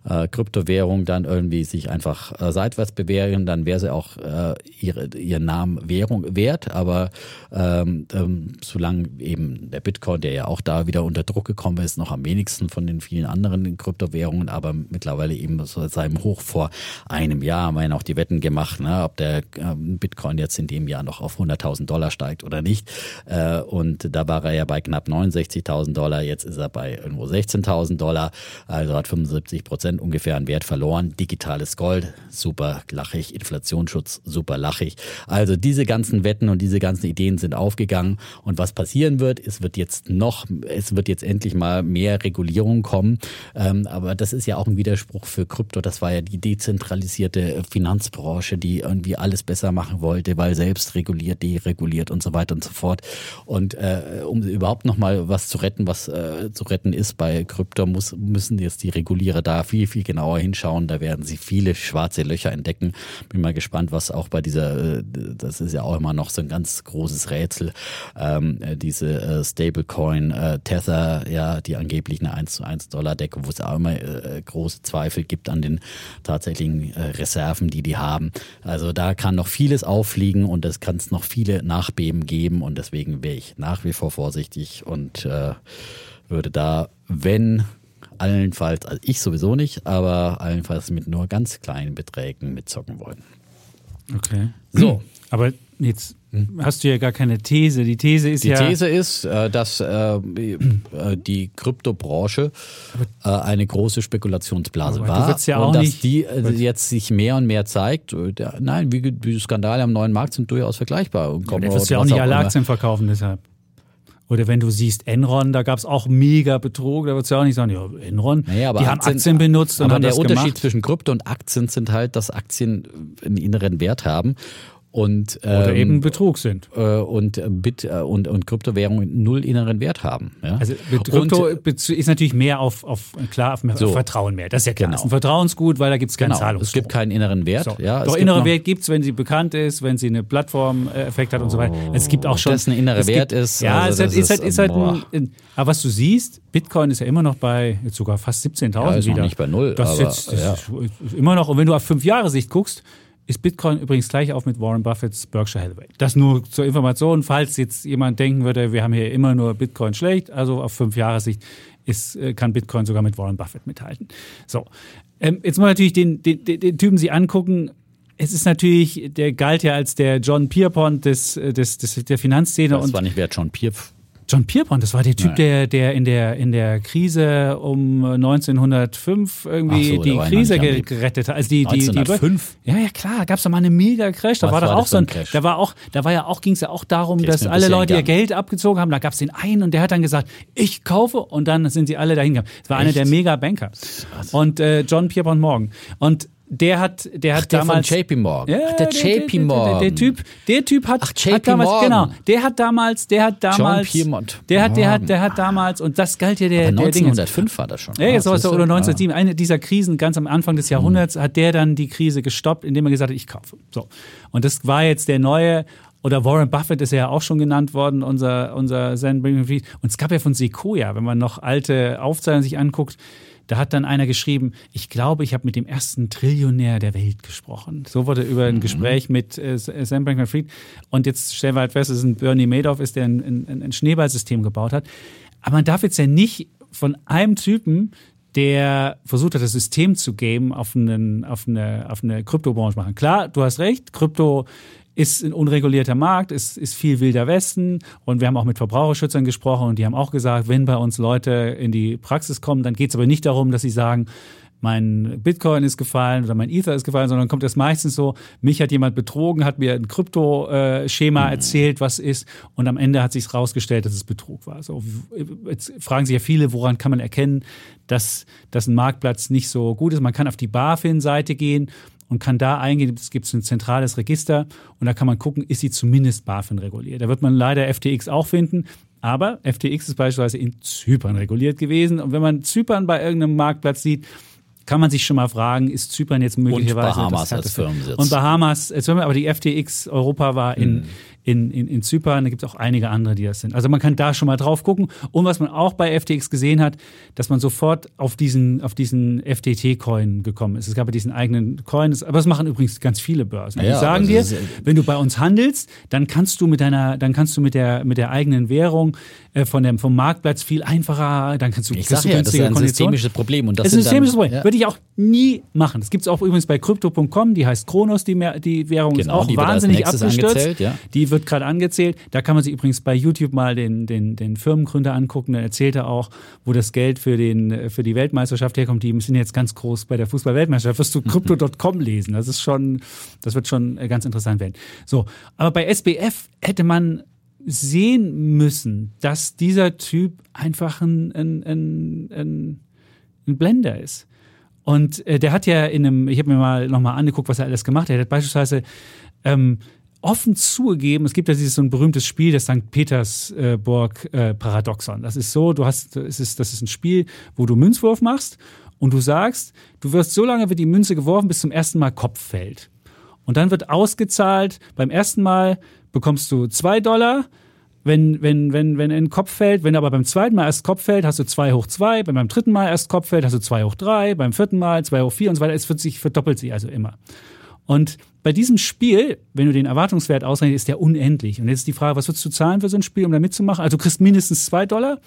äh, Kryptowährung dann irgendwie sich einfach äh, seitwärts bewähren, dann wäre sie auch äh, ihre, ihren Namen Währung wert. Aber ähm, ähm, solange eben der Bitcoin, der ja auch da wieder unter Druck gekommen ist, noch am wenigsten von den vielen anderen Kryptowährungen, aber mittlerweile eben so seinem Hoch vor einem Jahr haben wir ja auch die Wetten gemacht, ne, ob der ähm, Bitcoin jetzt in dem Jahr noch auf 100.000 Dollar steigt oder nicht. Äh, und da war er ja bei knapp 69.000 Dollar, jetzt ist er bei irgendwo 16.000 Dollar, also hat 75 Prozent Ungefähr an Wert verloren. Digitales Gold, super lachig. Inflationsschutz, super lachig. Also diese ganzen Wetten und diese ganzen Ideen sind aufgegangen. Und was passieren wird, es wird jetzt noch, es wird jetzt endlich mal mehr Regulierung kommen. Ähm, aber das ist ja auch ein Widerspruch für Krypto. Das war ja die dezentralisierte Finanzbranche, die irgendwie alles besser machen wollte, weil selbst reguliert, dereguliert und so weiter und so fort. Und äh, um überhaupt noch mal was zu retten, was äh, zu retten ist bei Krypto, muss, müssen jetzt die Regulierer da viel, viel genauer hinschauen. Da werden sie viele schwarze Löcher entdecken. Bin mal gespannt, was auch bei dieser, äh, das ist ja auch immer noch so ein ganz großes Rätsel, ähm, diese äh, Stablecoin äh, Tether, ja, die angeblich eine 1 zu 1 Dollar Decke, wo es auch immer äh, große Zweifel gibt an den tatsächlichen äh, Reserven, die die haben. Also da kann noch vieles auffliegen und es kann es noch viele Nachbeben geben und deswegen wäre ich nach wie vor vorsichtig und äh, würde da, wenn allenfalls, also ich sowieso nicht, aber allenfalls mit nur ganz kleinen Beträgen mitzocken wollen. Okay. So. Aber jetzt hast du ja gar keine These. Die These ist die ja. Die These ist, äh, dass äh, die Kryptobranche äh, eine große Spekulationsblase war ja und dass die jetzt sich mehr und mehr zeigt. Nein, wie, wie Skandale am neuen Markt sind durchaus vergleichbar. Und ja, wirst ja auch nicht alle Aktien verkaufen deshalb. Oder wenn du siehst Enron, da gab es auch mega Betrug, da würdest du ja auch nicht sagen, ja, Enron, naja, die Aktien, haben Aktien benutzt und aber haben der das Unterschied gemacht. zwischen Krypto und Aktien sind halt, dass Aktien einen inneren Wert haben und ähm, oder eben Betrug sind äh, und Bit äh, und und Kryptowährungen null inneren Wert haben. Ja? Also Krypto und, ist natürlich mehr auf, auf klar auf, so. Vertrauen mehr. Das ist ja klar. Genau. Das ist ein Vertrauensgut, weil da gibt es keinen genau. Zahlungsdruck. Es gibt keinen inneren Wert. So. Ja, Doch inneren Wert gibt es, wenn sie bekannt ist, wenn sie eine Plattform-Effekt hat und so weiter. Es gibt auch schon. Das ein innerer Wert gibt, ist. Ja, also es ist, halt, ist halt ein, ein, aber was du siehst, Bitcoin ist ja immer noch bei jetzt sogar fast 17.000 ja, ist wieder. Noch nicht bei null. Das, aber, jetzt, das ja. ist immer noch. Und wenn du auf fünf Jahre Sicht guckst, ist Bitcoin übrigens gleich auf mit Warren Buffetts Berkshire Hathaway. Das nur zur Information, falls jetzt jemand denken würde, wir haben hier immer nur Bitcoin schlecht, also auf fünf Jahre Sicht ist, äh, kann Bitcoin sogar mit Warren Buffett mithalten. So, ähm, jetzt mal natürlich den, den, den Typen Sie angucken. Es ist natürlich, der galt ja als der John Pierpont des, äh, des, des, der Finanzszene. Das war nicht wer John Pierpont. John Pierpont, das war der Typ, der, der in der, in der Krise um 1905 irgendwie so, die Krise gerettet hat. Also die, 1905? Die, ja, ja, klar, gab es da mal eine Mega-Crash. Da Was war doch auch so ein, da war auch, da war ja auch, ging es ja auch darum, der dass alle Leute ihr Geld abgezogen haben. Da gab es den einen und der hat dann gesagt, ich kaufe und dann sind sie alle dahin gegangen. Es war Echt? einer der Mega-Banker. Und äh, John Pierpont Morgan. Und der hat, der hat Ach, der damals. Von JP Morgan. Ja, Ach, der, der JP Morgan. Der, der, Typ, der Typ hat, Ach, JP hat damals, Morgan. genau, der hat damals, der hat damals, John Pierpont. der hat, der hat, der hat damals, und das galt ja der, Aber der 1905 war das schon. Ja, jetzt ah, oder 1907. Eine dieser Krisen ganz am Anfang des Jahrhunderts hm. hat der dann die Krise gestoppt, indem er gesagt hat, ich kaufe. So. Und das war jetzt der neue, oder Warren Buffett ist ja auch schon genannt worden, unser, unser Zen Und es gab ja von Sequoia, wenn man noch alte Aufzeichnungen sich anguckt, da hat dann einer geschrieben, ich glaube, ich habe mit dem ersten Trillionär der Welt gesprochen. So wurde über ein mhm. Gespräch mit äh, Sam Bankman-Fried. Und jetzt stellen wir halt fest, es ist ein Bernie Madoff, ist der ein, ein, ein Schneeballsystem gebaut hat. Aber man darf jetzt ja nicht von einem Typen der versucht hat, das System zu geben, auf, einen, auf eine, auf eine Kryptobranche machen. Klar, du hast recht, Krypto ist ein unregulierter Markt, ist, ist viel wilder Westen und wir haben auch mit Verbraucherschützern gesprochen und die haben auch gesagt, wenn bei uns Leute in die Praxis kommen, dann geht es aber nicht darum, dass sie sagen, mein Bitcoin ist gefallen oder mein Ether ist gefallen, sondern kommt es meistens so, mich hat jemand betrogen, hat mir ein Krypto-Schema mhm. erzählt, was ist, und am Ende hat sich rausgestellt, dass es Betrug war. So, jetzt fragen sich ja viele, woran kann man erkennen, dass, dass ein Marktplatz nicht so gut ist. Man kann auf die BaFin-Seite gehen und kann da eingehen, es gibt ein zentrales Register und da kann man gucken, ist sie zumindest BaFin reguliert. Da wird man leider FTX auch finden, aber FTX ist beispielsweise in Zypern reguliert gewesen und wenn man Zypern bei irgendeinem Marktplatz sieht, kann man sich schon mal fragen, ist Zypern jetzt möglicherweise und Bahamas als Firmensitz. Und Bahamas als Firmensitz, aber die FTX Europa war in, mhm in, in, in Zypern, da gibt es auch einige andere, die das sind. Also man kann da schon mal drauf gucken. Und was man auch bei FTX gesehen hat, dass man sofort auf diesen, auf diesen FTT-Coin gekommen ist. Es gab ja diesen eigenen Coin, aber das machen übrigens ganz viele Börsen. Ja, die sagen dir, wenn du bei uns handelst, dann kannst du mit deiner, dann kannst du mit der, mit der eigenen Währung äh, von dem, vom Marktplatz viel einfacher, dann kannst du Ich sag ja, das ist ein systemisches Problem. Und das ist ein systemisches Problem. Ja. Würde ich auch nie machen. Das gibt es auch übrigens bei Crypto.com, die heißt Kronos, die, die Währung genau, ist auch wahnsinnig abgestürzt. Ja. Die wird gerade angezählt. Da kann man sich übrigens bei YouTube mal den, den, den Firmengründer angucken. Da erzählt er auch, wo das Geld für, den, für die Weltmeisterschaft herkommt. Die sind jetzt ganz groß bei der Fußball-Weltmeisterschaft. Wirst du Crypto.com lesen. Das ist schon, das wird schon ganz interessant werden. So, aber bei SBF hätte man sehen müssen, dass dieser Typ einfach ein, ein, ein, ein, ein Blender ist. Und äh, der hat ja in einem, ich habe mir mal nochmal angeguckt, was er alles gemacht hat. Er hat beispielsweise ähm, offen zugegeben, es gibt ja dieses so ein berühmtes Spiel, das St. Petersburg äh, Paradoxon. Das ist so, du hast, es ist, das ist ein Spiel, wo du Münzwurf machst und du sagst, du wirst so lange wird die Münze geworfen, bis zum ersten Mal Kopf fällt. Und dann wird ausgezahlt, beim ersten Mal bekommst du zwei Dollar, wenn, wenn, wenn, wenn ein Kopf fällt, wenn aber beim zweiten Mal erst Kopf fällt, hast du zwei hoch zwei, wenn beim dritten Mal erst Kopf fällt, hast du zwei hoch drei, beim vierten Mal zwei hoch vier und so weiter. Es wird sich, verdoppelt sich also immer. Und bei diesem Spiel, wenn du den Erwartungswert ausrechnest, ist der unendlich. Und jetzt ist die Frage, was würdest du zahlen für so ein Spiel, um da mitzumachen? Also du kriegst mindestens zwei Dollar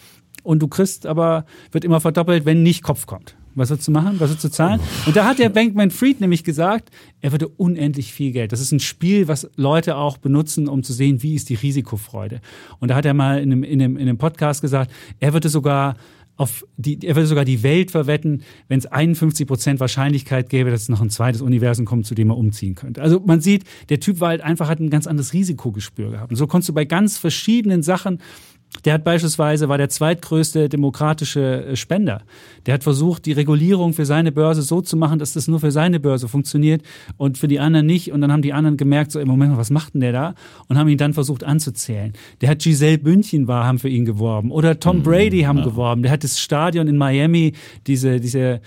und du kriegst aber, wird immer verdoppelt, wenn nicht Kopf kommt. Was sollst du machen? Was sollst du zahlen? Und da hat der Bankman Fried nämlich gesagt, er würde unendlich viel Geld. Das ist ein Spiel, was Leute auch benutzen, um zu sehen, wie ist die Risikofreude. Und da hat er mal in einem, in einem, in einem Podcast gesagt, er würde sogar auf die, er würde sogar die Welt verwetten, wenn es 51 Prozent Wahrscheinlichkeit gäbe, dass es noch ein zweites Universum kommt, zu dem er umziehen könnte. Also man sieht, der Typ war halt einfach, hat ein ganz anderes Risikogespür gehabt. Und so konntest du bei ganz verschiedenen Sachen der hat beispielsweise, war der zweitgrößte demokratische äh, Spender. Der hat versucht, die Regulierung für seine Börse so zu machen, dass das nur für seine Börse funktioniert und für die anderen nicht. Und dann haben die anderen gemerkt, so im Moment, was macht denn der da? Und haben ihn dann versucht anzuzählen. Der hat Giselle Bündchen war, haben für ihn geworben. Oder Tom mhm, Brady haben ja. geworben. Der hat das Stadion in Miami, diese, diese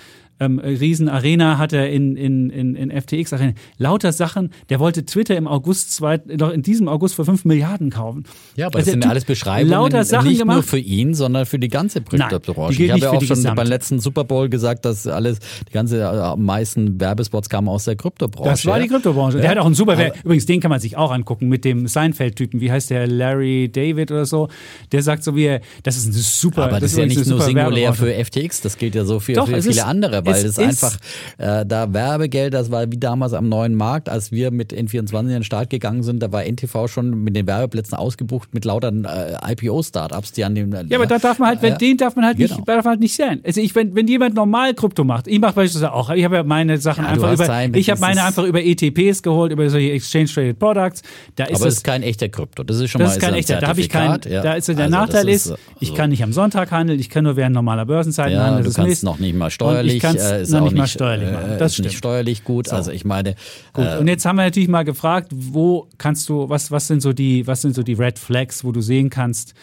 ähm, Riesenarena hat er in, in, in, in FTX Arena. Lauter Sachen. Der wollte Twitter im August, zwei, doch in diesem August für 5 Milliarden kaufen. Ja, aber also das sind alles Beschreibungen lauter Sachen nicht gemacht. nur für ihn, sondern für die ganze Kryptobranche. Ich habe ja auch schon beim letzten Super Bowl gesagt, dass alles, die ganze äh, meisten Werbespots kamen aus der Kryptobranche. Das war die Kryptobranche. Ja. Der hat auch einen super, aber, übrigens, den kann man sich auch angucken mit dem Seinfeld-Typen. Wie heißt der? Larry David oder so. Der sagt so wie, das ist ein super. Aber das, das ist ja nicht nur singulär für FTX, das gilt ja so für, Doch, für viele ist, andere, weil es, es einfach äh, da Werbegeld, das war wie damals am neuen Markt, als wir mit N24 in den Start gegangen sind, da war NTV schon mit den Werbeplätzen ausgebucht mit lauter äh, IPO-Startups, die an dem. Äh, ja, aber da darf man halt, wenn, den darf man halt genau. nicht, darf man halt nicht sein. Also ich, wenn, wenn jemand normal Krypto macht, ich mache beispielsweise auch, ich habe ja meine Sachen ja, einfach über, sein, ich habe meine einfach über ETPs geholt, über solche Exchange Traded Products. Da ist aber es ist kein echter Krypto. Das ist schon das mal ist kein echter. Da habe ich kein. Ja. Da ist der also Nachteil ist, ist, ich kann nicht am Sonntag handeln, ich kann nur während normaler Börsenzeiten ja, handeln. Du kannst Mist. noch nicht mal steuerlich. Und ich kann äh, noch nicht mal steuerlich machen. Äh, das ist nicht steuerlich gut. So. Also ich meine. Gut. Äh, und jetzt haben wir natürlich mal gefragt, wo kannst du, was, was sind so die, was sind so die Red Flags, wo du sehen kannst,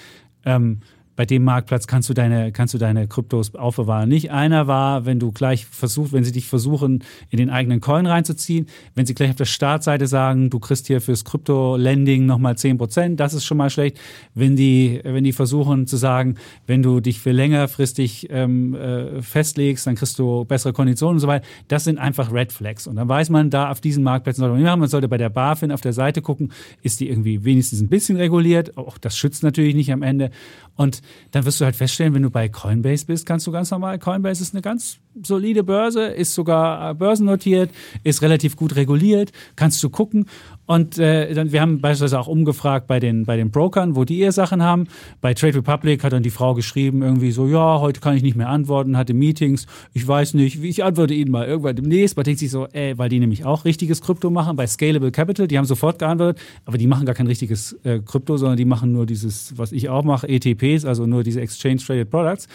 ähm, bei dem Marktplatz kannst du deine, kannst du deine Kryptos aufbewahren. Nicht einer war, wenn du gleich versuchst, wenn sie dich versuchen, in den eigenen Coin reinzuziehen, wenn sie gleich auf der Startseite sagen, du kriegst hier fürs Krypto-Lending nochmal 10 Prozent, das ist schon mal schlecht. Wenn die, wenn die versuchen zu sagen, wenn du dich für längerfristig ähm, äh, festlegst, dann kriegst du bessere Konditionen und so weiter, das sind einfach Red Flags. Und dann weiß man, da auf diesen Marktplätzen sollte man machen. Man sollte bei der BaFin auf der Seite gucken, ist die irgendwie wenigstens ein bisschen reguliert. Auch das schützt natürlich nicht am Ende. Und dann wirst du halt feststellen, wenn du bei Coinbase bist, kannst du ganz normal, Coinbase ist eine ganz solide Börse, ist sogar äh, börsennotiert, ist relativ gut reguliert, kannst du gucken. Und äh, dann, wir haben beispielsweise auch umgefragt bei den, bei den Brokern, wo die ihr Sachen haben. Bei Trade Republic hat dann die Frau geschrieben, irgendwie so, ja, heute kann ich nicht mehr antworten, hatte Meetings, ich weiß nicht, ich antworte Ihnen mal irgendwann demnächst. Man denkt sich so, ey, weil die nämlich auch richtiges Krypto machen, bei Scalable Capital, die haben sofort geantwortet, aber die machen gar kein richtiges äh, Krypto, sondern die machen nur dieses, was ich auch mache, ETPs, also nur diese Exchange Traded Products.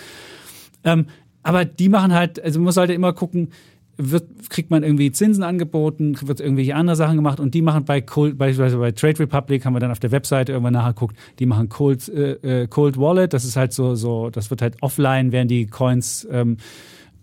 Ähm, aber die machen halt, also man muss halt immer gucken, wird, kriegt man irgendwie Zinsen angeboten, wird irgendwelche andere Sachen gemacht und die machen bei Cold, beispielsweise bei Trade Republic, haben wir dann auf der Webseite irgendwann nachgeguckt, die machen Cold, äh, äh Cold Wallet, das ist halt so, so, das wird halt offline, werden die Coins ähm,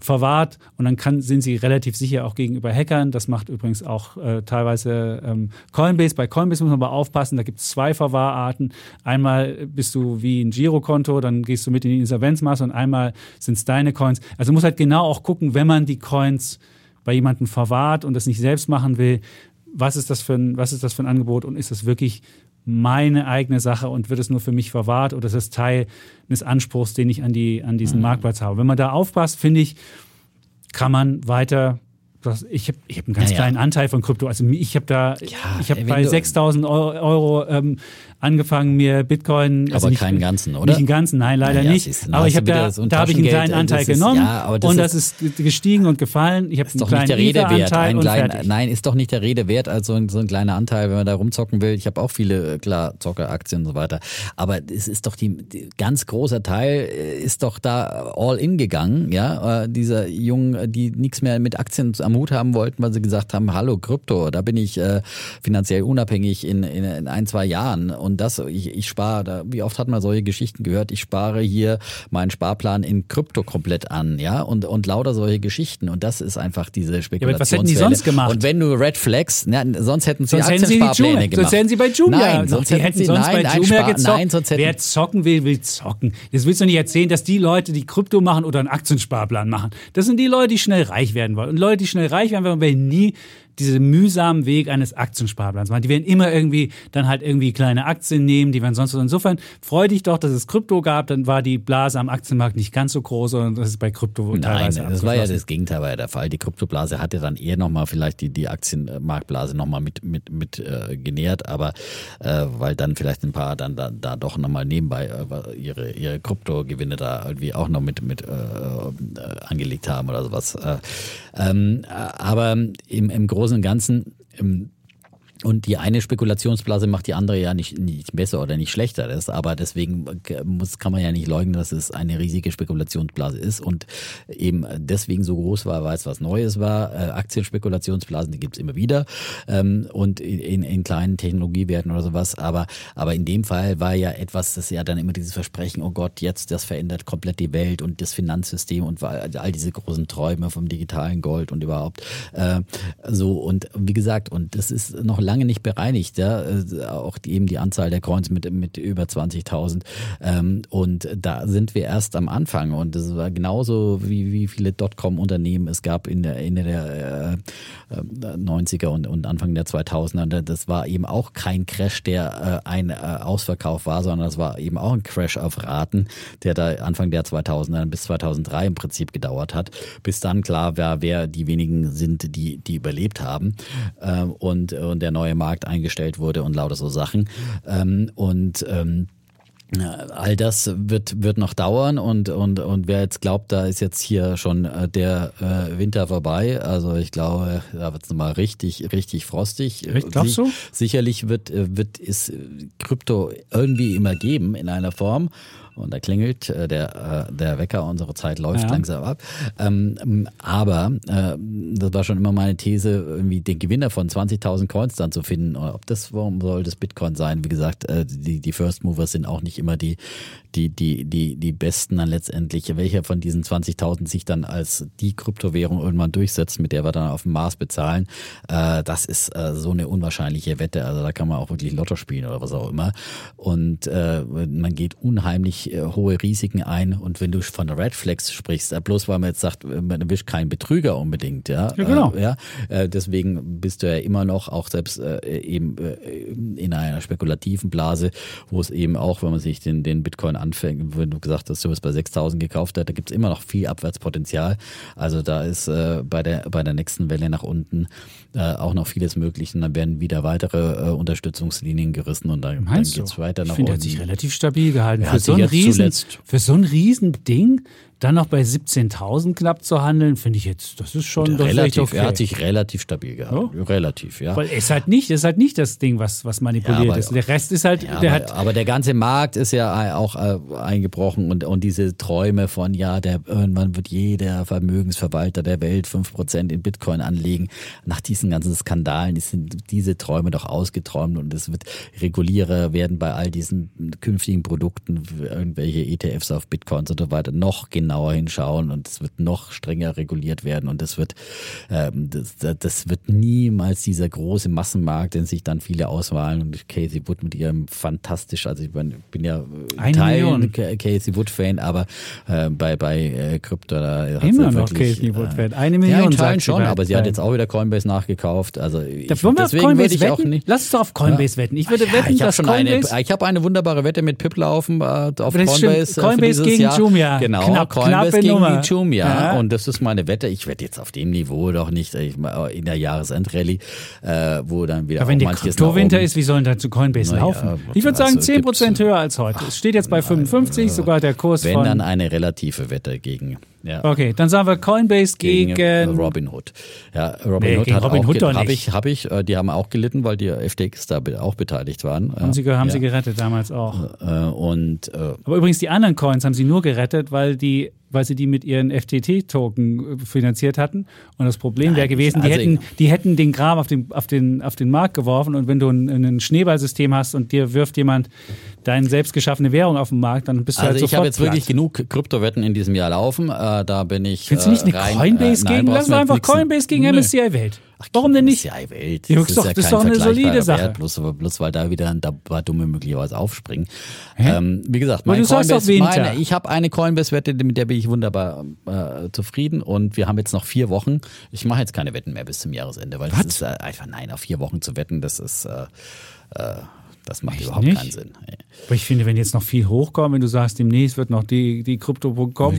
verwahrt und dann kann, sind sie relativ sicher auch gegenüber Hackern. Das macht übrigens auch äh, teilweise ähm, Coinbase. Bei Coinbase muss man aber aufpassen, da gibt es zwei Verwahrarten. Einmal bist du wie ein Girokonto, dann gehst du mit in die Insolvenzmasse und einmal sind es deine Coins. Also muss halt genau auch gucken, wenn man die Coins bei jemandem verwahrt und das nicht selbst machen will, was ist das für ein, was ist das für ein Angebot und ist das wirklich meine eigene Sache und wird es nur für mich verwahrt oder ist es Teil eines Anspruchs, den ich an, die, an diesen mhm. Marktplatz habe. Wenn man da aufpasst, finde ich, kann man weiter ich habe ich hab einen ganz ja, kleinen ja. Anteil von Krypto. Also ich habe da, ja, ich habe bei 6.000 Euro, Euro ähm, angefangen, mir Bitcoin. Also aber nicht, keinen ganzen, oder? Nicht den ganzen, nein, leider ja, nicht. aber ich habe da, so da habe ich einen kleinen Anteil ist, genommen ja, das und das ist, gestiegen und gefallen. Ich habe einen doch kleinen nicht der Rede wert. Ein klein, nein, ist doch nicht der Rede wert als so ein, so ein kleiner Anteil, wenn man da rumzocken will. Ich habe auch viele, äh, klar, Zockeraktien und so weiter. Aber es ist doch die, die ganz großer Teil äh, ist doch da all in gegangen, ja. Äh, dieser Jungen, die nichts mehr mit Aktien am Hut haben wollten, weil sie gesagt haben, hallo Krypto, da bin ich äh, finanziell unabhängig in, in, in ein, zwei Jahren und und das, ich, ich spare, wie oft hat man solche Geschichten gehört, ich spare hier meinen Sparplan in Krypto komplett an, ja, und, und lauter solche Geschichten. Und das ist einfach diese Spekulation. Ja, was hätten die sonst gemacht? Und wenn du Red Flags, na, sonst hätten sie sonst Aktiensparpläne hätten sie gemacht. Sonst hätten sie bei Jumia. Nein, sonst die hätten sie sonst nein, bei Jumia gezockt. Nein, sonst hätten Wer zocken will, will zocken. Das willst du nicht erzählen, dass die Leute, die Krypto machen oder einen Aktiensparplan machen, das sind die Leute, die schnell reich werden wollen. Und Leute, die schnell reich werden wollen, werden nie diesen mühsamen Weg eines Aktiensparplans machen. Die werden immer irgendwie dann halt irgendwie kleine Aktien nehmen, die werden sonst. Insofern freu dich doch, dass es Krypto gab, dann war die Blase am Aktienmarkt nicht ganz so groß und das ist bei Krypto Nein, das war ja das Gegenteil war ja der Fall. Die Kryptoblase hatte dann eher nochmal vielleicht die, die Aktienmarktblase nochmal mit, mit, mit äh, genährt, aber äh, weil dann vielleicht ein paar dann da, da doch nochmal nebenbei äh, ihre, ihre Kryptogewinne da irgendwie auch noch mit, mit äh, äh angelegt haben oder sowas. Äh, ähm, aber im, im Großen Großen und Ganzen ähm, und die eine Spekulationsblase macht die andere ja nicht, nicht besser oder nicht schlechter. Das, aber deswegen muss, kann man ja nicht leugnen, dass es eine riesige Spekulationsblase ist und eben deswegen so groß war, weil es was Neues war. Äh, Aktienspekulationsblasen, die gibt's immer wieder ähm, und in, in kleinen Technologiewerten oder sowas. Aber, aber in dem Fall war ja etwas, das ja dann immer dieses Versprechen, oh Gott, jetzt das verändert komplett die Welt und das Finanzsystem und all diese großen Träume vom digitalen Gold und überhaupt äh, so. Und wie gesagt, und das ist noch lange lange nicht bereinigt. Ja? Äh, auch die, eben die Anzahl der Coins mit, mit über 20.000. Ähm, und da sind wir erst am Anfang. Und das war genauso wie, wie viele Dotcom-Unternehmen es gab in der Ende der äh, 90er und, und Anfang der 2000er. Das war eben auch kein Crash, der äh, ein äh, Ausverkauf war, sondern das war eben auch ein Crash auf Raten, der da Anfang der 2000er bis 2003 im Prinzip gedauert hat, bis dann klar war, wer die wenigen sind, die, die überlebt haben. Äh, und, und der neue Markt eingestellt wurde und lauter so Sachen. Ähm, und ähm, All das wird, wird noch dauern und, und, und wer jetzt glaubt, da ist jetzt hier schon äh, der äh, Winter vorbei, also ich glaube, da wird es nochmal richtig, richtig frostig. Glaubst du? Sicherlich wird, äh, wird es Krypto irgendwie immer geben in einer Form und da klingelt äh, der, äh, der Wecker, unsere Zeit läuft ja. langsam ab. Ähm, aber äh, das war schon immer meine These, irgendwie den Gewinner von 20.000 Coins dann zu finden. Ob das, warum soll das Bitcoin sein? Wie gesagt, äh, die, die First Movers sind auch nicht immer die, die, die, die, die besten dann letztendlich. Welcher von diesen 20.000 sich dann als die Kryptowährung irgendwann durchsetzt, mit der wir dann auf dem Mars bezahlen, äh, das ist äh, so eine unwahrscheinliche Wette. Also da kann man auch wirklich Lotto spielen oder was auch immer. Und äh, man geht unheimlich äh, hohe Risiken ein. Und wenn du von Red Flags sprichst, äh, bloß weil man jetzt sagt, man erwischt keinen Betrüger unbedingt, ja. ja genau. Äh, ja, äh, deswegen bist du ja immer noch auch selbst äh, eben äh, in einer spekulativen Blase, wo es eben auch, wenn man sich den, den Bitcoin anfängt, wenn du gesagt hast, du hast bei 6000 gekauft, da gibt es immer noch viel Abwärtspotenzial. Also da ist äh, bei, der, bei der nächsten Welle nach unten äh, auch noch vieles möglich. Und dann werden wieder weitere äh, Unterstützungslinien gerissen und dann, dann geht es weiter nach ich finde, unten. Ich finde, er hat sich relativ stabil gehalten. Für so, ein Riesen, für so ein Riesending dann noch bei 17.000 knapp zu handeln, finde ich jetzt, das ist schon das relativ, okay. Er hat sich relativ stabil gehalten. Ja? Relativ, ja. Weil es ist halt nicht, ist halt nicht das Ding, was, was manipuliert ja, aber, ist. Der Rest ist halt, ja, der aber, hat. Aber der ganze Markt ist ja auch äh, eingebrochen und, und diese Träume von, ja, der, irgendwann wird jeder Vermögensverwalter der Welt 5% in Bitcoin anlegen. Nach diesen ganzen Skandalen sind diese Träume doch ausgeträumt und es wird Regulierer werden bei all diesen künftigen Produkten, irgendwelche ETFs auf Bitcoins und so weiter, noch genauer genauer hinschauen und es wird noch strenger reguliert werden und es wird, ähm, das, das wird niemals dieser große Massenmarkt, den sich dann viele auswahlen und Casey Wood mit ihrem fantastisch, also ich bin, bin ja Eine Teil Million. Casey Wood Fan, aber äh, bei bei äh, Krypto da immer noch wirklich, Casey Wood Fan. Eine Million. Ja, in Teilen schon, aber sie hat jetzt auch wieder Coinbase nachgekauft. Also ich, deswegen würde ich auch nicht. Lass uns doch auf Coinbase ja. wetten. Ich würde ja, wetten, ich dass schon Coinbase eine, ich habe eine wunderbare Wette mit Pip laufen äh, auf auf Coinbase, Coinbase gegen Jahr. Jumia. Genau, Knapp, Coinbase gegen Nummer. die Jumia. Ja. Und das ist meine Wette. Ich wette jetzt auf dem Niveau doch nicht in der Jahresendrallye, äh, wo dann wieder Aber wenn der Kryptowinter ist, wie sollen da zu Coinbase Naja, laufen? Ich würde sagen also 10% gibt's- höher als heute. Es steht jetzt bei 55, sogar der Kurs Wenn von. dann eine relative Wette gegen, ja, okay, dann sagen wir Coinbase gegen, gegen. äh, Robin Hood. Ja, Robin Nee, Hood gegen hat Robin auch habe nicht. ich, habe ich, äh, die haben auch gelitten, weil die FTX da auch beteiligt waren. haben sie, haben ja. sie gerettet damals auch. Äh, und äh, Aber übrigens, die anderen Coins haben sie nur gerettet, weil die weil sie die mit ihren FTT-Token finanziert hatten. Und das Problem wäre gewesen, die, also hätten, die hätten den Kram auf den, auf, den, auf den Markt geworfen. Und wenn du ein, ein Schneeballsystem hast und dir wirft jemand deine selbst geschaffene Währung auf den Markt, dann bist du Also halt ich sofort habe jetzt wirklich platt. genug Kryptowetten in diesem Jahr laufen. Äh, da bin ich. Findest du nicht eine äh, rein, Coinbase äh, nein, gegen? Lass einfach Coinbase gegen. MSCI Welt. Warum denn nicht? MSCI Welt. Ja, Das ist doch- ja das ist doch eine solide Sache. Wert, bloß, bloß weil da wieder ein paar Dumme möglicherweise aufspringen. Ähm, wie gesagt, mein Coinbase, meine, ich habe eine Coinbase-Wette, mit der bin ich wunderbar äh, zufrieden und wir haben jetzt noch vier Wochen. Ich mache jetzt keine Wetten mehr bis zum Jahresende, weil das ist äh, einfach, nein, auf vier Wochen zu wetten, das ist, äh, äh, das macht überhaupt nicht? keinen Sinn. Aber ich finde, wenn jetzt noch viel hochkommt, wenn du sagst, demnächst wird noch die, die kann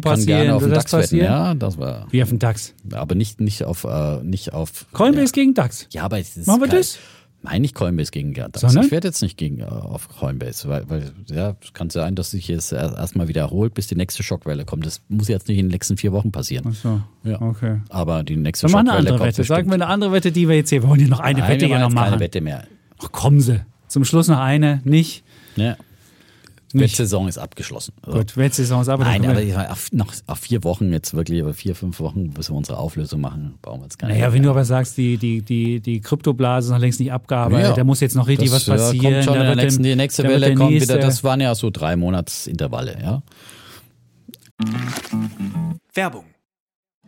passieren, gerne auf den das DAX wetten, passieren? ja, das war, Wie auf den DAX. aber nicht, nicht auf, äh, nicht auf. Coinbase ja. gegen DAX. Ja, aber es ist Machen wir geil. das? Nein, nicht Coinbase gegen DAX. Sondern? Ich werde jetzt nicht gegen äh, auf Coinbase, weil, weil ja, es kann sein, dass sich jetzt erst- erstmal wieder erholt, bis die nächste Schockwelle kommt. Das muss jetzt nicht in den nächsten vier Wochen passieren. Ach so, Ja. okay. Aber die nächste Dann machen eine Schockwelle andere kommt Wette. Sagen wir eine andere Wette, die wir jetzt hier. Wir wollen ja noch eine Nein, Wette wir hier machen noch jetzt keine machen. Wette mehr. Ach, kommen Sie. Zum Schluss noch eine, nicht? Ja. Nicht. Wettsaison ist abgeschlossen. Also, Gut, Wettsaison ist aber Nein, aber ich meine, auf, noch auf vier Wochen jetzt wirklich, aber vier, fünf Wochen, bis wir unsere Auflösung machen, brauchen wir jetzt keine Naja, Wette wenn du mehr. aber sagst, die, die, die, die Kryptoblase ist noch längst nicht abgearbeitet, Ja. da muss jetzt noch richtig das, was äh, passieren. Kommt schon der nächsten, dem- die nächste Welle der kommt nächste- wieder. Das waren ja so drei Monatsintervalle, ja. Werbung.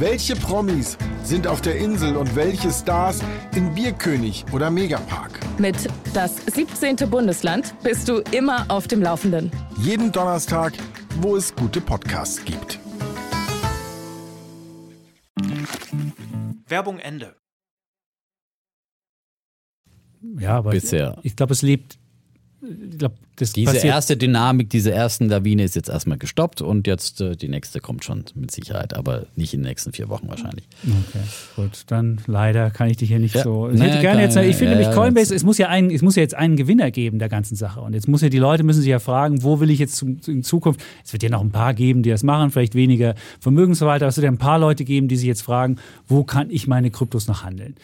Welche Promis sind auf der Insel und welche Stars in Bierkönig oder Megapark? Mit Das 17. Bundesland bist du immer auf dem Laufenden. Jeden Donnerstag, wo es gute Podcasts gibt. Werbung Ende. Ja, aber Bisher. ich glaube, es lebt. Ich glaube, das Diese passiert. erste Dynamik, diese ersten Lawine ist jetzt erstmal gestoppt und jetzt äh, die nächste kommt schon mit Sicherheit, aber nicht in den nächsten vier Wochen wahrscheinlich. Okay, gut, dann leider kann ich dich hier nicht Ja. so. Ich Naja, gerne jetzt, ich finde ja, nämlich Coinbase, es muss ja einen, es muss ja jetzt einen Gewinner geben der ganzen Sache. Und jetzt muss ja die Leute müssen sich ja fragen, wo will ich jetzt in Zukunft? Es wird ja noch ein paar geben, die das machen, vielleicht weniger Vermögensverwalter. aber Es wird ja ein paar Leute geben, die sich jetzt fragen, wo kann ich meine Kryptos noch handeln?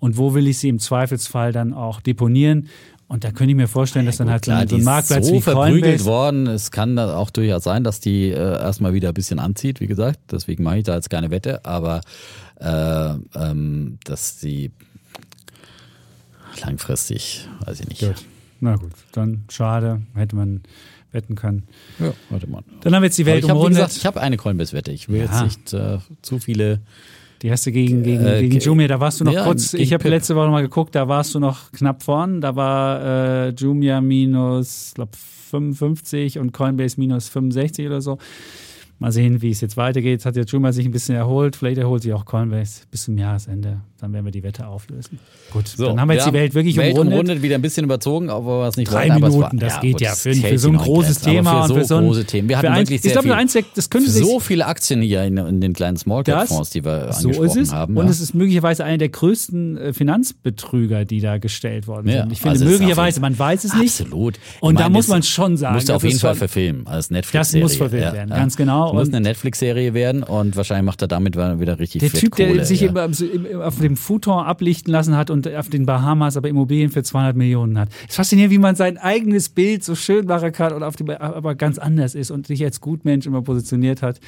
Und wo will ich sie im Zweifelsfall dann auch deponieren? Und da könnte ich mir vorstellen, dass dann halt so Klar, so die ein ist Marktplatz so wie verprügelt Coinbase worden. Es kann da auch durchaus sein, dass die äh, erstmal wieder ein bisschen anzieht, wie gesagt. Deswegen mache ich da jetzt keine Wette, aber äh, ähm, dass sie langfristig, weiß ich nicht. Gut. Na gut, dann schade, hätte man wetten können. Ja, warte mal. Dann haben wir jetzt die Aber Welt ich habe umrundet. gesagt, ich habe eine Coinbase-Wette. Ich will Ja. jetzt nicht äh, zu viele. Die erste gegen, gegen, Äh, gegen ge- Jumia, da warst du noch ja, kurz, ich habe letzte Woche mal geguckt, da warst du noch knapp vorn. Da war äh, Jumia minus, glaube 55 und Coinbase minus 65 oder so. Mal sehen, wie es jetzt weitergeht. Hat jetzt Jumia sich ein bisschen erholt. Vielleicht erholt sich auch Coinbase bis zum Jahresende. Dann werden wir die Wette auflösen. Gut, So, dann haben wir jetzt die Welt wirklich Welt umrundet. umrundet, wieder ein bisschen überzogen, aber was nicht Drei es Minuten, war, das geht gut, ja das für, für so ein großes Grenzen, Thema aber und für für so so ein große Themen. Wir für hatten ein- wirklich ich sehr glaube, viel, eins, das könnte für sich so viele Aktien hier in, in den kleinen Small Cap Das- Fonds, die wir So angesprochen ist es. haben. Und ja. es ist möglicherweise einer der größten äh, Finanzbetrüger, die da gestellt worden Ja, sind. Ich finde also möglicherweise, man weiß es nicht. Absolut. Ich Und da muss das man schon sagen, Musste auf das jeden Fall verfilmen als Das Netflix-Serie. muss verfilmt werden, ganz genau. Muss Und- eine Netflix-Serie werden und wahrscheinlich macht er damit wieder richtig Der Typ, der Kohle, sich ja. immer auf dem Futon ablichten lassen hat und auf den Bahamas aber Immobilien für 200 Millionen hat. Es ist faszinierend, wie man sein eigenes Bild so schön machen kann und auf dem, aber ganz anders ist und sich als Gutmensch immer positioniert hat.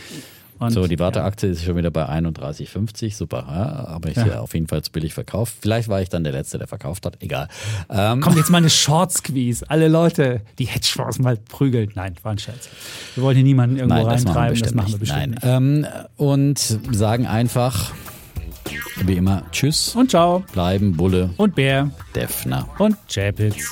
Und, So, die ja. Warteaktie ist schon wieder bei 31,50. Super, ja, aber ich Ja. ja. auf jeden Fall zu billig verkauft. Vielleicht war ich dann der Letzte, der verkauft hat. Egal. Ähm, Kommt jetzt mal eine Short-Squeeze. Alle Leute, die Hedgefonds mal prügeln. Nein, war ein Scherz. Wir wollen hier niemanden irgendwo Nein, das machen wir reintreiben. bestimmt das machen wir nicht. bestimmt Nein. nicht. Ähm, und sagen einfach, Wie immer, tschüss. Und ciao. Bleiben Bulle und Bär. Defner und Chapitz.